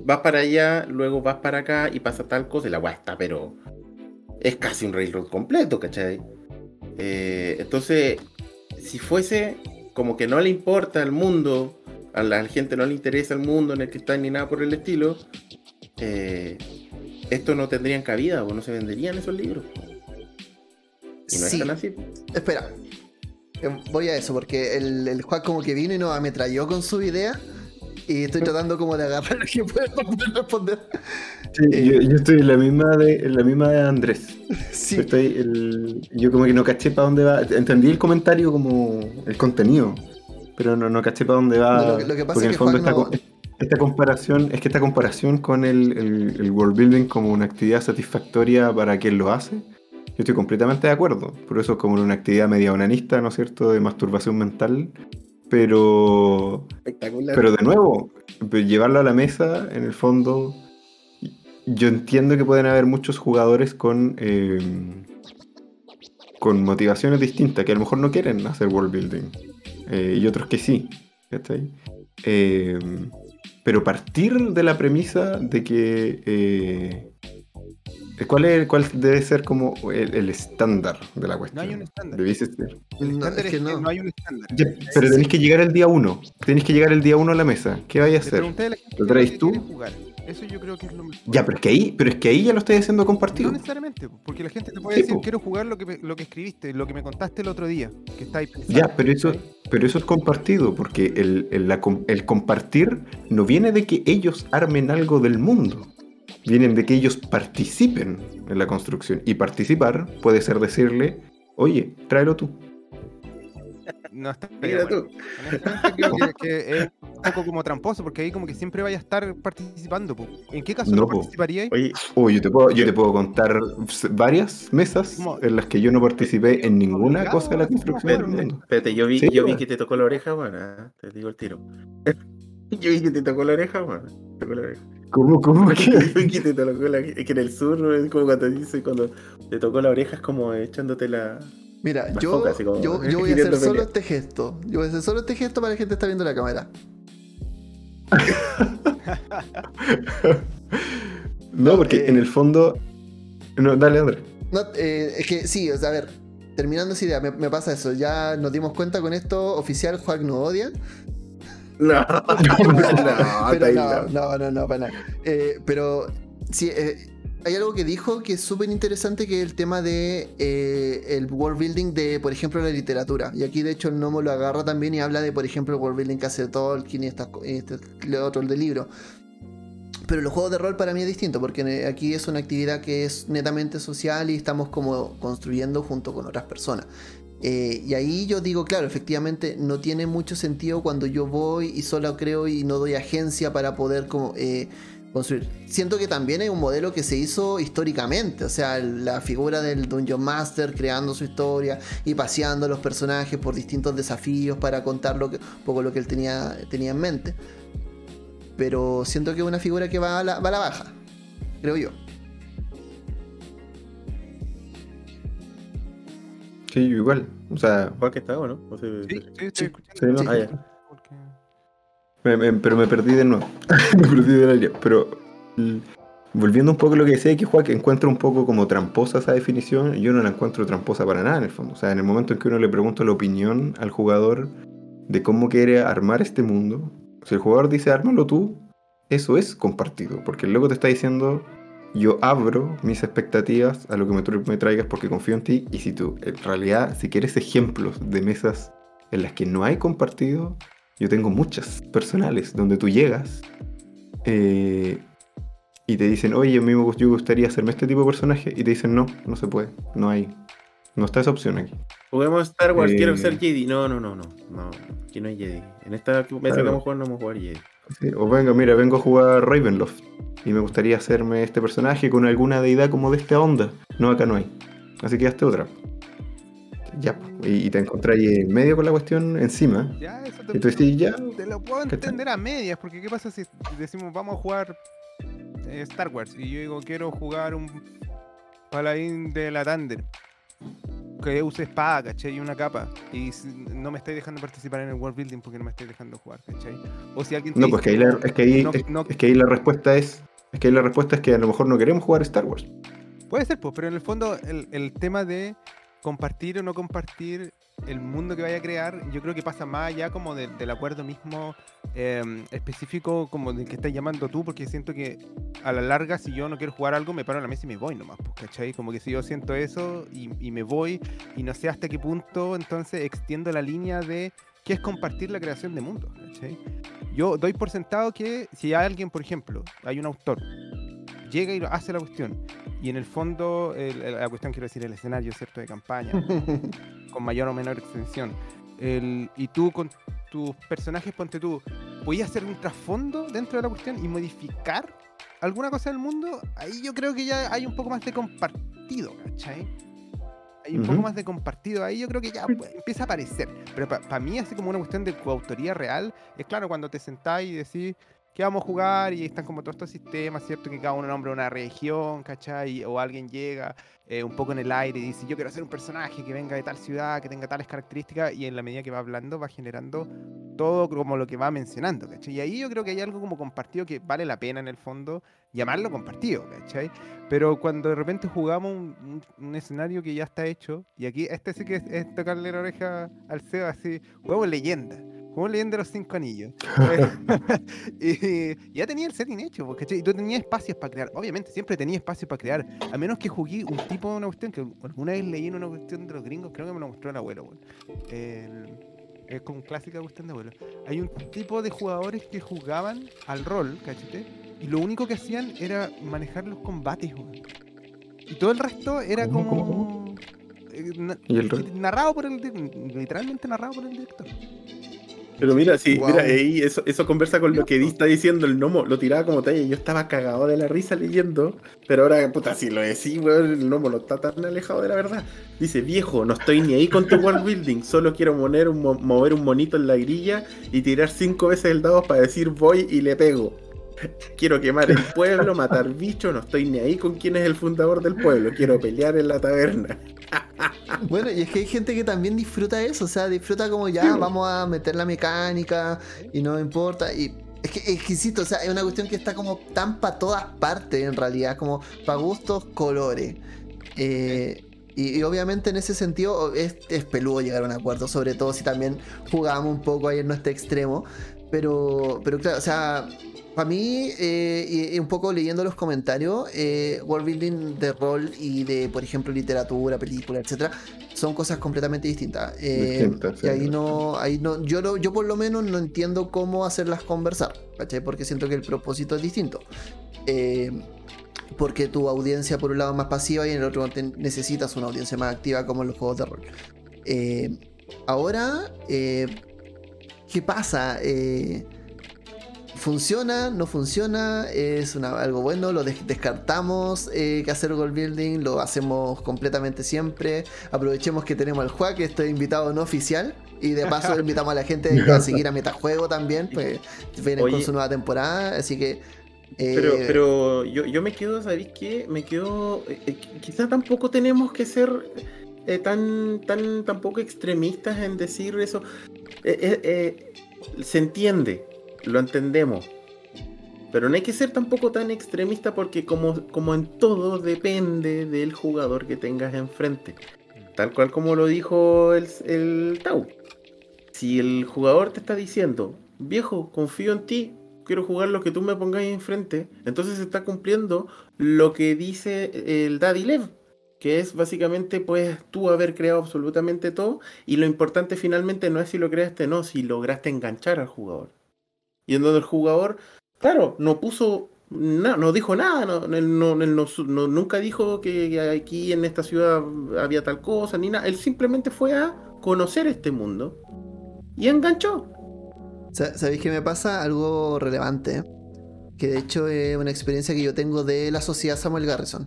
vas para allá, luego vas para acá y pasa tal cosa y la weá está, pero es casi un railroad completo, ¿cachai? Eh, entonces, si fuese como que no le importa el mundo, a la gente no le interesa el mundo en el que está ni nada por el estilo, eh, esto no tendrían cabida o no se venderían esos libros. Y no Sí. es tan así. Espera. Eh, Voy a eso, porque el, el Juan como que vino y nos ametralló con su idea. Y estoy tratando como de agarrar lo que pueda responder. Sí, yo, yo estoy en la misma de, en la misma de Andrés. Sí. Estoy el- yo como que no caché para dónde va. Entendí el comentario como el contenido, pero no, no caché para dónde va. No, lo lo que pasa porque en es el que fondo Juan esta, no- co- esta comparación, es que esta comparación con el, el- el world building como una actividad satisfactoria para quien lo hace, yo estoy completamente de acuerdo. Por eso es como una actividad media onanista, ¿no es cierto?, de masturbación mental. Pero Espectacular. pero de nuevo, pues, llevarlo a la mesa, en el fondo, yo entiendo que pueden haber muchos jugadores con, eh, con motivaciones distintas, que a lo mejor no quieren hacer world building, eh, y otros que sí. ¿cachai? Eh, pero partir de la premisa de que, eh, ¿Cuál, es, ¿Cuál debe ser como el, el estándar de la No cuestión? hay un estándar. Debiese ser. El No, estándar es que no. hay un estándar. Ya, pero tenéis que llegar el día uno. Tenéis que llegar el día uno a la mesa. ¿Qué vais a hacer? ¿Lo traes tú? quiere jugar. Eso yo creo que es lo mejor. Ya, pero es que ahí, pero es que ahí ya lo estáis haciendo No compartido. necesariamente, po, porque la gente te puede Sí, decir, po. quiero jugar lo que, me- lo que escribiste, lo que me contaste el otro día, que estáis pensando. Ya, pero eso, pero eso es compartido, porque el, el- la el compartir no viene de que ellos armen algo del mundo, vienen de que ellos participen en la construcción. Y participar puede ser decirle, oye, tráelo tú. No está Mira tú. Honestamente creo que, que es un poco como tramposo, porque ahí como que siempre vaya a estar participando. po. ¿En qué caso No, no, po. participaríais? Oye, O yo te puedo, yo te puedo contar varias mesas ¿Cómo? en las que yo no participé en ninguna cosa de la construcción del mundo. espérate, yo vi, Sí, yo vi que te tocó la oreja, bueno, ah, te digo el tiro. yo vi que te tocó la oreja, bueno, te tocó la oreja. ¿Cómo, cómo que? Que te tocó la- es que en el sur ¿no? es como cuando dice cuando te tocó la oreja es como echándote la Mira, La yo, foca, como- yo, yo voy a hacer solo este gesto. Yo voy a hacer solo este gesto para la gente que está viendo la cámara. No, porque eh. en el fondo... No, dale, André. No, eh, es que sí, o sea, a ver, terminando esa idea, me, me pasa eso. Ya nos dimos cuenta con esto, oficial, Juan no odia. no, no, pero no, no, no, no, para nada. Eh, pero sí, eh, hay algo que dijo que es súper interesante, que es el tema de eh, el world building de, por ejemplo, la literatura. Y aquí, de hecho, el Nomo lo agarra también y habla de, por ejemplo, el world building que hace Tolkien y estas y este, lo otro, el de libro. Pero los juegos de rol para mí es distinto, porque aquí es una actividad que es netamente social y estamos como construyendo junto con otras personas. Eh, y ahí yo digo, claro, efectivamente no tiene mucho sentido cuando yo voy y solo creo y no doy agencia para poder como, eh, construir. Siento que también es un modelo que se hizo históricamente, o sea, la figura del Dungeon Master creando su historia y paseando a los personajes por distintos desafíos para contar lo que, un poco lo que él tenía, tenía en mente. Pero siento que es una figura que va a la, va a la baja, creo yo. Sí, igual. O sea, Juan que está o no? O sea, Sí, sí, estoy Sí, escuchando. sí, no. Ah, ya. Porque- Me- me- pero me perdí de nuevo. me perdí de la línea. Pero l- volviendo un poco a lo que decía que Juan, que encuentra un poco como tramposa esa definición, yo no la encuentro tramposa para nada en el fondo. O sea, en el momento en que uno le pregunta la opinión al jugador de cómo quiere armar este mundo, si el jugador dice ármalo tú, eso es compartido. Porque luego te está diciendo, yo abro mis expectativas a lo que me, tra- me traigas porque confío en ti. Y si tú, en realidad, si quieres ejemplos de mesas en las que no hay compartido, yo tengo muchas personales donde tú llegas eh, y te dicen, oye, a mí me gustaría hacerme este tipo de personaje. Y te dicen, no, no se puede, no hay. No está esa opción aquí. Juguemos Star Wars, Eh, quiero ser Jedi. No, no, no, no. No, aquí no hay Jedi. En esta mesa que vamos a jugar no vamos a jugar Jedi. Sí, O venga, mira, vengo a jugar Ravenloft y me gustaría hacerme este personaje con alguna deidad como de esta onda. No, acá no hay. Así que hazte otra. Ya, y, y te encontráis en medio con la cuestión encima. Ya, eso te, Y tú decís, ya, te lo puedo entender a medias, porque ¿qué pasa si decimos vamos a jugar eh, Star Wars? Y yo digo, quiero jugar un paladín de la Thunder. Que use espada, ¿cachai? Y una capa. Y no me estáis dejando participar en el world building porque no me estáis dejando jugar, ¿cachai? O si alguien te No, pues que ahí la, es que ahí, no- es, no- es que ahí la respuesta es. Es que ahí la respuesta es que a lo mejor no queremos jugar Star Wars. Puede ser, pues, pero en el fondo el, el tema de compartir o no compartir el mundo que vaya a crear, yo creo que pasa más allá como de- del acuerdo mismo em, específico como del que estás llamando tú, porque siento que a la larga si yo no quiero jugar algo me paro en la mesa y me voy nomás, pues, ¿cachai? Como que si yo siento eso y, y me voy y no sé hasta qué punto entonces extiendo la línea de qué es compartir la creación de mundos, ¿cachai? Yo doy por sentado que si hay alguien, por ejemplo, hay un autor, llega y hace la cuestión, y en el fondo, el- la cuestión quiero decir, el escenario, ¿cierto?, de campaña, con mayor o menor extensión, el- y tú con tus personajes, ponte tú, ¿podías hacer un trasfondo dentro de la cuestión y modificar alguna cosa del mundo? Ahí yo creo que ya hay un poco más de compartido, ¿cachai? Hay un poco Ujú. más de compartido ahí, yo creo que ya pues, empieza a aparecer. Pero para mí, así como una cuestión de coautoría real, es claro cuando te sentás y decís que vamos a jugar y están como todos estos sistemas, ¿cierto? Que cada uno nombra una región, ¿cachai? O alguien llega eh, un poco en el aire y dice, yo quiero hacer un personaje que venga de tal ciudad, que tenga tales características, y en la medida que va hablando va generando todo como lo que va mencionando, ¿cachai? Y ahí yo creo que hay algo como compartido que vale la pena en el fondo llamarlo compartido, ¿cachai? Pero cuando de repente jugamos un, un- un escenario que ya está hecho, y aquí este sí que es, es tocarle la oreja al CEO así, jugamos leyenda. Jugamos leyenda de los cinco anillos. y ya tenía el setting hecho, ¿cachai? Y tú tenías espacios para crear. Obviamente, siempre tenía espacio para crear. A menos que jugué un tipo de una cuestión que alguna vez leí en una cuestión de los gringos, creo que me lo mostró el abuelo, weón. El- es como clásica cuestión de abuelo. Hay un tipo de jugadores que jugaban al rol, ¿cachete? Y lo único que hacían era manejar los combates, weón. Y todo el resto era ¿Cómo, como. cómo, eh, na- ¿Y el rol? narrado por el di- literalmente narrado por el director. Pero mira, sí, Wow. mira, ahí eso, eso conversa con lo que está diciendo, el gnomo lo tiraba como talla y yo estaba cagado de la risa leyendo, pero ahora, puta, si lo decís, weón, el gnomo no está tan alejado de la verdad. Dice, viejo, no estoy ni ahí con tu world building, solo quiero mover un, mo- mover un monito en la grilla y tirar cinco veces el dado para decir voy y le pego. Quiero quemar el pueblo, matar bichos, no estoy ni ahí con quién es el fundador del pueblo, quiero pelear en la taberna. Bueno, y es que hay gente que también disfruta eso, o sea, disfruta como ya, vamos a meter la mecánica y no importa. Y es que, es que insisto, o sea, es una cuestión que está como tan para todas partes en realidad, como para gustos, colores. Eh, y, y obviamente en ese sentido es, es peludo llegar a un acuerdo, sobre todo si también jugamos un poco ahí en nuestro extremo. Pero, pero claro, o sea, para mí, eh, y, y un poco leyendo los comentarios, eh, world building de rol y de, por ejemplo, literatura, película, etcétera, son cosas completamente distintas. Eh, Distintas, y ahí no, ahí no, yo lo- yo por lo menos no entiendo cómo hacerlas conversar, ¿cachai? Porque siento que el propósito es distinto. Eh, porque tu audiencia por un lado es más pasiva y en el otro necesitas una audiencia más activa como en los juegos de rol. Ahora, ¿qué pasa? Eh, ¿Funciona? ¿No funciona? ¿Es una- algo bueno? ¿Lo des- descartamos eh, que hacer goal building? ¿Lo hacemos completamente siempre? Aprovechemos que tenemos al Juan, que este invitado no oficial. Y de paso invitamos a la gente a seguir a Metajuego también, pues vienen con su nueva temporada, así que... eh, Pero, pero yo, yo me quedo, ¿sabéis qué? Me quedo. eh, eh, quizá tampoco tenemos que ser eh, tan, tan, tampoco extremistas en decir eso. Eh, eh, eh, se entiende, lo entendemos. Pero no hay que ser tampoco tan extremista porque como, como en todo depende del jugador que tengas enfrente. Tal cual como lo dijo el, el Tau. Si el jugador te está diciendo, viejo, confío en ti, quiero jugar lo que tú me pongáis enfrente, entonces se está cumpliendo lo que dice el Daddy Lev, que es básicamente pues tú haber creado absolutamente todo y lo importante finalmente no es si lo creaste o no, si lograste enganchar al jugador. Y en donde el jugador, claro, no puso nada, no dijo nada, no, no- no no- nunca dijo que, aquí en esta ciudad había tal cosa, ni nada, él simplemente fue a conocer este mundo y enganchó. Sa- ¿Sabéis qué me pasa? Algo relevante. Que de hecho es una experiencia que yo tengo de la sociedad Samuel Garrison.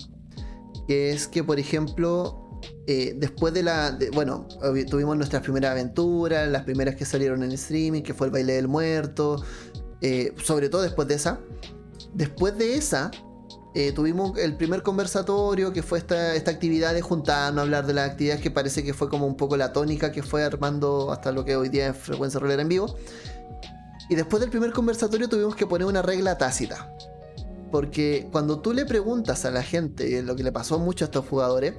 Que es que, por ejemplo, eh, después de la. bueno, tuvimos nuestras primeras aventuras, las primeras que salieron en streaming, que fue el baile del muerto. Eh, sobre todo después de esa. Después de esa, eh, tuvimos el primer conversatorio, que fue esta, esta actividad de juntarnos, hablar de las actividades que parece que fue como un poco la tónica que fue armando hasta lo que hoy día es frecuencia rolera en vivo. Y después del primer conversatorio tuvimos que poner una regla tácita. Porque cuando tú le preguntas a la gente, lo que le pasó mucho a estos jugadores,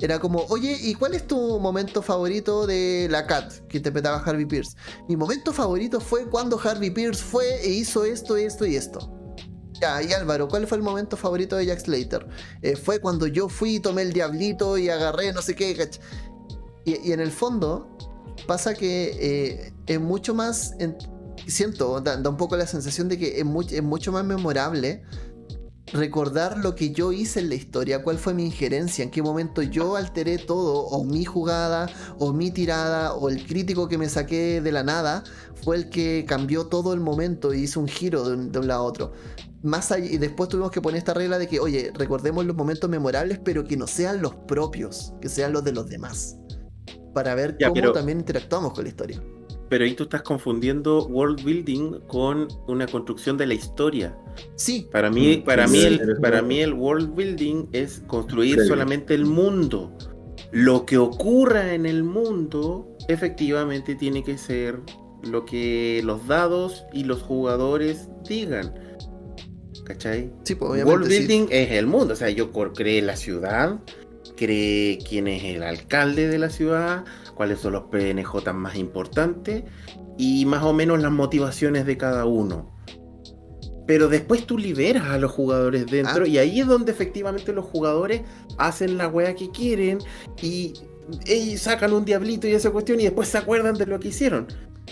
era como, oye, ¿y cuál es tu momento favorito de la Cat que interpretaba Harvey Pierce? Mi momento favorito fue cuando Harvey Pierce fue e hizo esto, esto y esto. Ya, y Álvaro, ¿cuál fue el momento favorito de Jack Slater? "Eh, fue cuando yo fui, tomé el diablito y agarré no sé qué. cach-". Y, y en el fondo pasa que eh, es mucho más, en- siento, da, da un poco la sensación de que es, mu- es mucho más memorable recordar lo que yo hice en la historia, cuál fue mi injerencia, en qué momento yo alteré todo, o mi jugada, o mi tirada, o el crítico que me saqué de la nada, fue el que cambió todo el momento y hizo un giro de un, de un lado a otro. Más allá, y después tuvimos que poner esta regla de que, oye, recordemos los momentos memorables, pero que no sean los propios, que sean los de los demás. Para ver Ya, cómo pero- también interactuamos con la historia. Pero ahí tú estás confundiendo world building con una construcción de la historia. Sí, Para mí, Mm, para sí, mí, sí, el, para mí el world building es construir Previo. solamente el mundo. Lo que ocurra en el mundo efectivamente tiene que ser lo que los dados y los jugadores digan. ¿Cachai? Sí, pues World sí. building es el mundo. O sea, yo creé la ciudad, creé quién es el alcalde de la ciudad, cuáles son los PNJ más importantes y más o menos las motivaciones de cada uno. Pero después tú liberas a los jugadores dentro Ah. y ahí es donde efectivamente los jugadores hacen la wea que quieren y ellos sacan un diablito y esa cuestión y después se acuerdan de lo que hicieron.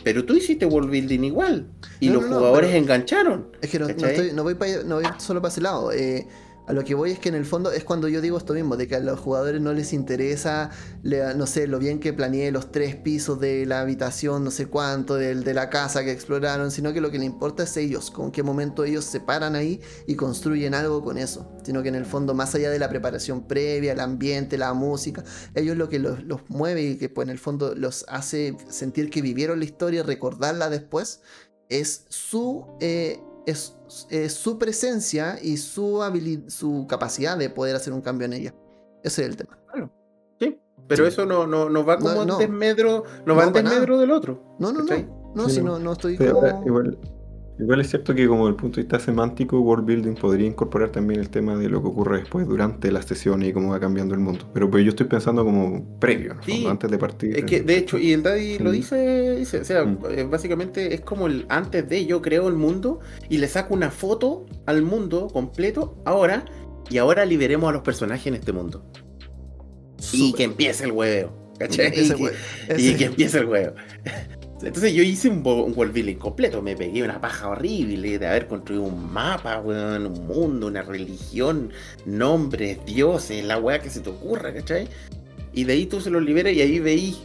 Pero tú hiciste world building igual y No, los no, no, jugadores engancharon. Es que no, estoy- no voy, pa- no voy solo para ese lado. eh, a lo que voy es que en el fondo es cuando yo digo esto mismo, de que a los jugadores no les interesa, no sé, lo bien que planeé los tres pisos de la habitación, no sé cuánto, del, de la casa que exploraron, sino que lo que le importa es ellos, con qué momento ellos se paran ahí y construyen algo con eso. Sino que en el fondo, más allá de la preparación previa, el ambiente, la música, ellos lo que los, los mueve y que pues, en el fondo los hace sentir que vivieron la historia, recordarla después, es su, eh, es, es su presencia y su, su capacidad de poder hacer un cambio en ella. Ese es el tema. Sí, pero Sí. eso no, no, no va como No, en no. desmedro, no, No, va en desmedro del otro. No, no, ¿cachai? no. No, Sí, si no. no, estoy ahora, como... igual, igual es cierto que como desde el punto de vista semántico, world building podría incorporar también el tema de lo que ocurre después durante las sesiones y cómo va cambiando el mundo. Pero pues yo estoy pensando como previo, ¿no? Sí. Como antes de partir. Es que de hecho, y el Daddy lo dice, dice, o sea, Mm. eh, básicamente es como el antes de yo creo el mundo y le saco una foto al mundo completo ahora y ahora liberemos a los personajes en este mundo. Y que empiece el hueveo. ¿Cachai? Y, que, y que empiece el huevo. Entonces yo hice un, un world building completo, me pegué una paja horrible de haber construido un mapa, weón, un mundo, una religión, nombres, dioses, la weá que se te ocurra, ¿cachai? Y de ahí tú se los liberas y ahí veí,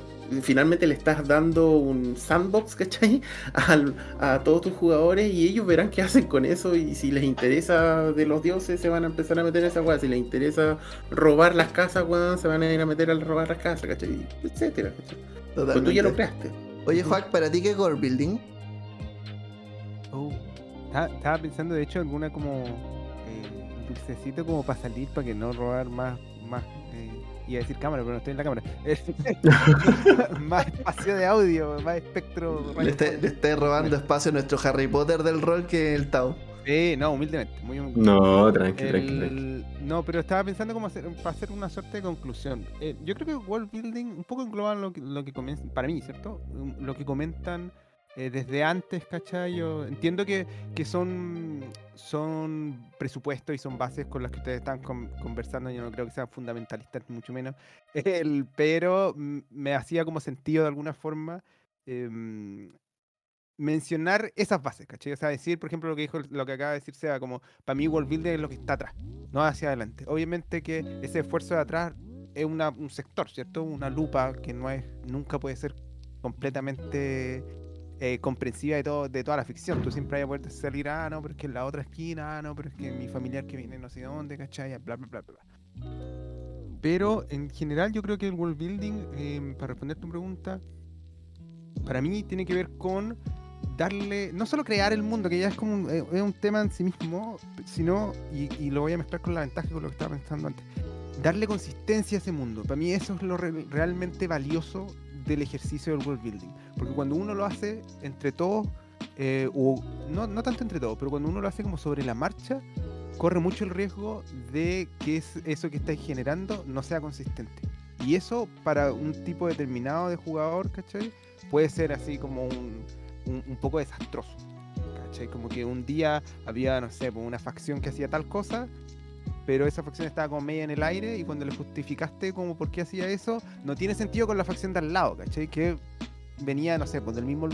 finalmente le estás dando un sandbox, ¿cachai? Al- a todos tus jugadores y ellos verán qué hacen con eso y si les interesa de los dioses se van a empezar a meter en esa weá, si les interesa robar las casas, weón, se van a ir a meter a robar las casas, ¿cachai? Etcétera, ¿cachai? Pues tú ya lo creaste. Oye, Juac, ¿para ti qué es World Building? Oh, Estaba, estaba pensando, de hecho, alguna como eh, dulcecito como para salir, para que no robar más, más eh, iba a decir cámara, pero no estoy en la cámara. más espacio de audio, más espectro. Le esté, robando espacio a nuestro Harry Potter del rol que el Tao. Sí, no, humildemente, muy humilde. No, tranqui, tranqui, tranqui. El- No, pero estaba pensando cómo hacer, para hacer una suerte de conclusión. Eh, yo creo que world building un poco engloba lo que, lo que comen- para mí, ¿cierto? Um, Lo que comentan eh, desde antes, ¿cachai? Yo entiendo que, que son, son presupuestos y son bases con las que ustedes están con- conversando. Yo no creo que sean fundamentalistas, ni mucho menos. El, pero me hacía como sentido de alguna forma. em, mencionar esas bases, ¿cachai? O sea, decir, por ejemplo, lo que dijo, lo que acaba de decir Seba, como para mí world building es lo que está atrás, no hacia adelante. Obviamente que ese esfuerzo de atrás es una- un sector, ¿cierto? Una lupa que no es, nunca puede ser completamente eh, comprensiva de todo, de toda la ficción. Tú siempre vas a poder salir, ah, no, pero es que en la otra esquina, ah, no, pero es que mi familiar que viene no sé dónde, ¿cachai? Bla, bla, bla, bla. Pero en general yo creo que el world building, em, para responder tu pregunta, para mí tiene que ver con darle, no solo crear el mundo, que ya es como un, eh, es un tema en sí mismo, sino, y, lo voy a mezclar con la ventaja con lo que estaba pensando antes, darle consistencia a ese mundo. Para mí eso es lo re- realmente valioso del ejercicio del world building. Porque cuando uno lo hace entre todos, eh, o no, no tanto entre todos, pero cuando uno lo hace como sobre la marcha, corre mucho el riesgo de que es- eso que estáis generando no sea consistente. Y eso para un tipo determinado de jugador, ¿cachai? Puede ser así como un, un, un poco desastroso. ¿Cachai? Como que un día había, no sé, pues, una facción que hacía tal cosa, pero esa facción estaba como media en el aire y cuando le justificaste como por qué hacía eso, no tiene sentido con la facción de al lado, ¿cachai? Que venía, no sé, pues del mismo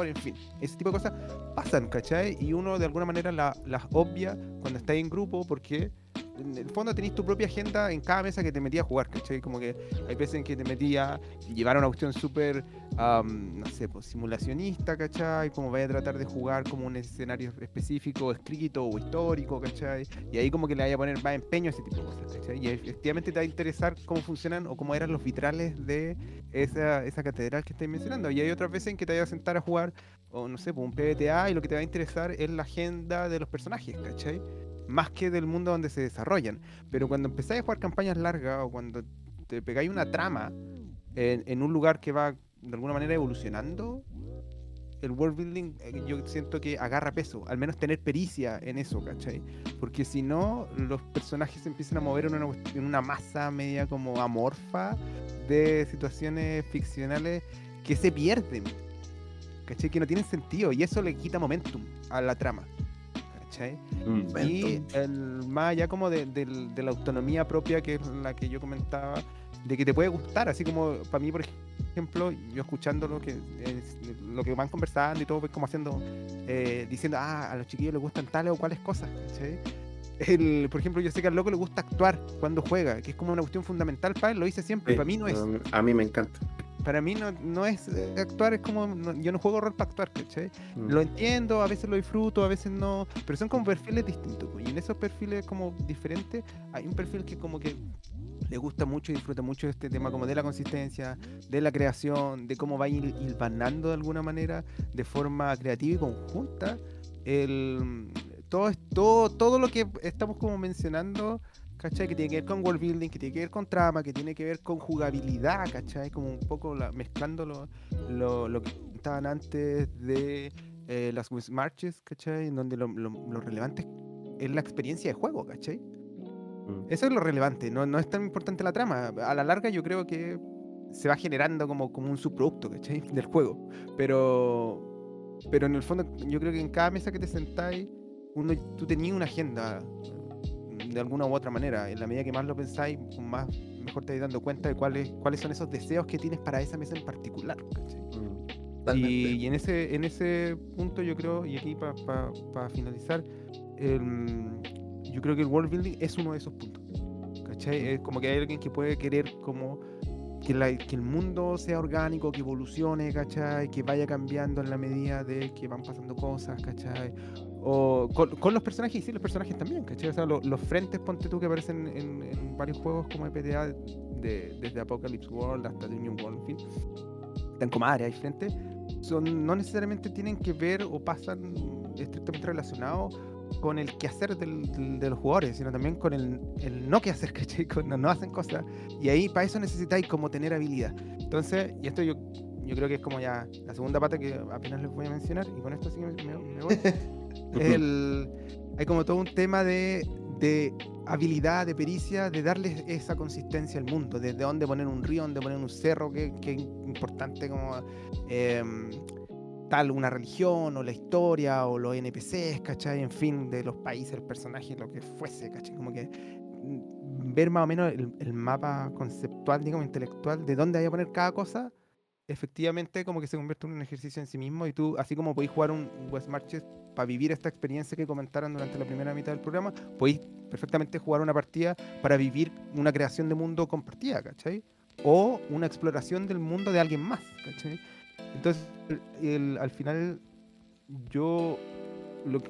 en fin. Ese tipo de cosas pasan, ¿cachai? Y uno de alguna manera la- las obvia cuando está en grupo porque en el fondo tenéis tu propia agenda en cada mesa que te metía a jugar, ¿cachai? Como que hay veces en que te metía y llevar una cuestión súper, no sé, pues simulacionista, ¿cachai? Como vaya a tratar de jugar como un escenario específico, escrito o histórico, ¿cachai? Y ahí como que le vaya a poner más empeño a ese tipo de cosas, ¿cachai? Y efectivamente te va a interesar cómo funcionan o cómo eran los vitrales de esa, esa catedral que estáis mencionando. Y hay otras veces en que te vas a sentar a jugar, o no sé, pues un PBTA y lo que te va a interesar es la agenda de los personajes, ¿cachai? Más que del mundo donde se desarrollan. Pero cuando empezáis a jugar campañas largas o cuando te pegáis una trama en, en un lugar que va de alguna manera evolucionando, el world building eh, yo siento que agarra peso, al menos tener pericia en eso, ¿cachai? Porque si no, los personajes se empiezan a mover en una, en una masa media como amorfa de situaciones ficcionales que se pierden, ¿cachai? Que no tienen sentido y eso le quita momentum a la trama. ¿Cachai? Mm. Y el, más allá como de, de la autonomía propia, que es la que yo comentaba, de que te puede gustar, así como para mí, por ejemplo, yo escuchando lo que, es- lo que van conversando y todo, voy como haciendo, eh, diciendo, ah, a los chiquillos les gustan tales o cuales cosas, ¿cachai? El, por ejemplo, yo sé que al loco le gusta actuar cuando juega, que es como una cuestión fundamental para él, lo dice siempre, Sí, para mí no es. A mí me encanta. Para mí no, no es eh, actuar, es como, no- yo no juego rol para actuar, ¿cachai? Mm. Lo entiendo, a veces lo disfruto, a veces no, pero son como perfiles distintos. pues, Y en esos perfiles como diferentes, hay un perfil que como que le gusta mucho y disfruta mucho este tema como de la consistencia, de la creación, de cómo va hil- hilvanando de alguna manera, de forma creativa y conjunta, el, todo, es- todo, todo lo que estamos como mencionando, ¿cachai? Que tiene que ver con world building, que tiene que ver con trama, que tiene que ver con jugabilidad, ¿cachai? Como un poco la- mezclando lo, lo, lo que estaban antes de eh, las West Marches, ¿cachai? En donde lo, relevante es la experiencia de juego, ¿cachai? Mm. Eso es lo relevante, no, no es tan importante la trama. A la larga yo creo que se va generando como, como un subproducto, ¿cachai? Del juego. Pero, pero en el fondo yo creo que en cada mesa que te sentáis, uno, tú tenías una agenda de alguna u otra manera. En la medida que más lo pensáis, más mejor te vais dando cuenta de cuáles, cuáles son esos deseos que tienes para esa mesa en particular. Mm. Y, y en ese en ese punto yo creo, y aquí para finalizar, em, yo creo que el world building es uno de esos puntos. ¿Cachai? Es como que hay alguien que puede querer como que, la- que el mundo sea orgánico, que evolucione, ¿cachai? Que vaya cambiando en la medida de que van pasando cosas, ¿cachai? O con, con los personajes, y sí, los personajes también, ¿cachai? O sea, lo- los frentes, ponte tú, que aparecen en, en varios juegos como EPTA, de, desde Apocalypse World hasta Dominion World, en fin. Están como áreas, hay frentes son, no necesariamente tienen que ver o pasan estrictamente relacionados con el quehacer del, del- de los jugadores, sino también con el, el no quehacer, ¿cachai? Cuando no hacen cosas. Y ahí para eso necesitáis como tener habilidad. Entonces, y esto yo, yo creo que es como ya la segunda pata que apenas les voy a mencionar, y con esto sí me, me- me voy. El, hay como todo un tema de, de habilidad, de pericia, de darle esa consistencia al mundo, desde dónde poner un río, dónde poner un cerro, que, que es importante como em, tal una religión o la historia o los NPCs, ¿cachai? En fin, de los países, el personaje, lo que fuese, ¿cachai? Como que mm, ver más o menos el, el mapa conceptual, digamos, intelectual, de dónde hay a poner cada cosa, efectivamente como que se convierte en un ejercicio en sí mismo y tú, así como podéis jugar un West Marches para vivir esta experiencia que comentaron durante la primera mitad del programa, podéis perfectamente jugar una partida para vivir una creación de mundo compartida, ¿cachai? O una exploración del mundo de alguien más, ¿cachai? Entonces, al final, yo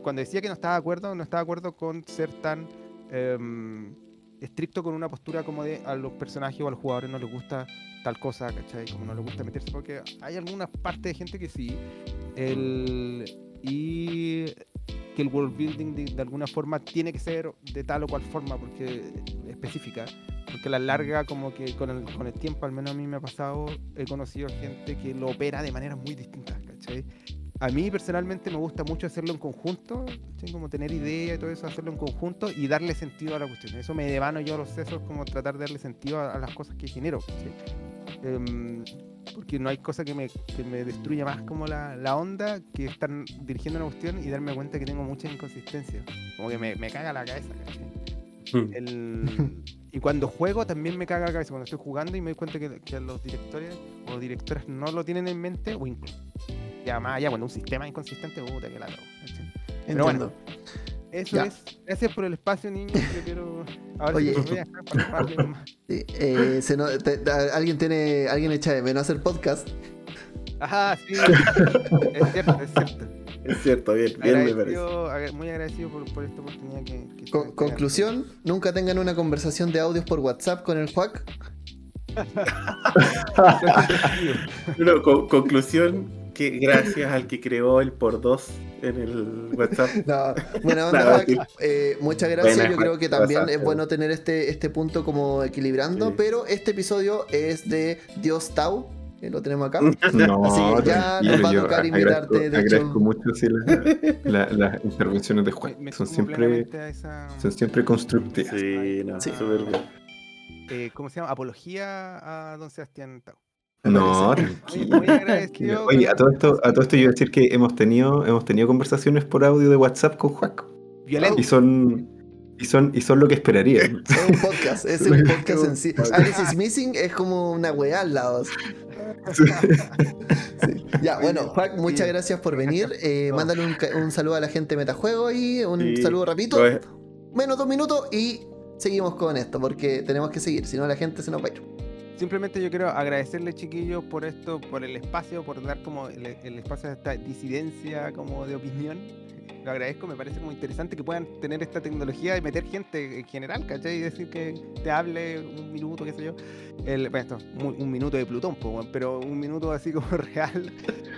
cuando decía que no estaba de acuerdo, no estaba de acuerdo con ser tan em, estricto con una postura como de a los personajes o a los jugadores no les gusta tal cosa, ¿cachai? Como no les gusta meterse, porque hay alguna parte de gente que sí. El, y que el world building de, alguna forma tiene que ser de tal o cual forma, porque específica. Porque la larga, como que con el, con el tiempo, al menos a mí me ha pasado, he conocido gente que lo opera de maneras muy distintas, ¿cachai? A mí personalmente me gusta mucho hacerlo en conjunto, como tener idea y todo eso, hacerlo en conjunto y darle sentido a la cuestión. Eso me devano yo a los sesos, como tratar de darle sentido a, a las cosas que genero. Em, porque no hay cosa que me, que me destruya más como la, la onda que estar dirigiendo una cuestión y darme cuenta que tengo mucha inconsistencia. Como que me, me caga la cabeza. Mm. El- y cuando juego también me caga la cabeza. Cuando estoy jugando y me doy cuenta que, que los directores o directoras no lo tienen en mente, o incluso. Ya más allá, cuando un sistema es inconsistente, puta que la cago. Pero bueno. Eso Ya. es. Gracias por el espacio, niños. Yo quiero. Ahora Oye. sí los voy a dejar para eh, se no- te- da- alguien tiene alguien echa de menos hacer podcast. Ajá, sí. es cierto, es cierto. Es cierto, bien, bien me parece. Agra- muy agradecido por, por esta oportunidad que. que Con- se- conclusión, nunca tengan una conversación de audios por WhatsApp con el Juac. Bueno, con- conclusión, que gracias al que creó el por dos en el WhatsApp. No, buena onda, sí. Eh, muchas gracias. Yo creo que también es bueno tener este, este punto como equilibrando, Sí. pero este episodio es de Dios Tau. eh, lo tenemos acá. No, Así que ya nos va a tocar agradezco- invitarte, de hecho. agradezco mucho sí, la- la- las intervenciones de Juan. me Son siempre, esa, son siempre constructivas. Sí, no, Sí. súper bien. eh, ¿cómo se llama? Apología a don Sebastián Tau. No, tranquilo. Muy agradecido. Oye, a todo esto, a todo esto yo iba a decir que hemos tenido, hemos tenido conversaciones por audio de WhatsApp con Juaco. Violento. Y son, y son, y son lo que esperaría. Es un podcast, es un podcast en sí. Alice is Missing es como una weá al lado. Sí. Ya, bueno, Juan, muchas gracias por venir. Eh, No. mándale un, saludo a la gente de Metajuego y un Sí. saludo rapidito. Menos dos minutos y seguimos con esto porque tenemos que seguir, si no la gente se nos va a ir. Simplemente yo quiero agradecerle, chiquillos, por esto, por el espacio, por dar como el, el espacio a esta disidencia como de opinión. Lo agradezco, me parece como interesante que puedan tener esta tecnología de meter gente en general, ¿cachai? Y decir que te hable un minuto, qué sé yo. El, bueno, esto, mu- un minuto de Plutón, pero un minuto así como real,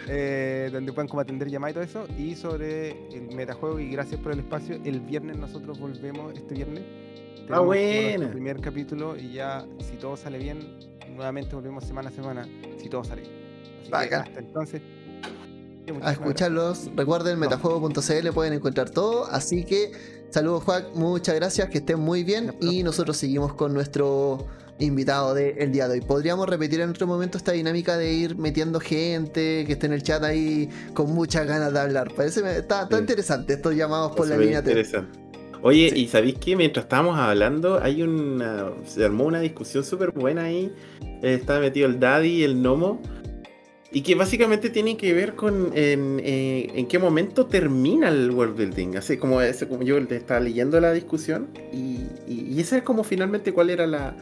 eh, donde puedan como atender llamadas y todo eso. Y sobre el metajuego, y gracias por el espacio. El viernes nosotros volvemos, este viernes. Como nuestro buena. primer capítulo y ya, si todo sale bien, nuevamente volvemos semana a semana, si todo sale. Así que hasta entonces. A escucharlos, recuerden metajuego.cl pueden encontrar todo. Así que saludos Juan, muchas gracias, que estén muy bien. Y nosotros seguimos con nuestro invitado del día de hoy. Podríamos repetir en otro momento esta dinámica de ir metiendo gente que esté en el chat ahí con muchas ganas de hablar. Parece está, está Sí. interesante estos llamados por la línea T. Oye, Sí. y ¿sabéis qué? Mientras estábamos hablando, hay una. Se armó una discusión súper buena ahí. Estaba metido el Daddy y el Nomo. Y que básicamente tiene que ver con en, eh, en qué momento termina el world building. Así como, yo estaba leyendo la discusión. Y, y, y esa es como finalmente cuál era la,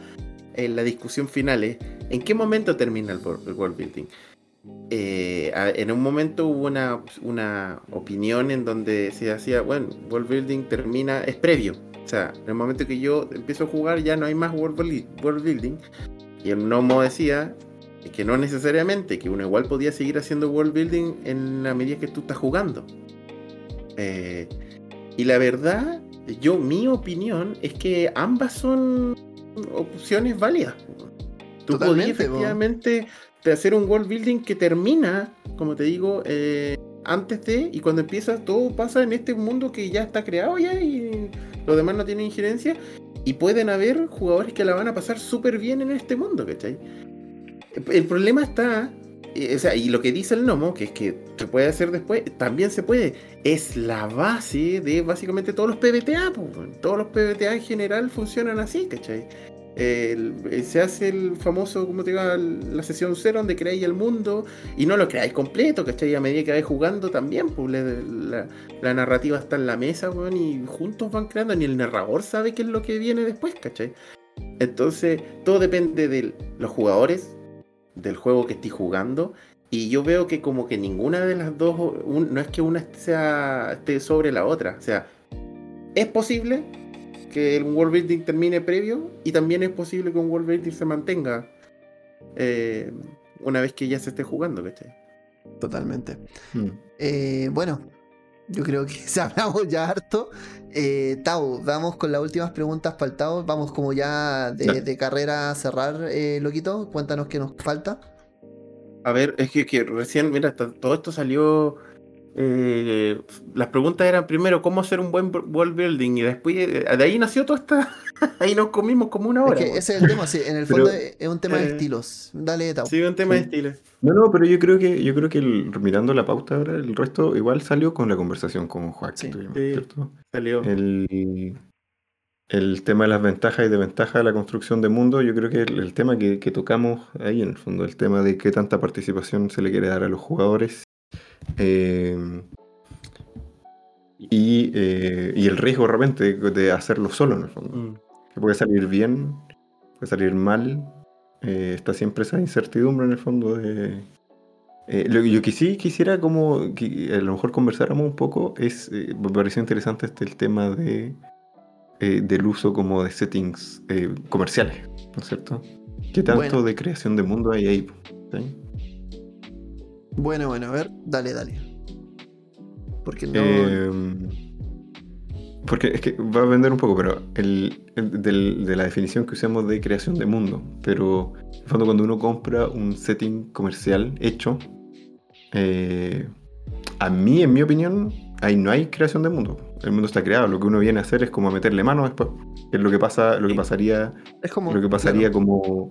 eh, la discusión final. eh. ¿En qué momento termina el, el world building? Eh, en un momento hubo una, una opinión en donde se hacía, bueno, world building termina, es previo. O sea, en el momento que yo empiezo a jugar ya no hay más world, building. Y el Nomo decía que no necesariamente, que uno igual podía seguir haciendo world building en la medida que tú estás jugando. Eh, y la verdad, yo, mi opinión es que ambas son opciones válidas. Tú podías po. De hacer un world building que termina, como te digo, eh, antes de, y cuando empieza, todo pasa en este mundo que ya está creado ya y los demás no tienen injerencia. Y pueden haber jugadores que la van a pasar súper bien en este mundo, ¿cachai? El problema está, eh, o sea, y lo que dice el Nomo, que es que se puede hacer después, también se puede. Es la base de básicamente todos los PBTA, weón. todos los PBTA en general funcionan así, ¿cachai? Eh, se hace el famoso, como te digo, la sesión cero donde creáis el mundo y no lo creáis completo, ¿cachai? A medida que vais jugando también, pues la, narrativa está en la mesa, y juntos van creando, ni el narrador sabe qué es lo que viene después, ¿cachai? Entonces, todo depende de los jugadores, del juego que estés jugando, y yo veo que como que ninguna de las dos, no es que una esté sobre la otra, o sea, es posible que el world building termine previo y también es posible que un world building se mantenga eh, una vez que ya se esté jugando, ¿cachai? Totalmente. Mm. Eh, bueno, yo creo que se hablamos ya harto. Eh, Tau, vamos con las últimas preguntas para el Tau. Vamos como ya de, carrera a cerrar, eh, Loquito. Cuéntanos qué nos falta. A ver, es que, que recién, mira, todo esto salió. Eh, las preguntas eran primero cómo hacer un buen world building y después eh, de ahí nació todo esta. ahí nos comimos como una hora. es que weón. ese es el tema, sí. En el fondo es es un tema de eh, estilos. Dale, Tau. Sí, un tema Sí. de estilo. No, no, pero yo creo que, yo creo que el- mirando la pauta ahora, el resto igual salió con la conversación con Juan, Sí. que tuvimos, Sí. ¿cierto? Salió. El, el tema de las ventajas y desventajas de la construcción de mundo, yo creo que el, el tema que, que tocamos ahí en el fondo, el tema de qué tanta participación se le quiere dar a los jugadores eh, y, eh, y el riesgo de repente de, hacerlo solo en el fondo. Mm. Que puede salir bien, puede salir mal, eh, está siempre esa incertidumbre en el fondo de... eh, lo que yo que sí quisiera como que a lo mejor conversáramos un poco es, eh, me pareció interesante este el tema de eh, del uso como de settings eh, comerciales, ¿no es cierto? ¿Qué tanto Bueno. de creación de mundo hay ahí? ¿sí? Bueno, bueno, a ver, dale, dale. Porque no. Eh, Porque es que va a vender un poco, pero el, de la definición que usamos de creación de mundo. Pero en fondo cuando uno compra un setting comercial hecho, eh, a mí, en mi opinión, ahí no hay creación de mundo. El mundo está creado. Lo que uno viene a hacer es como a meterle mano después. Es lo que pasa, lo que pasaría, Es como. lo que pasaría claro, como.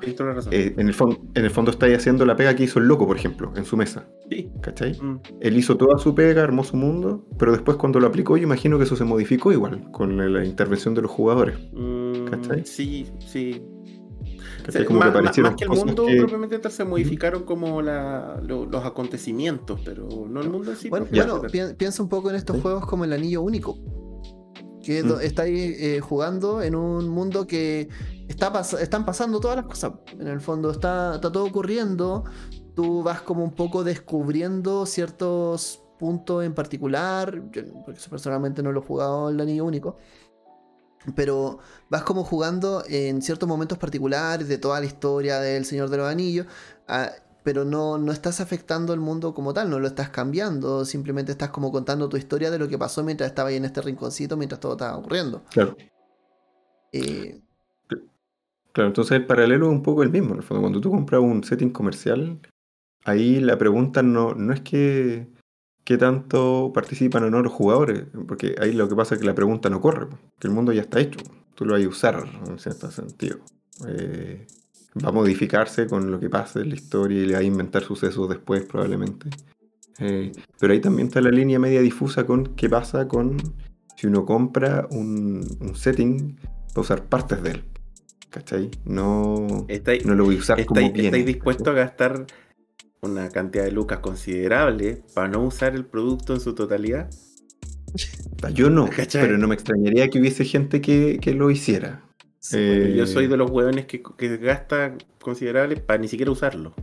Eh, en, el en el fondo estáis haciendo la pega que hizo el loco, por ejemplo, en su mesa. Sí. ¿Cachai? Mm. Él hizo toda su pega, armó su mundo, pero después cuando lo aplicó, yo imagino que eso se modificó igual, con la, la intervención de los jugadores. Mm, ¿Cachai? Sí, sí. Más, que más- aparecieron más que el mundo que- propiamente tal, se modificaron como la, lo- los acontecimientos, pero no el mundo en sí. Bueno, bueno, pi- piensa un poco en estos Sí. juegos como el anillo único. Que Mm. estáis eh, jugando en un mundo que está pas- están pasando todas las cosas. En el fondo está, está todo ocurriendo. Tú vas como un poco descubriendo ciertos puntos en particular. Yo, porque personalmente no lo he jugado el anillo único. Pero vas como jugando en ciertos momentos particulares de toda la historia del Señor de los Anillos. ah, pero no, no estás afectando el mundo como tal, no lo estás cambiando, simplemente estás como contando tu historia de lo que pasó mientras estaba ahí en este rinconcito, mientras todo estaba ocurriendo. Claro, Eh, claro, entonces el paralelo es un poco el mismo. En el fondo, cuando tú compras un setting comercial, ahí la pregunta no, no es que, que tanto participan o no los jugadores, porque ahí lo que pasa es que la pregunta no corre, que el mundo ya está hecho, tú lo vas a usar en cierto sentido. Eh, va a modificarse con lo que pase en la historia y le va a inventar sucesos después probablemente. Eh, pero ahí también está la línea media difusa con qué pasa con si uno compra un, un setting para usar partes de él. ¿Cachai? No, Estáis, no lo voy a usar como estáis, viene. estáis dispuestos a gastar una cantidad de lucas considerable para no usar el producto en su totalidad. Yo no, ¿Cachai? pero no me extrañaría que hubiese gente que, que lo hiciera. Eh, Yo soy de los hueones que, que gasta considerable para ni siquiera usarlo.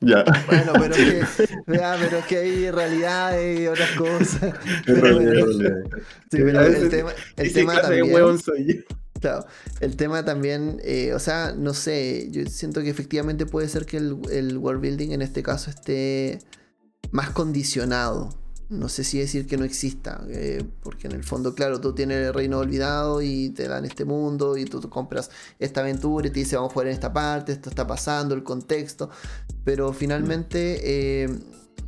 Ya. bueno, pero es que, ya, pero es que hay realidades y otras cosas. En Pero realidad, bueno, en realidad. sí, pero el tema, el ¿Qué tema también. hueón soy yo? Claro, el tema también, eh, o sea, no sé, yo siento que efectivamente puede ser que el, el world building en este caso esté más condicionado. No sé si decir que no exista, eh, porque en el fondo, claro, tú tienes el reino olvidado y te dan este mundo y tú, compras esta aventura y te dice vamos a jugar en esta parte, esto está pasando, el contexto, pero finalmente eh,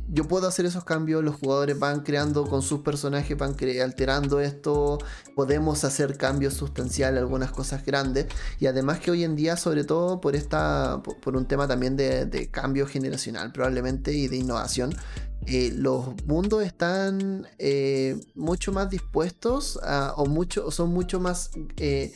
yo puedo hacer esos cambios, los jugadores van creando con sus personajes, van alterando esto, podemos hacer cambios sustanciales, algunas cosas grandes. Y además que hoy en día, sobre todo por esta. por, un tema también de, cambio generacional, probablemente, y de innovación. eh, los mundos están eh, mucho más dispuestos o mucho, son mucho más eh,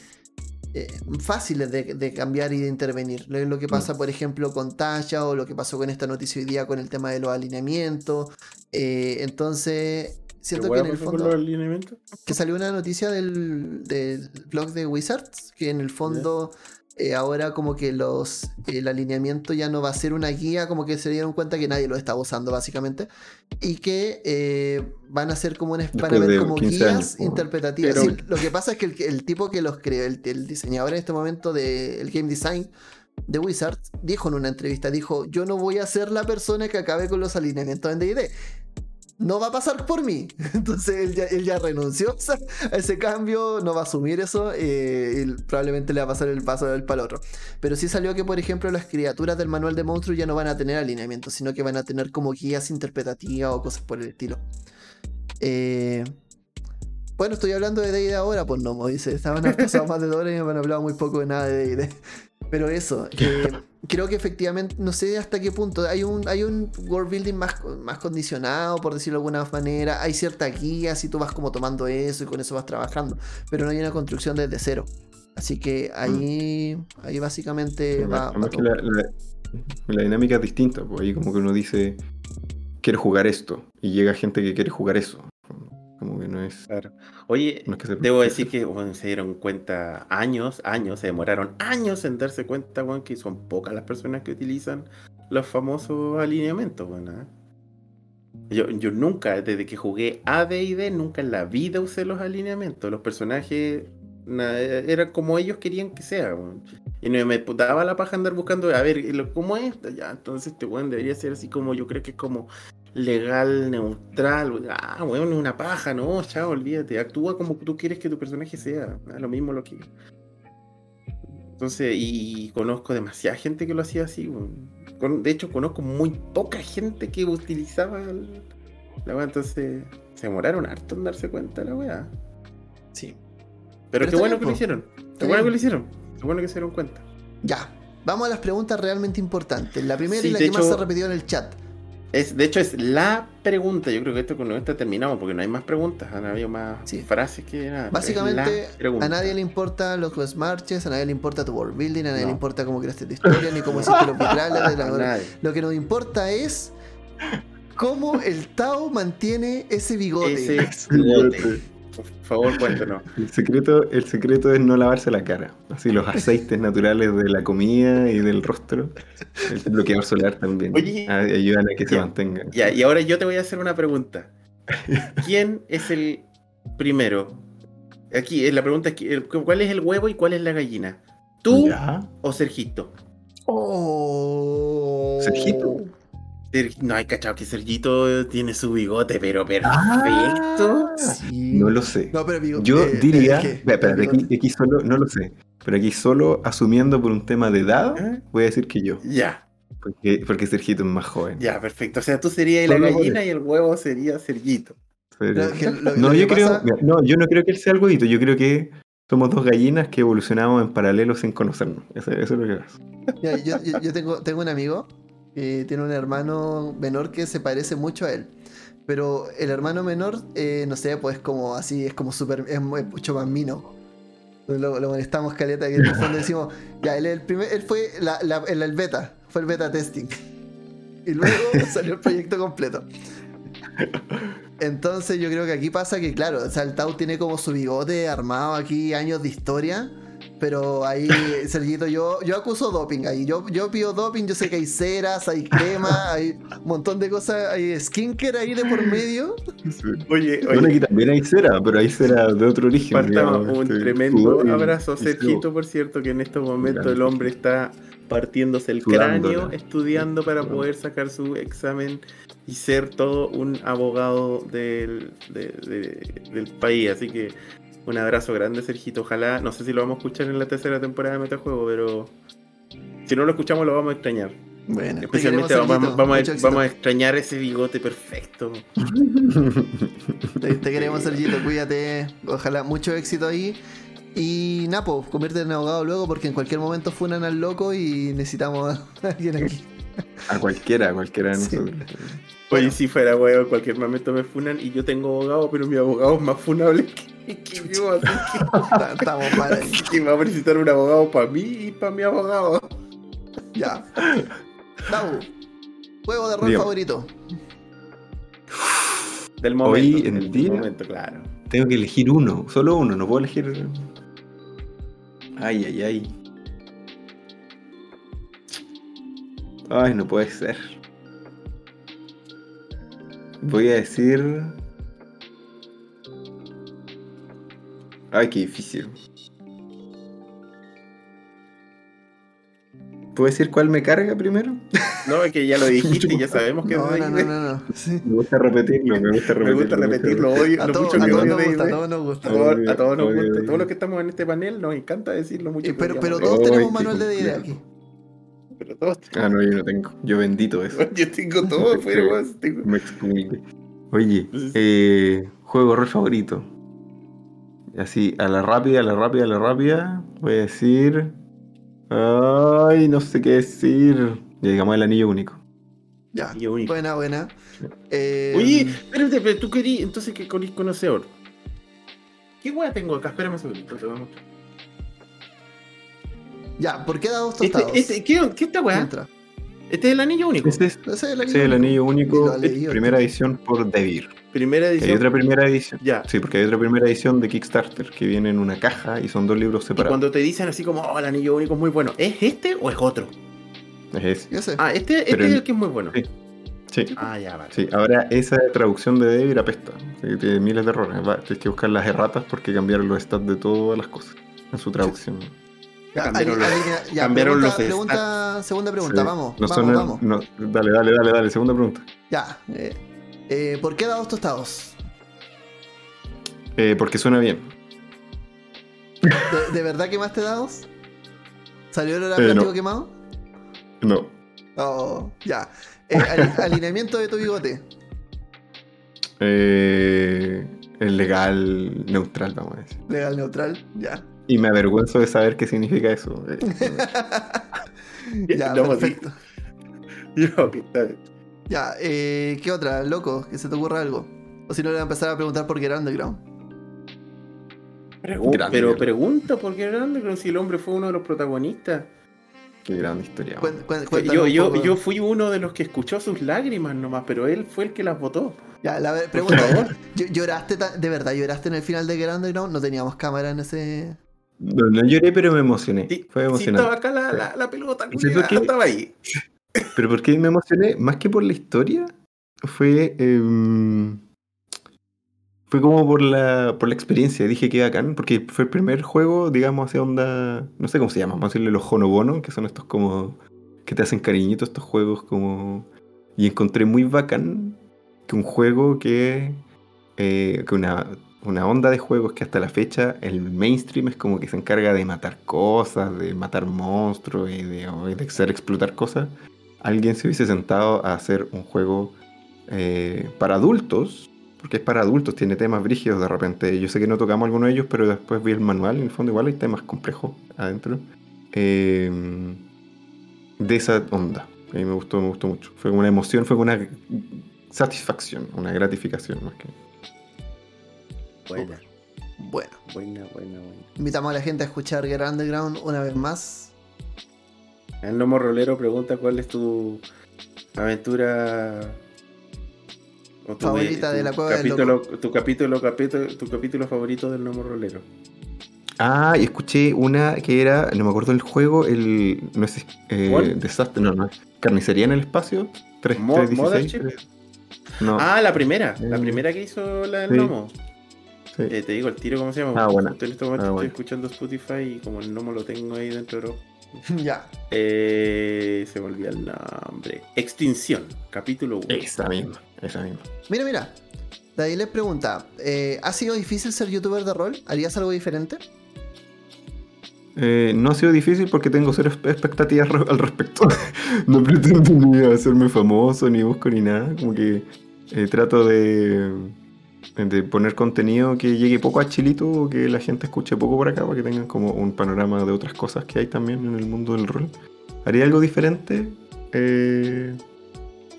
eh, fáciles de, de cambiar y de intervenir. Lo, lo que pasa, por ejemplo, con Tasha o lo que pasó con esta noticia hoy día con el tema de los alineamientos. Eh, entonces, siento ¿Qué que en el fondo los alineamientos? que salió una noticia del, del blog de Wizards, que en el fondo eh, ahora como que los el alineamiento ya no va a ser una guía, como que se dieron cuenta que nadie lo está usando básicamente, y que eh, van a ser como una, van a Después ver de como 15 guías años, interpretativas. Pero- Sí, lo que pasa es que el, el tipo que los creó, el, el diseñador en este momento del game design de Wizards, dijo en una entrevista, dijo, yo no voy a ser la persona que acabe con los alineamientos en D&D no va a pasar por mí. Entonces él ya, él ya renunció a ese cambio, no va a asumir eso eh, y probablemente le va a pasar el paso del palo otro. Pero sí salió que, por ejemplo, las criaturas del manual de monstruos ya no van a tener alineamiento, sino que van a tener como guías interpretativas o cosas por el estilo. Eh, bueno, estoy hablando de D&D ahora, pues no, me dice, estaban pasado más de dos horas y me han hablado muy poco de nada de D&D. Pero eso, eh, creo que efectivamente, no sé hasta qué punto, hay un, hay un world building más, más condicionado, por decirlo de alguna manera, hay cierta guía, si tú vas como tomando eso y con eso vas trabajando, pero no hay una construcción desde cero. Así que ahí, ahí básicamente va... va Además que todo. la, la- la dinámica es distinta, pues ahí como que uno dice, quiero jugar esto, y llega gente que quiere jugar eso. Como que no es, Claro. Oye, no es que se- debo decir que bueno, se dieron cuenta años, años, se demoraron años en darse cuenta, weón, que son pocas las personas que utilizan los famosos alineamientos. ¿ah? Yo, yo nunca, desde que jugué A, D y D, nunca en la vida usé los alineamientos. Los personajes Na- Era como ellos querían que sea. Y no me daba la paja andar buscando, a ver, ¿cómo es? Ya, entonces este weón debería ser así como, yo creo que es como legal, neutral. Ah, weón, es una paja, no, chao, olvídate. Actúa como tú quieres que tu personaje sea. lo mismo lo que. Entonces, y conozco demasiada gente que lo hacía así. Con- de hecho, conozco muy poca gente que utilizaba el- la weá. Entonces, se demoraron harto en darse cuenta la weá. Sí. Pero, Pero qué bueno bien, que lo hicieron. Qué bueno que lo hicieron. Qué bueno que se dieron cuenta. Ya. Vamos a las preguntas realmente importantes. La primera Sí, y la que más se repetió en el chat. Es, de hecho, es la pregunta. Yo creo que esto con esta terminamos porque no hay más preguntas. Han habido más Sí. frases que nada. Básicamente, a nadie le importa los quest marches, a nadie le importa tu world building, a nadie No. le importa cómo creaste tu historia, ni cómo hiciste los vitrales. de la-. Lo que nos importa es cómo el Tao mantiene ese bigote. Ese bigote. Por favor, cuéntanos. El secreto, el secreto es no lavarse la cara. Así los aceites naturales de la comida y del rostro. El bloqueador solar también. Oye, Ah, ayudan a que se ya. mantenga. Ya, y ahora yo te voy a hacer una pregunta. ¿Quién es el primero? Aquí, eh, la pregunta es: ¿cuál es el huevo y cuál es la gallina? ¿Tú Ya. o Sergito? Oh. Sergito. No, hay cachado que Sergito tiene su bigote, pero perfecto. Ah, Sí. No lo sé. No, pero bigote. Yo eh, diría. Espera, espérate, bigote. aquí, aquí solo, no lo sé. Pero aquí solo asumiendo por un tema de edad, ¿Ah? voy a decir que yo. Ya, Porque, porque Sergito es más joven. ya, perfecto. O sea, tú serías la gallina y el huevo sería Sergito. Pero- no, lo yo creo. No, yo no creo que él sea el huevito. Yo creo que somos dos gallinas que evolucionamos en paralelo sin conocernos. Eso, eso es lo que pasa. Yo, yo- yo tengo, tengo un amigo que tiene un hermano menor que se parece mucho a él. Pero el hermano menor, eh, no sé, pues como así, es como súper, es mu- es mucho más mino. Lo, lo molestamos caleta que en el fondo decimos, ya, él, el primer, él fue el, el beta, fue el beta testing. Y luego salió el proyecto completo. Entonces yo creo que aquí pasa que, claro, o sea, el Tau tiene como su bigote armado aquí, años de historia. Pero ahí, Sergito, yo, yo acuso doping ahí. Yo, yo pido doping, yo sé que hay ceras, hay crema, hay un montón de cosas, hay skincare ahí de por medio. Oye, Bueno, aquí también hay cera, pero hay cera de otro origen. Partamos digamos, un este, tremendo abrazo Sergito, por cierto, que en estos momentos el hombre está partiéndose el Sudándola. cráneo, estudiando para poder sacar su examen y ser todo un abogado del, de- de- del país. Así que un abrazo grande, Sergito. Ojalá, no sé si lo vamos a escuchar en la tercera temporada de Metajuego, pero si no lo escuchamos lo vamos a extrañar. Bueno, Especialmente te queremos, vamos, vamos a, éxito. vamos a extrañar ese bigote perfecto. Te, te queremos, Sergito, cuídate. Ojalá mucho éxito ahí. Y Napo, conviértete en abogado luego porque en cualquier momento funan al loco y necesitamos a alguien aquí. A cualquiera, a cualquiera de Sí. nosotros. Oye, Bueno. si fuera huevo, en cualquier momento me funan y yo tengo abogado, pero mi abogado es más funable que, que yo, así Estamos mal ahí. que, va a necesitar un abogado para mí y para mi abogado. Ya. Napo, juego de rol favorito. Del momento. Hoy, en el día. momento, claro. Tengo que elegir uno, solo uno, no puedo elegir. Ay, ay, ay. Ay, no puede ser. Voy a decir. Ay, qué difícil. ¿Puedo decir cuál me carga primero? No, es que ya lo dijiste y ya sabemos que No, es no, no, no, no. Sí. Me gusta repetirlo, me gusta Me repetirlo. gusta repetirlo hoy, A, lo todos- mucho a que todos odio nos gusta, a todos nos gusta. todos, a todos nos gusta, todos los que estamos en este panel nos encanta decirlo mucho. Y pero, pero todos tenemos qué manual de idea aquí. Ah, no, yo no tengo. Yo bendito eso. Yo tengo todo, pero weón, tengo- Me expunge. Oye, eh, juego rol favorito. Así, a la rápida, a la rápida, a la rápida. Voy a decir. Ay, no sé qué decir. Ya digamos el anillo único. Ya. Único. Buena, buena. Eh, Oye, espérate, pero tú querías, entonces que con conocedor. ¿Qué wea tengo acá? Espérame un segundito, te voy a mostrar. Ya, ¿por qué dados Este, tostados? este, ¿qué, ¿Qué esta? Mientras. Este es el anillo único. Ese es, el ese es el anillo único. Primera tío. edición por Devir. Primera Hay edición. otra primera edición. Ya. Sí, porque hay otra primera edición de Kickstarter que viene en una caja y son dos libros Y separados. cuando te dicen así como, oh, el anillo único es muy bueno, ¿es este o es otro? Es ese. Ah, este, este es el- que es muy bueno. Sí. Sí. Ah, ya, vale. Sí, ahora esa traducción de Devir apesta. Sí, Tiene miles de errores. Va, tienes que buscar las erratas porque cambiaron los stats de todas las cosas en su traducción. Cambiaron los- ya, cambiaron pregunta, los pregunta- segunda pregunta, Sí. vamos, No vamos, son- vamos. no- dale, dale, dale, dale. Segunda pregunta. Ya. eh, eh, ¿Por qué dados tostados? Eh, porque suena bien. ¿De, de verdad quemaste dados? ¿Salió el Eh, plástico no. quemado? No. Oh, ya. Eh, ali- alineamiento de tu bigote. Eh, es legal, neutral, vamos a decir. Legal neutral, ya. Y me avergüenzo de saber qué significa eso. Eh, Ya, No, perfecto. Bien. Ya, eh, ¿qué otra? Loco, que se te ocurra algo. O si no, le voy a empezar a preguntar por qué era Underground. Pregu- Grande, pero grande. pregunta por qué era Underground si el hombre fue uno de los protagonistas. qué gran historia. Yo, yo, poco. yo fui uno de los que escuchó sus lágrimas nomás, pero él fue el que las votó. Ya, la pregunta. ¿ll- ¿Lloraste de verdad? ¿Lloraste en el final de Underground? No teníamos cámara en ese. No, no lloré, pero me emocioné. Sí, Fue sí, emocionante. estaba acá la, la, la pelota, estaba ahí. Pero ¿por qué me emocioné? Más que por la historia, fue. em, fue como por la, por la experiencia. Dije que bacán, porque fue el primer juego, digamos, hacia onda. No sé cómo se llama, vamos a decirle los Honobono, que son estos como. que te hacen cariñitos estos juegos, como. Y encontré muy bacán que un juego que. eh, que una, una onda de juegos que hasta la fecha el mainstream es como que se encarga de matar cosas, de matar monstruos y de, de hacer explotar cosas. Alguien se hubiese sentado a hacer un juego eh, para adultos, porque es para adultos, tiene temas brígidos de repente. Yo sé que no tocamos alguno de ellos, pero después vi el manual, en el fondo igual hay temas complejos adentro. Eh, de esa onda. A mí me gustó, me gustó mucho. Fue una emoción, fue una satisfacción, una gratificación más que. Buena, Bueno, buena, buena, buena. invitamos a la gente a escuchar Get Underground una vez más. El Lomo Rolero pregunta cuál es tu aventura o tu, Favorita tu de la cueva del capítulo, tu capítulo, capítulo, tu capítulo favorito del Lomo Rolero. Ah, y escuché una que era, no me acuerdo el juego, el. No sé, eh, desastre, no, no es. Carnicería en el espacio. 3, Mo- 316, Mothership. tres- No, Ah, la primera, la Eh, primera que hizo la del sí. Lomo. Sí. Eh, te digo el tiro cómo se llama. Ah, justo En este momento Ah, estoy escuchando Spotify y como el Lomo lo tengo ahí dentro de ya. eh, se me olvidó el nombre. Extinción, capítulo 1. Esa misma, esa misma. Mira, mira. David les pregunta: eh, ¿Ha sido difícil ser youtuber de rol? ¿Harías algo diferente? Eh, no ha sido difícil porque tengo cero expectativas al respecto. no pretendo ni hacerme famoso, ni busco ni nada. Como que eh, trato de, de poner contenido que llegue poco a Chilito o que la gente escuche poco por acá para que tengan como un panorama de otras cosas que hay también en el mundo del rol. ¿Haría algo diferente? Eh,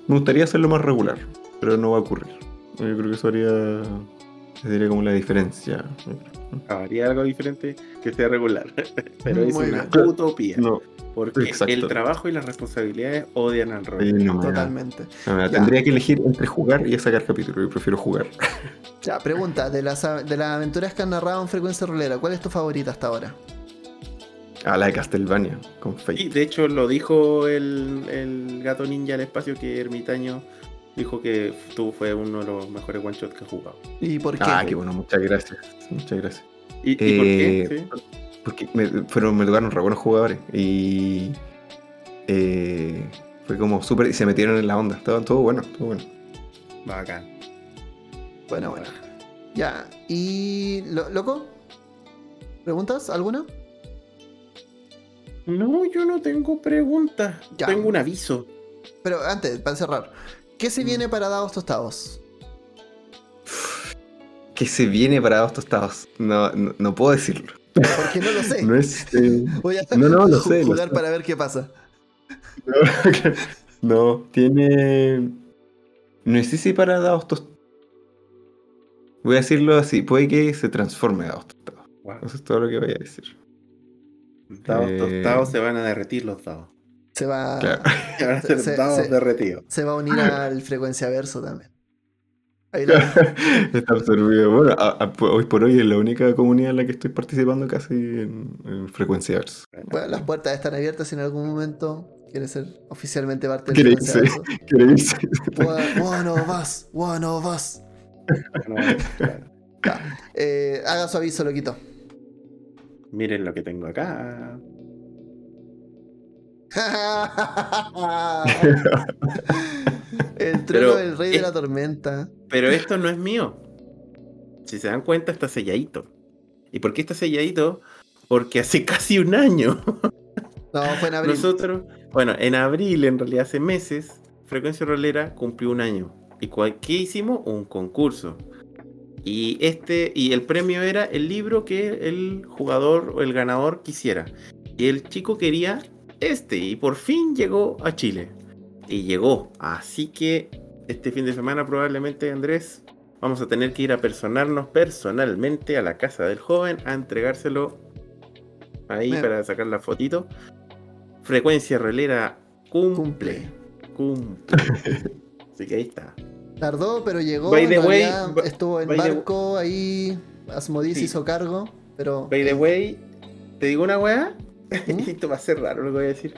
me gustaría hacerlo más regular, pero no va a ocurrir. Yo creo que eso haría, sería como la diferencia. Haría algo diferente que sea regular. Pero es Muy una bien. utopía. No, Porque Exacto. el trabajo y las responsabilidades odian al rol. no. Totalmente. No, tendría que elegir entre jugar y sacar capítulo. Yo prefiero jugar. Ya, pregunta: de las, de las aventuras que han narrado en Frecuencia Rolera, ¿cuál es tu favorita hasta ahora? A la de Castlevania, con Y de hecho lo dijo el, el gato ninja al espacio que Ermitaño dijo que tú fue uno de los mejores one shots que ha jugado. ¿Y por qué? Ah, qué bueno, muchas gracias. Muchas gracias. ¿Y, y por qué? Eh, Sí. Porque me, fueron, me tocaron re buenos jugadores. Y. eh, fue como súper. Y se metieron en la onda. Estaban todo bueno, todo bueno. Bacán. Bueno, bueno. Ya, ¿y lo- loco? ¿Preguntas? ¿Alguna? No, yo no tengo preguntas. Tengo un aviso. Pero antes, para cerrar, ¿qué Mm. se viene para Dados Tostados? Que se viene para dos tostados. No, no, no puedo decirlo. Porque no lo sé. No es. eh, Voy a no, no, lo lo jugar sé. para ver qué pasa. no, tiene. No sé si para dados tostados. Voy a decirlo así, puede que se transforme a dados tostados. Wow. Eso es todo lo que voy a decir. Dados Eh, tostados se van a derretir los dados. Se va, Claro. Se- va a unir al frecuencia verso también. Ahí lo- Está absorbido. Bueno, a- a- hoy por hoy es la única comunidad en la que estoy participando casi en, en frecuencia versa. bueno, las puertas están abiertas si en algún momento quiere ser oficialmente parte del irse. Financeazo. Quiere irse. One, of us, one of us. Haga su aviso, loquito. Miren lo que tengo acá. El trono Pero, del rey de la tormenta. Pero esto no es mío. Si se dan cuenta, está selladito. ¿Y por qué está selladito? Porque hace casi un año. No, fue en abril. Nosotros, bueno, en abril, en realidad hace meses, Frecuencia Rolera cumplió un año. ¿Y cuál- qué hicimos? Un concurso. Y este, y el premio era el libro que el jugador o el ganador quisiera. Y el chico quería este, y por fin llegó a Chile. Y llegó. Así que este fin de semana probablemente, Andrés, vamos a tener que ir a personarnos personalmente a la casa del joven a entregárselo ahí Bien. para sacar la fotito. Frecuencia relera cumple. Cumple. Así que ahí está. Tardó, pero llegó. By the way, estuvo en by the- barco ahí. Sí. hizo cargo. Pero. By the way, te digo una weá. ¿Mm? Esto va a ser raro lo que voy a decir.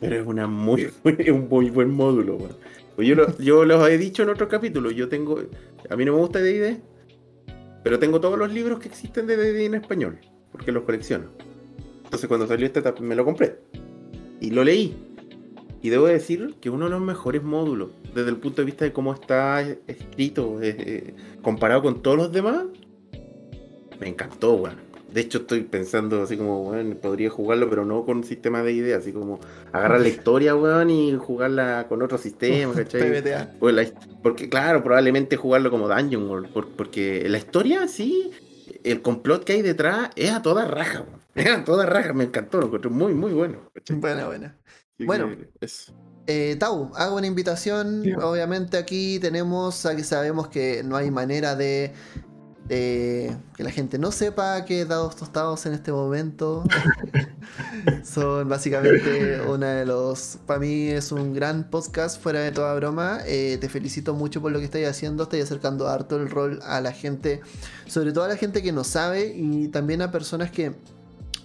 Pero es una muy, un muy buen módulo, weón. Pues yo, lo, yo los he dicho en otros capítulos. Yo tengo. A mí no me gusta DD. Pero tengo todos los libros que existen de DD en español. Porque los colecciono. Entonces cuando salió este me lo compré. Y lo leí. Y debo decir que uno de los mejores módulos. Desde el punto de vista de cómo está escrito. eh, eh, comparado con todos los demás. Me encantó, weón. De hecho, estoy pensando así como, weón, podría jugarlo, pero no con un sistema de ideas, así como agarrar la historia, weón, y jugarla con otro sistema, ¿cachai? PBTA. Pues la porque, claro, probablemente jugarlo como Dungeon World, por- porque la historia, sí, el complot que hay detrás es a toda raja, weón. Es a toda raja, me encantó, lo encontré muy, muy bueno. ¿cachai? Buena, buena. Así Bueno. que eso. Eh, Tau, hago una invitación. Sí. Obviamente aquí tenemos, aquí sabemos que no hay manera de, de que la gente no sepa que Dados Tostados en este momento son básicamente una de los, para mí es un gran podcast fuera de toda broma. Eh, te felicito mucho por lo que estáis haciendo, estáis acercando harto el rol a la gente, sobre todo a la gente que no sabe y también a personas que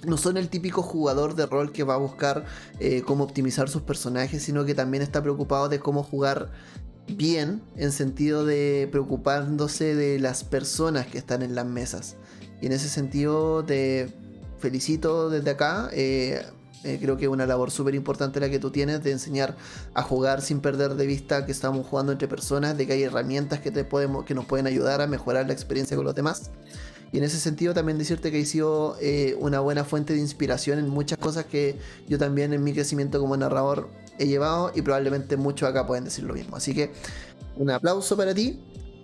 no son el típico jugador de rol que va a buscar eh, cómo optimizar sus personajes, sino que también está preocupado de cómo jugar bien, en sentido de preocupándose de las personas que están en las mesas. Y en ese sentido te felicito desde acá. eh, eh, creo que es una labor súper importante la que tú tienes de enseñar a jugar sin perder de vista que estamos jugando entre personas, de que hay herramientas que, te podemos, que nos pueden ayudar a mejorar la experiencia con los demás. Y en ese sentido también decirte que he sido eh, una buena fuente de inspiración en muchas cosas que yo también en mi crecimiento como narrador he llevado y probablemente muchos acá pueden decir lo mismo. Así que un aplauso para ti.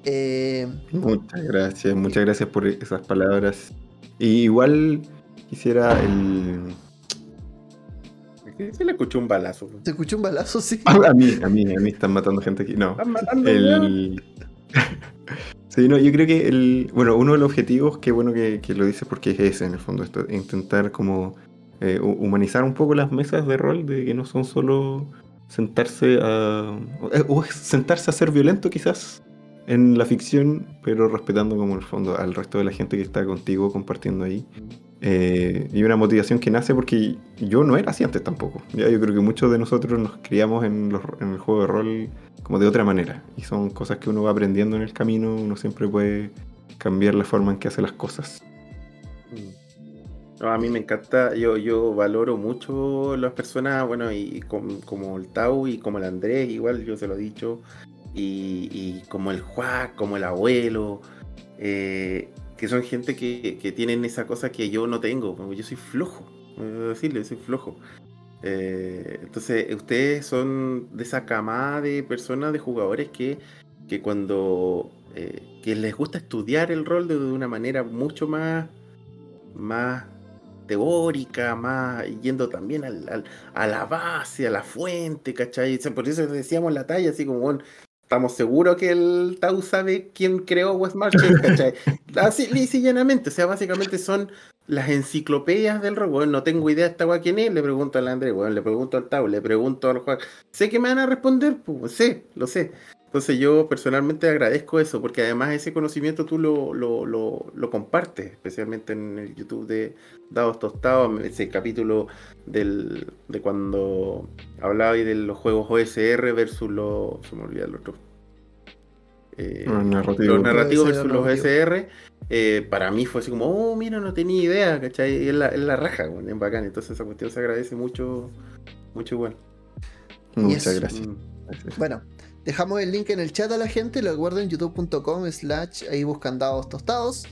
Eh, Muchas gracias, muchas gracias por esas palabras. Y igual quisiera el. Se le escuchó un balazo. weón. ¿Te escuché un balazo? Sí. A mí, a mí, a mí están matando gente aquí. No. Están matando. El... sí, no, yo creo que el, bueno, uno de los objetivos, qué bueno que, que lo dices porque es ese en el fondo, esto, intentar como eh, hu- humanizar un poco las mesas de rol, de que no son solo sentarse a, eh, o es sentarse a ser violento quizás en la ficción, pero respetando como en el fondo al resto de la gente que está contigo compartiendo ahí. Eh, y una motivación que nace porque yo no era así antes tampoco. Ya, yo creo que muchos de nosotros nos criamos en, los- en el juego de rol como de otra manera. Y son cosas que uno va aprendiendo en el camino, uno siempre puede cambiar la forma en que hace las cosas. No, a mí me encanta, yo, yo valoro mucho las personas, bueno, y com- como el Tau y como el Andrés, igual yo se lo he dicho, y, como el Juan, como el abuelo, eh, que son gente que, que tienen esa cosa que yo no tengo, yo soy flojo, decirle, soy flojo. Eh, entonces, ustedes son de esa camada de personas, de jugadores que, que cuando eh, que les gusta estudiar el rol de una manera mucho más, más teórica, más yendo también al, a la base, a la fuente, ¿cachai? Por eso decíamos la talla, así como, estamos seguros que el Tau sabe quién creó West Marches, ¿cachai? Así, lisa y llanamente, o sea, básicamente son las enciclopedias del rock, no tengo idea esta weá quién es, le pregunto al Andrés, weón, le pregunto al Tau, le pregunto al Juan, sé que me van a responder, pues, sé, lo sé, Entonces yo personalmente agradezco eso, porque además ese conocimiento tú lo, lo, lo, lo compartes, especialmente en el YouTube de Dados Tostados, ese capítulo del, de cuando hablaba de los juegos OSR versus los... se me olvida el otro. Eh, Los narrativos. los narrativos versus los narrativo. OSR, eh, para mí fue así como, oh, mira, no tenía idea, ¿cachai? Y Es la, es la raja, bueno, es bacán. Entonces esa cuestión se agradece mucho, mucho igual. Muchas Yes. gracias. Mm. Gracias. Bueno, dejamos el link en el chat a la gente. Lo recuerden youtube.com slash ahí buscan dados tostados.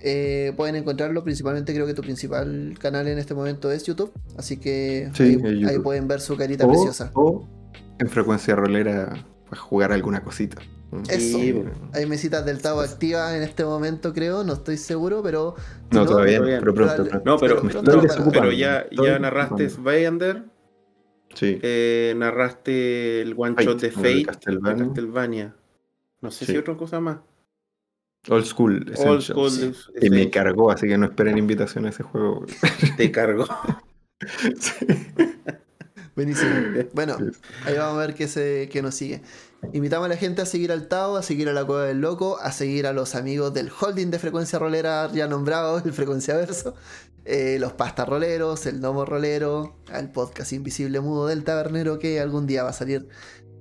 Eh, pueden encontrarlo principalmente, creo que tu principal canal en este momento es YouTube. Así que Sí, ahí, es YouTube. ahí pueden ver su carita O, preciosa. o en frecuencia rolera, pues jugar alguna cosita. Mm. Eso. Sí, bueno. Hay mesitas del Tavo activas en este momento, creo. No estoy seguro, pero. si No, todavía, todavía pero pronto. No, pero, ya, ya narraste. Svayander, Sí. eh, narraste el one Fate, shot de Fate, de Castlevania. No sé Sí. si otra cosa más. Old School Old. School Sí. es- Y me es- cargó, así que no esperen invitación a ese juego. te cargo. Sí. Buenísimo. Bueno, ahí vamos a ver qué, se, qué nos sigue. Invitamos a la gente a seguir al Tao, a seguir a la Cueva del Loco, a seguir a los amigos del holding de frecuencia rolera ya nombrado, el Frecuencia Verso, eh, los Pasta Roleros, el Nomo Rolero, al podcast Invisible Mudo del Tabernero que algún día va a salir.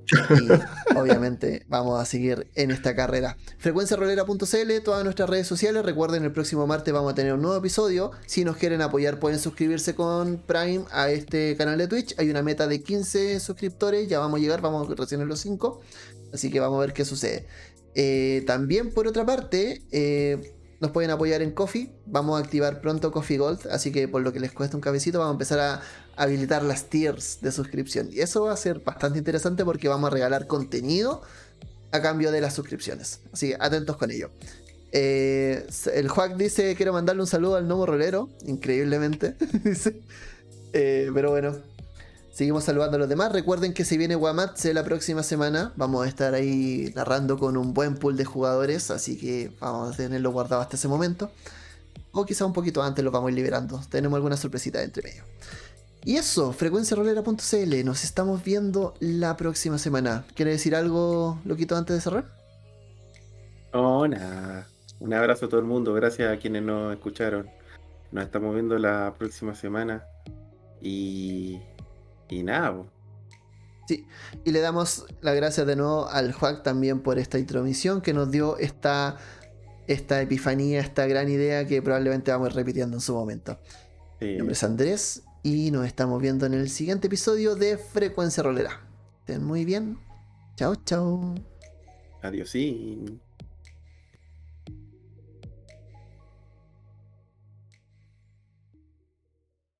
Y obviamente vamos a seguir en esta carrera. Frecuenciarolera.cl, todas nuestras redes sociales. Recuerden, el próximo martes vamos a tener un nuevo episodio. Si nos quieren apoyar, pueden suscribirse con Prime a este canal de Twitch. Hay una meta de 15 suscriptores. Ya vamos a llegar, vamos recién en los 5. Así que vamos a ver qué sucede. Eh, también, por otra parte, eh, nos pueden apoyar en Coffee. Vamos a activar pronto Coffee Gold. Así que por lo que les cuesta un cabecito, vamos a empezar a habilitar las tiers de suscripción. Y eso va a ser bastante interesante porque vamos a regalar contenido a cambio de las suscripciones. Así que atentos con ello. Eh, el Juac dice: Quiero mandarle un saludo al Nomo Rolero. Increíblemente. dice. Eh, pero bueno, seguimos saludando a los demás. Recuerden que si viene Wamatse la próxima semana, vamos a estar ahí narrando con un buen pool de jugadores. Así que vamos a tenerlo guardado hasta ese momento. O quizá un poquito antes lo vamos a ir liberando. Tenemos alguna sorpresita entre medio. Y eso, frecuenciarolera.cl. Nos estamos viendo la próxima semana. ¿Quiere decir algo, Loquito, antes de cerrar? Nada. Un abrazo a todo el mundo. Gracias a quienes nos escucharon. Nos estamos viendo la próxima semana. Y. Y nada, po. Y le damos las gracias de nuevo al Juac también por esta intromisión que nos dio esta, esta epifanía, esta gran idea que probablemente vamos a ir repitiendo en su momento. Sí. Mi nombre es Andrés y nos estamos viendo en el siguiente episodio de Frecuencia Rolera. Estén muy bien. Chao, chao. Adiós, sí.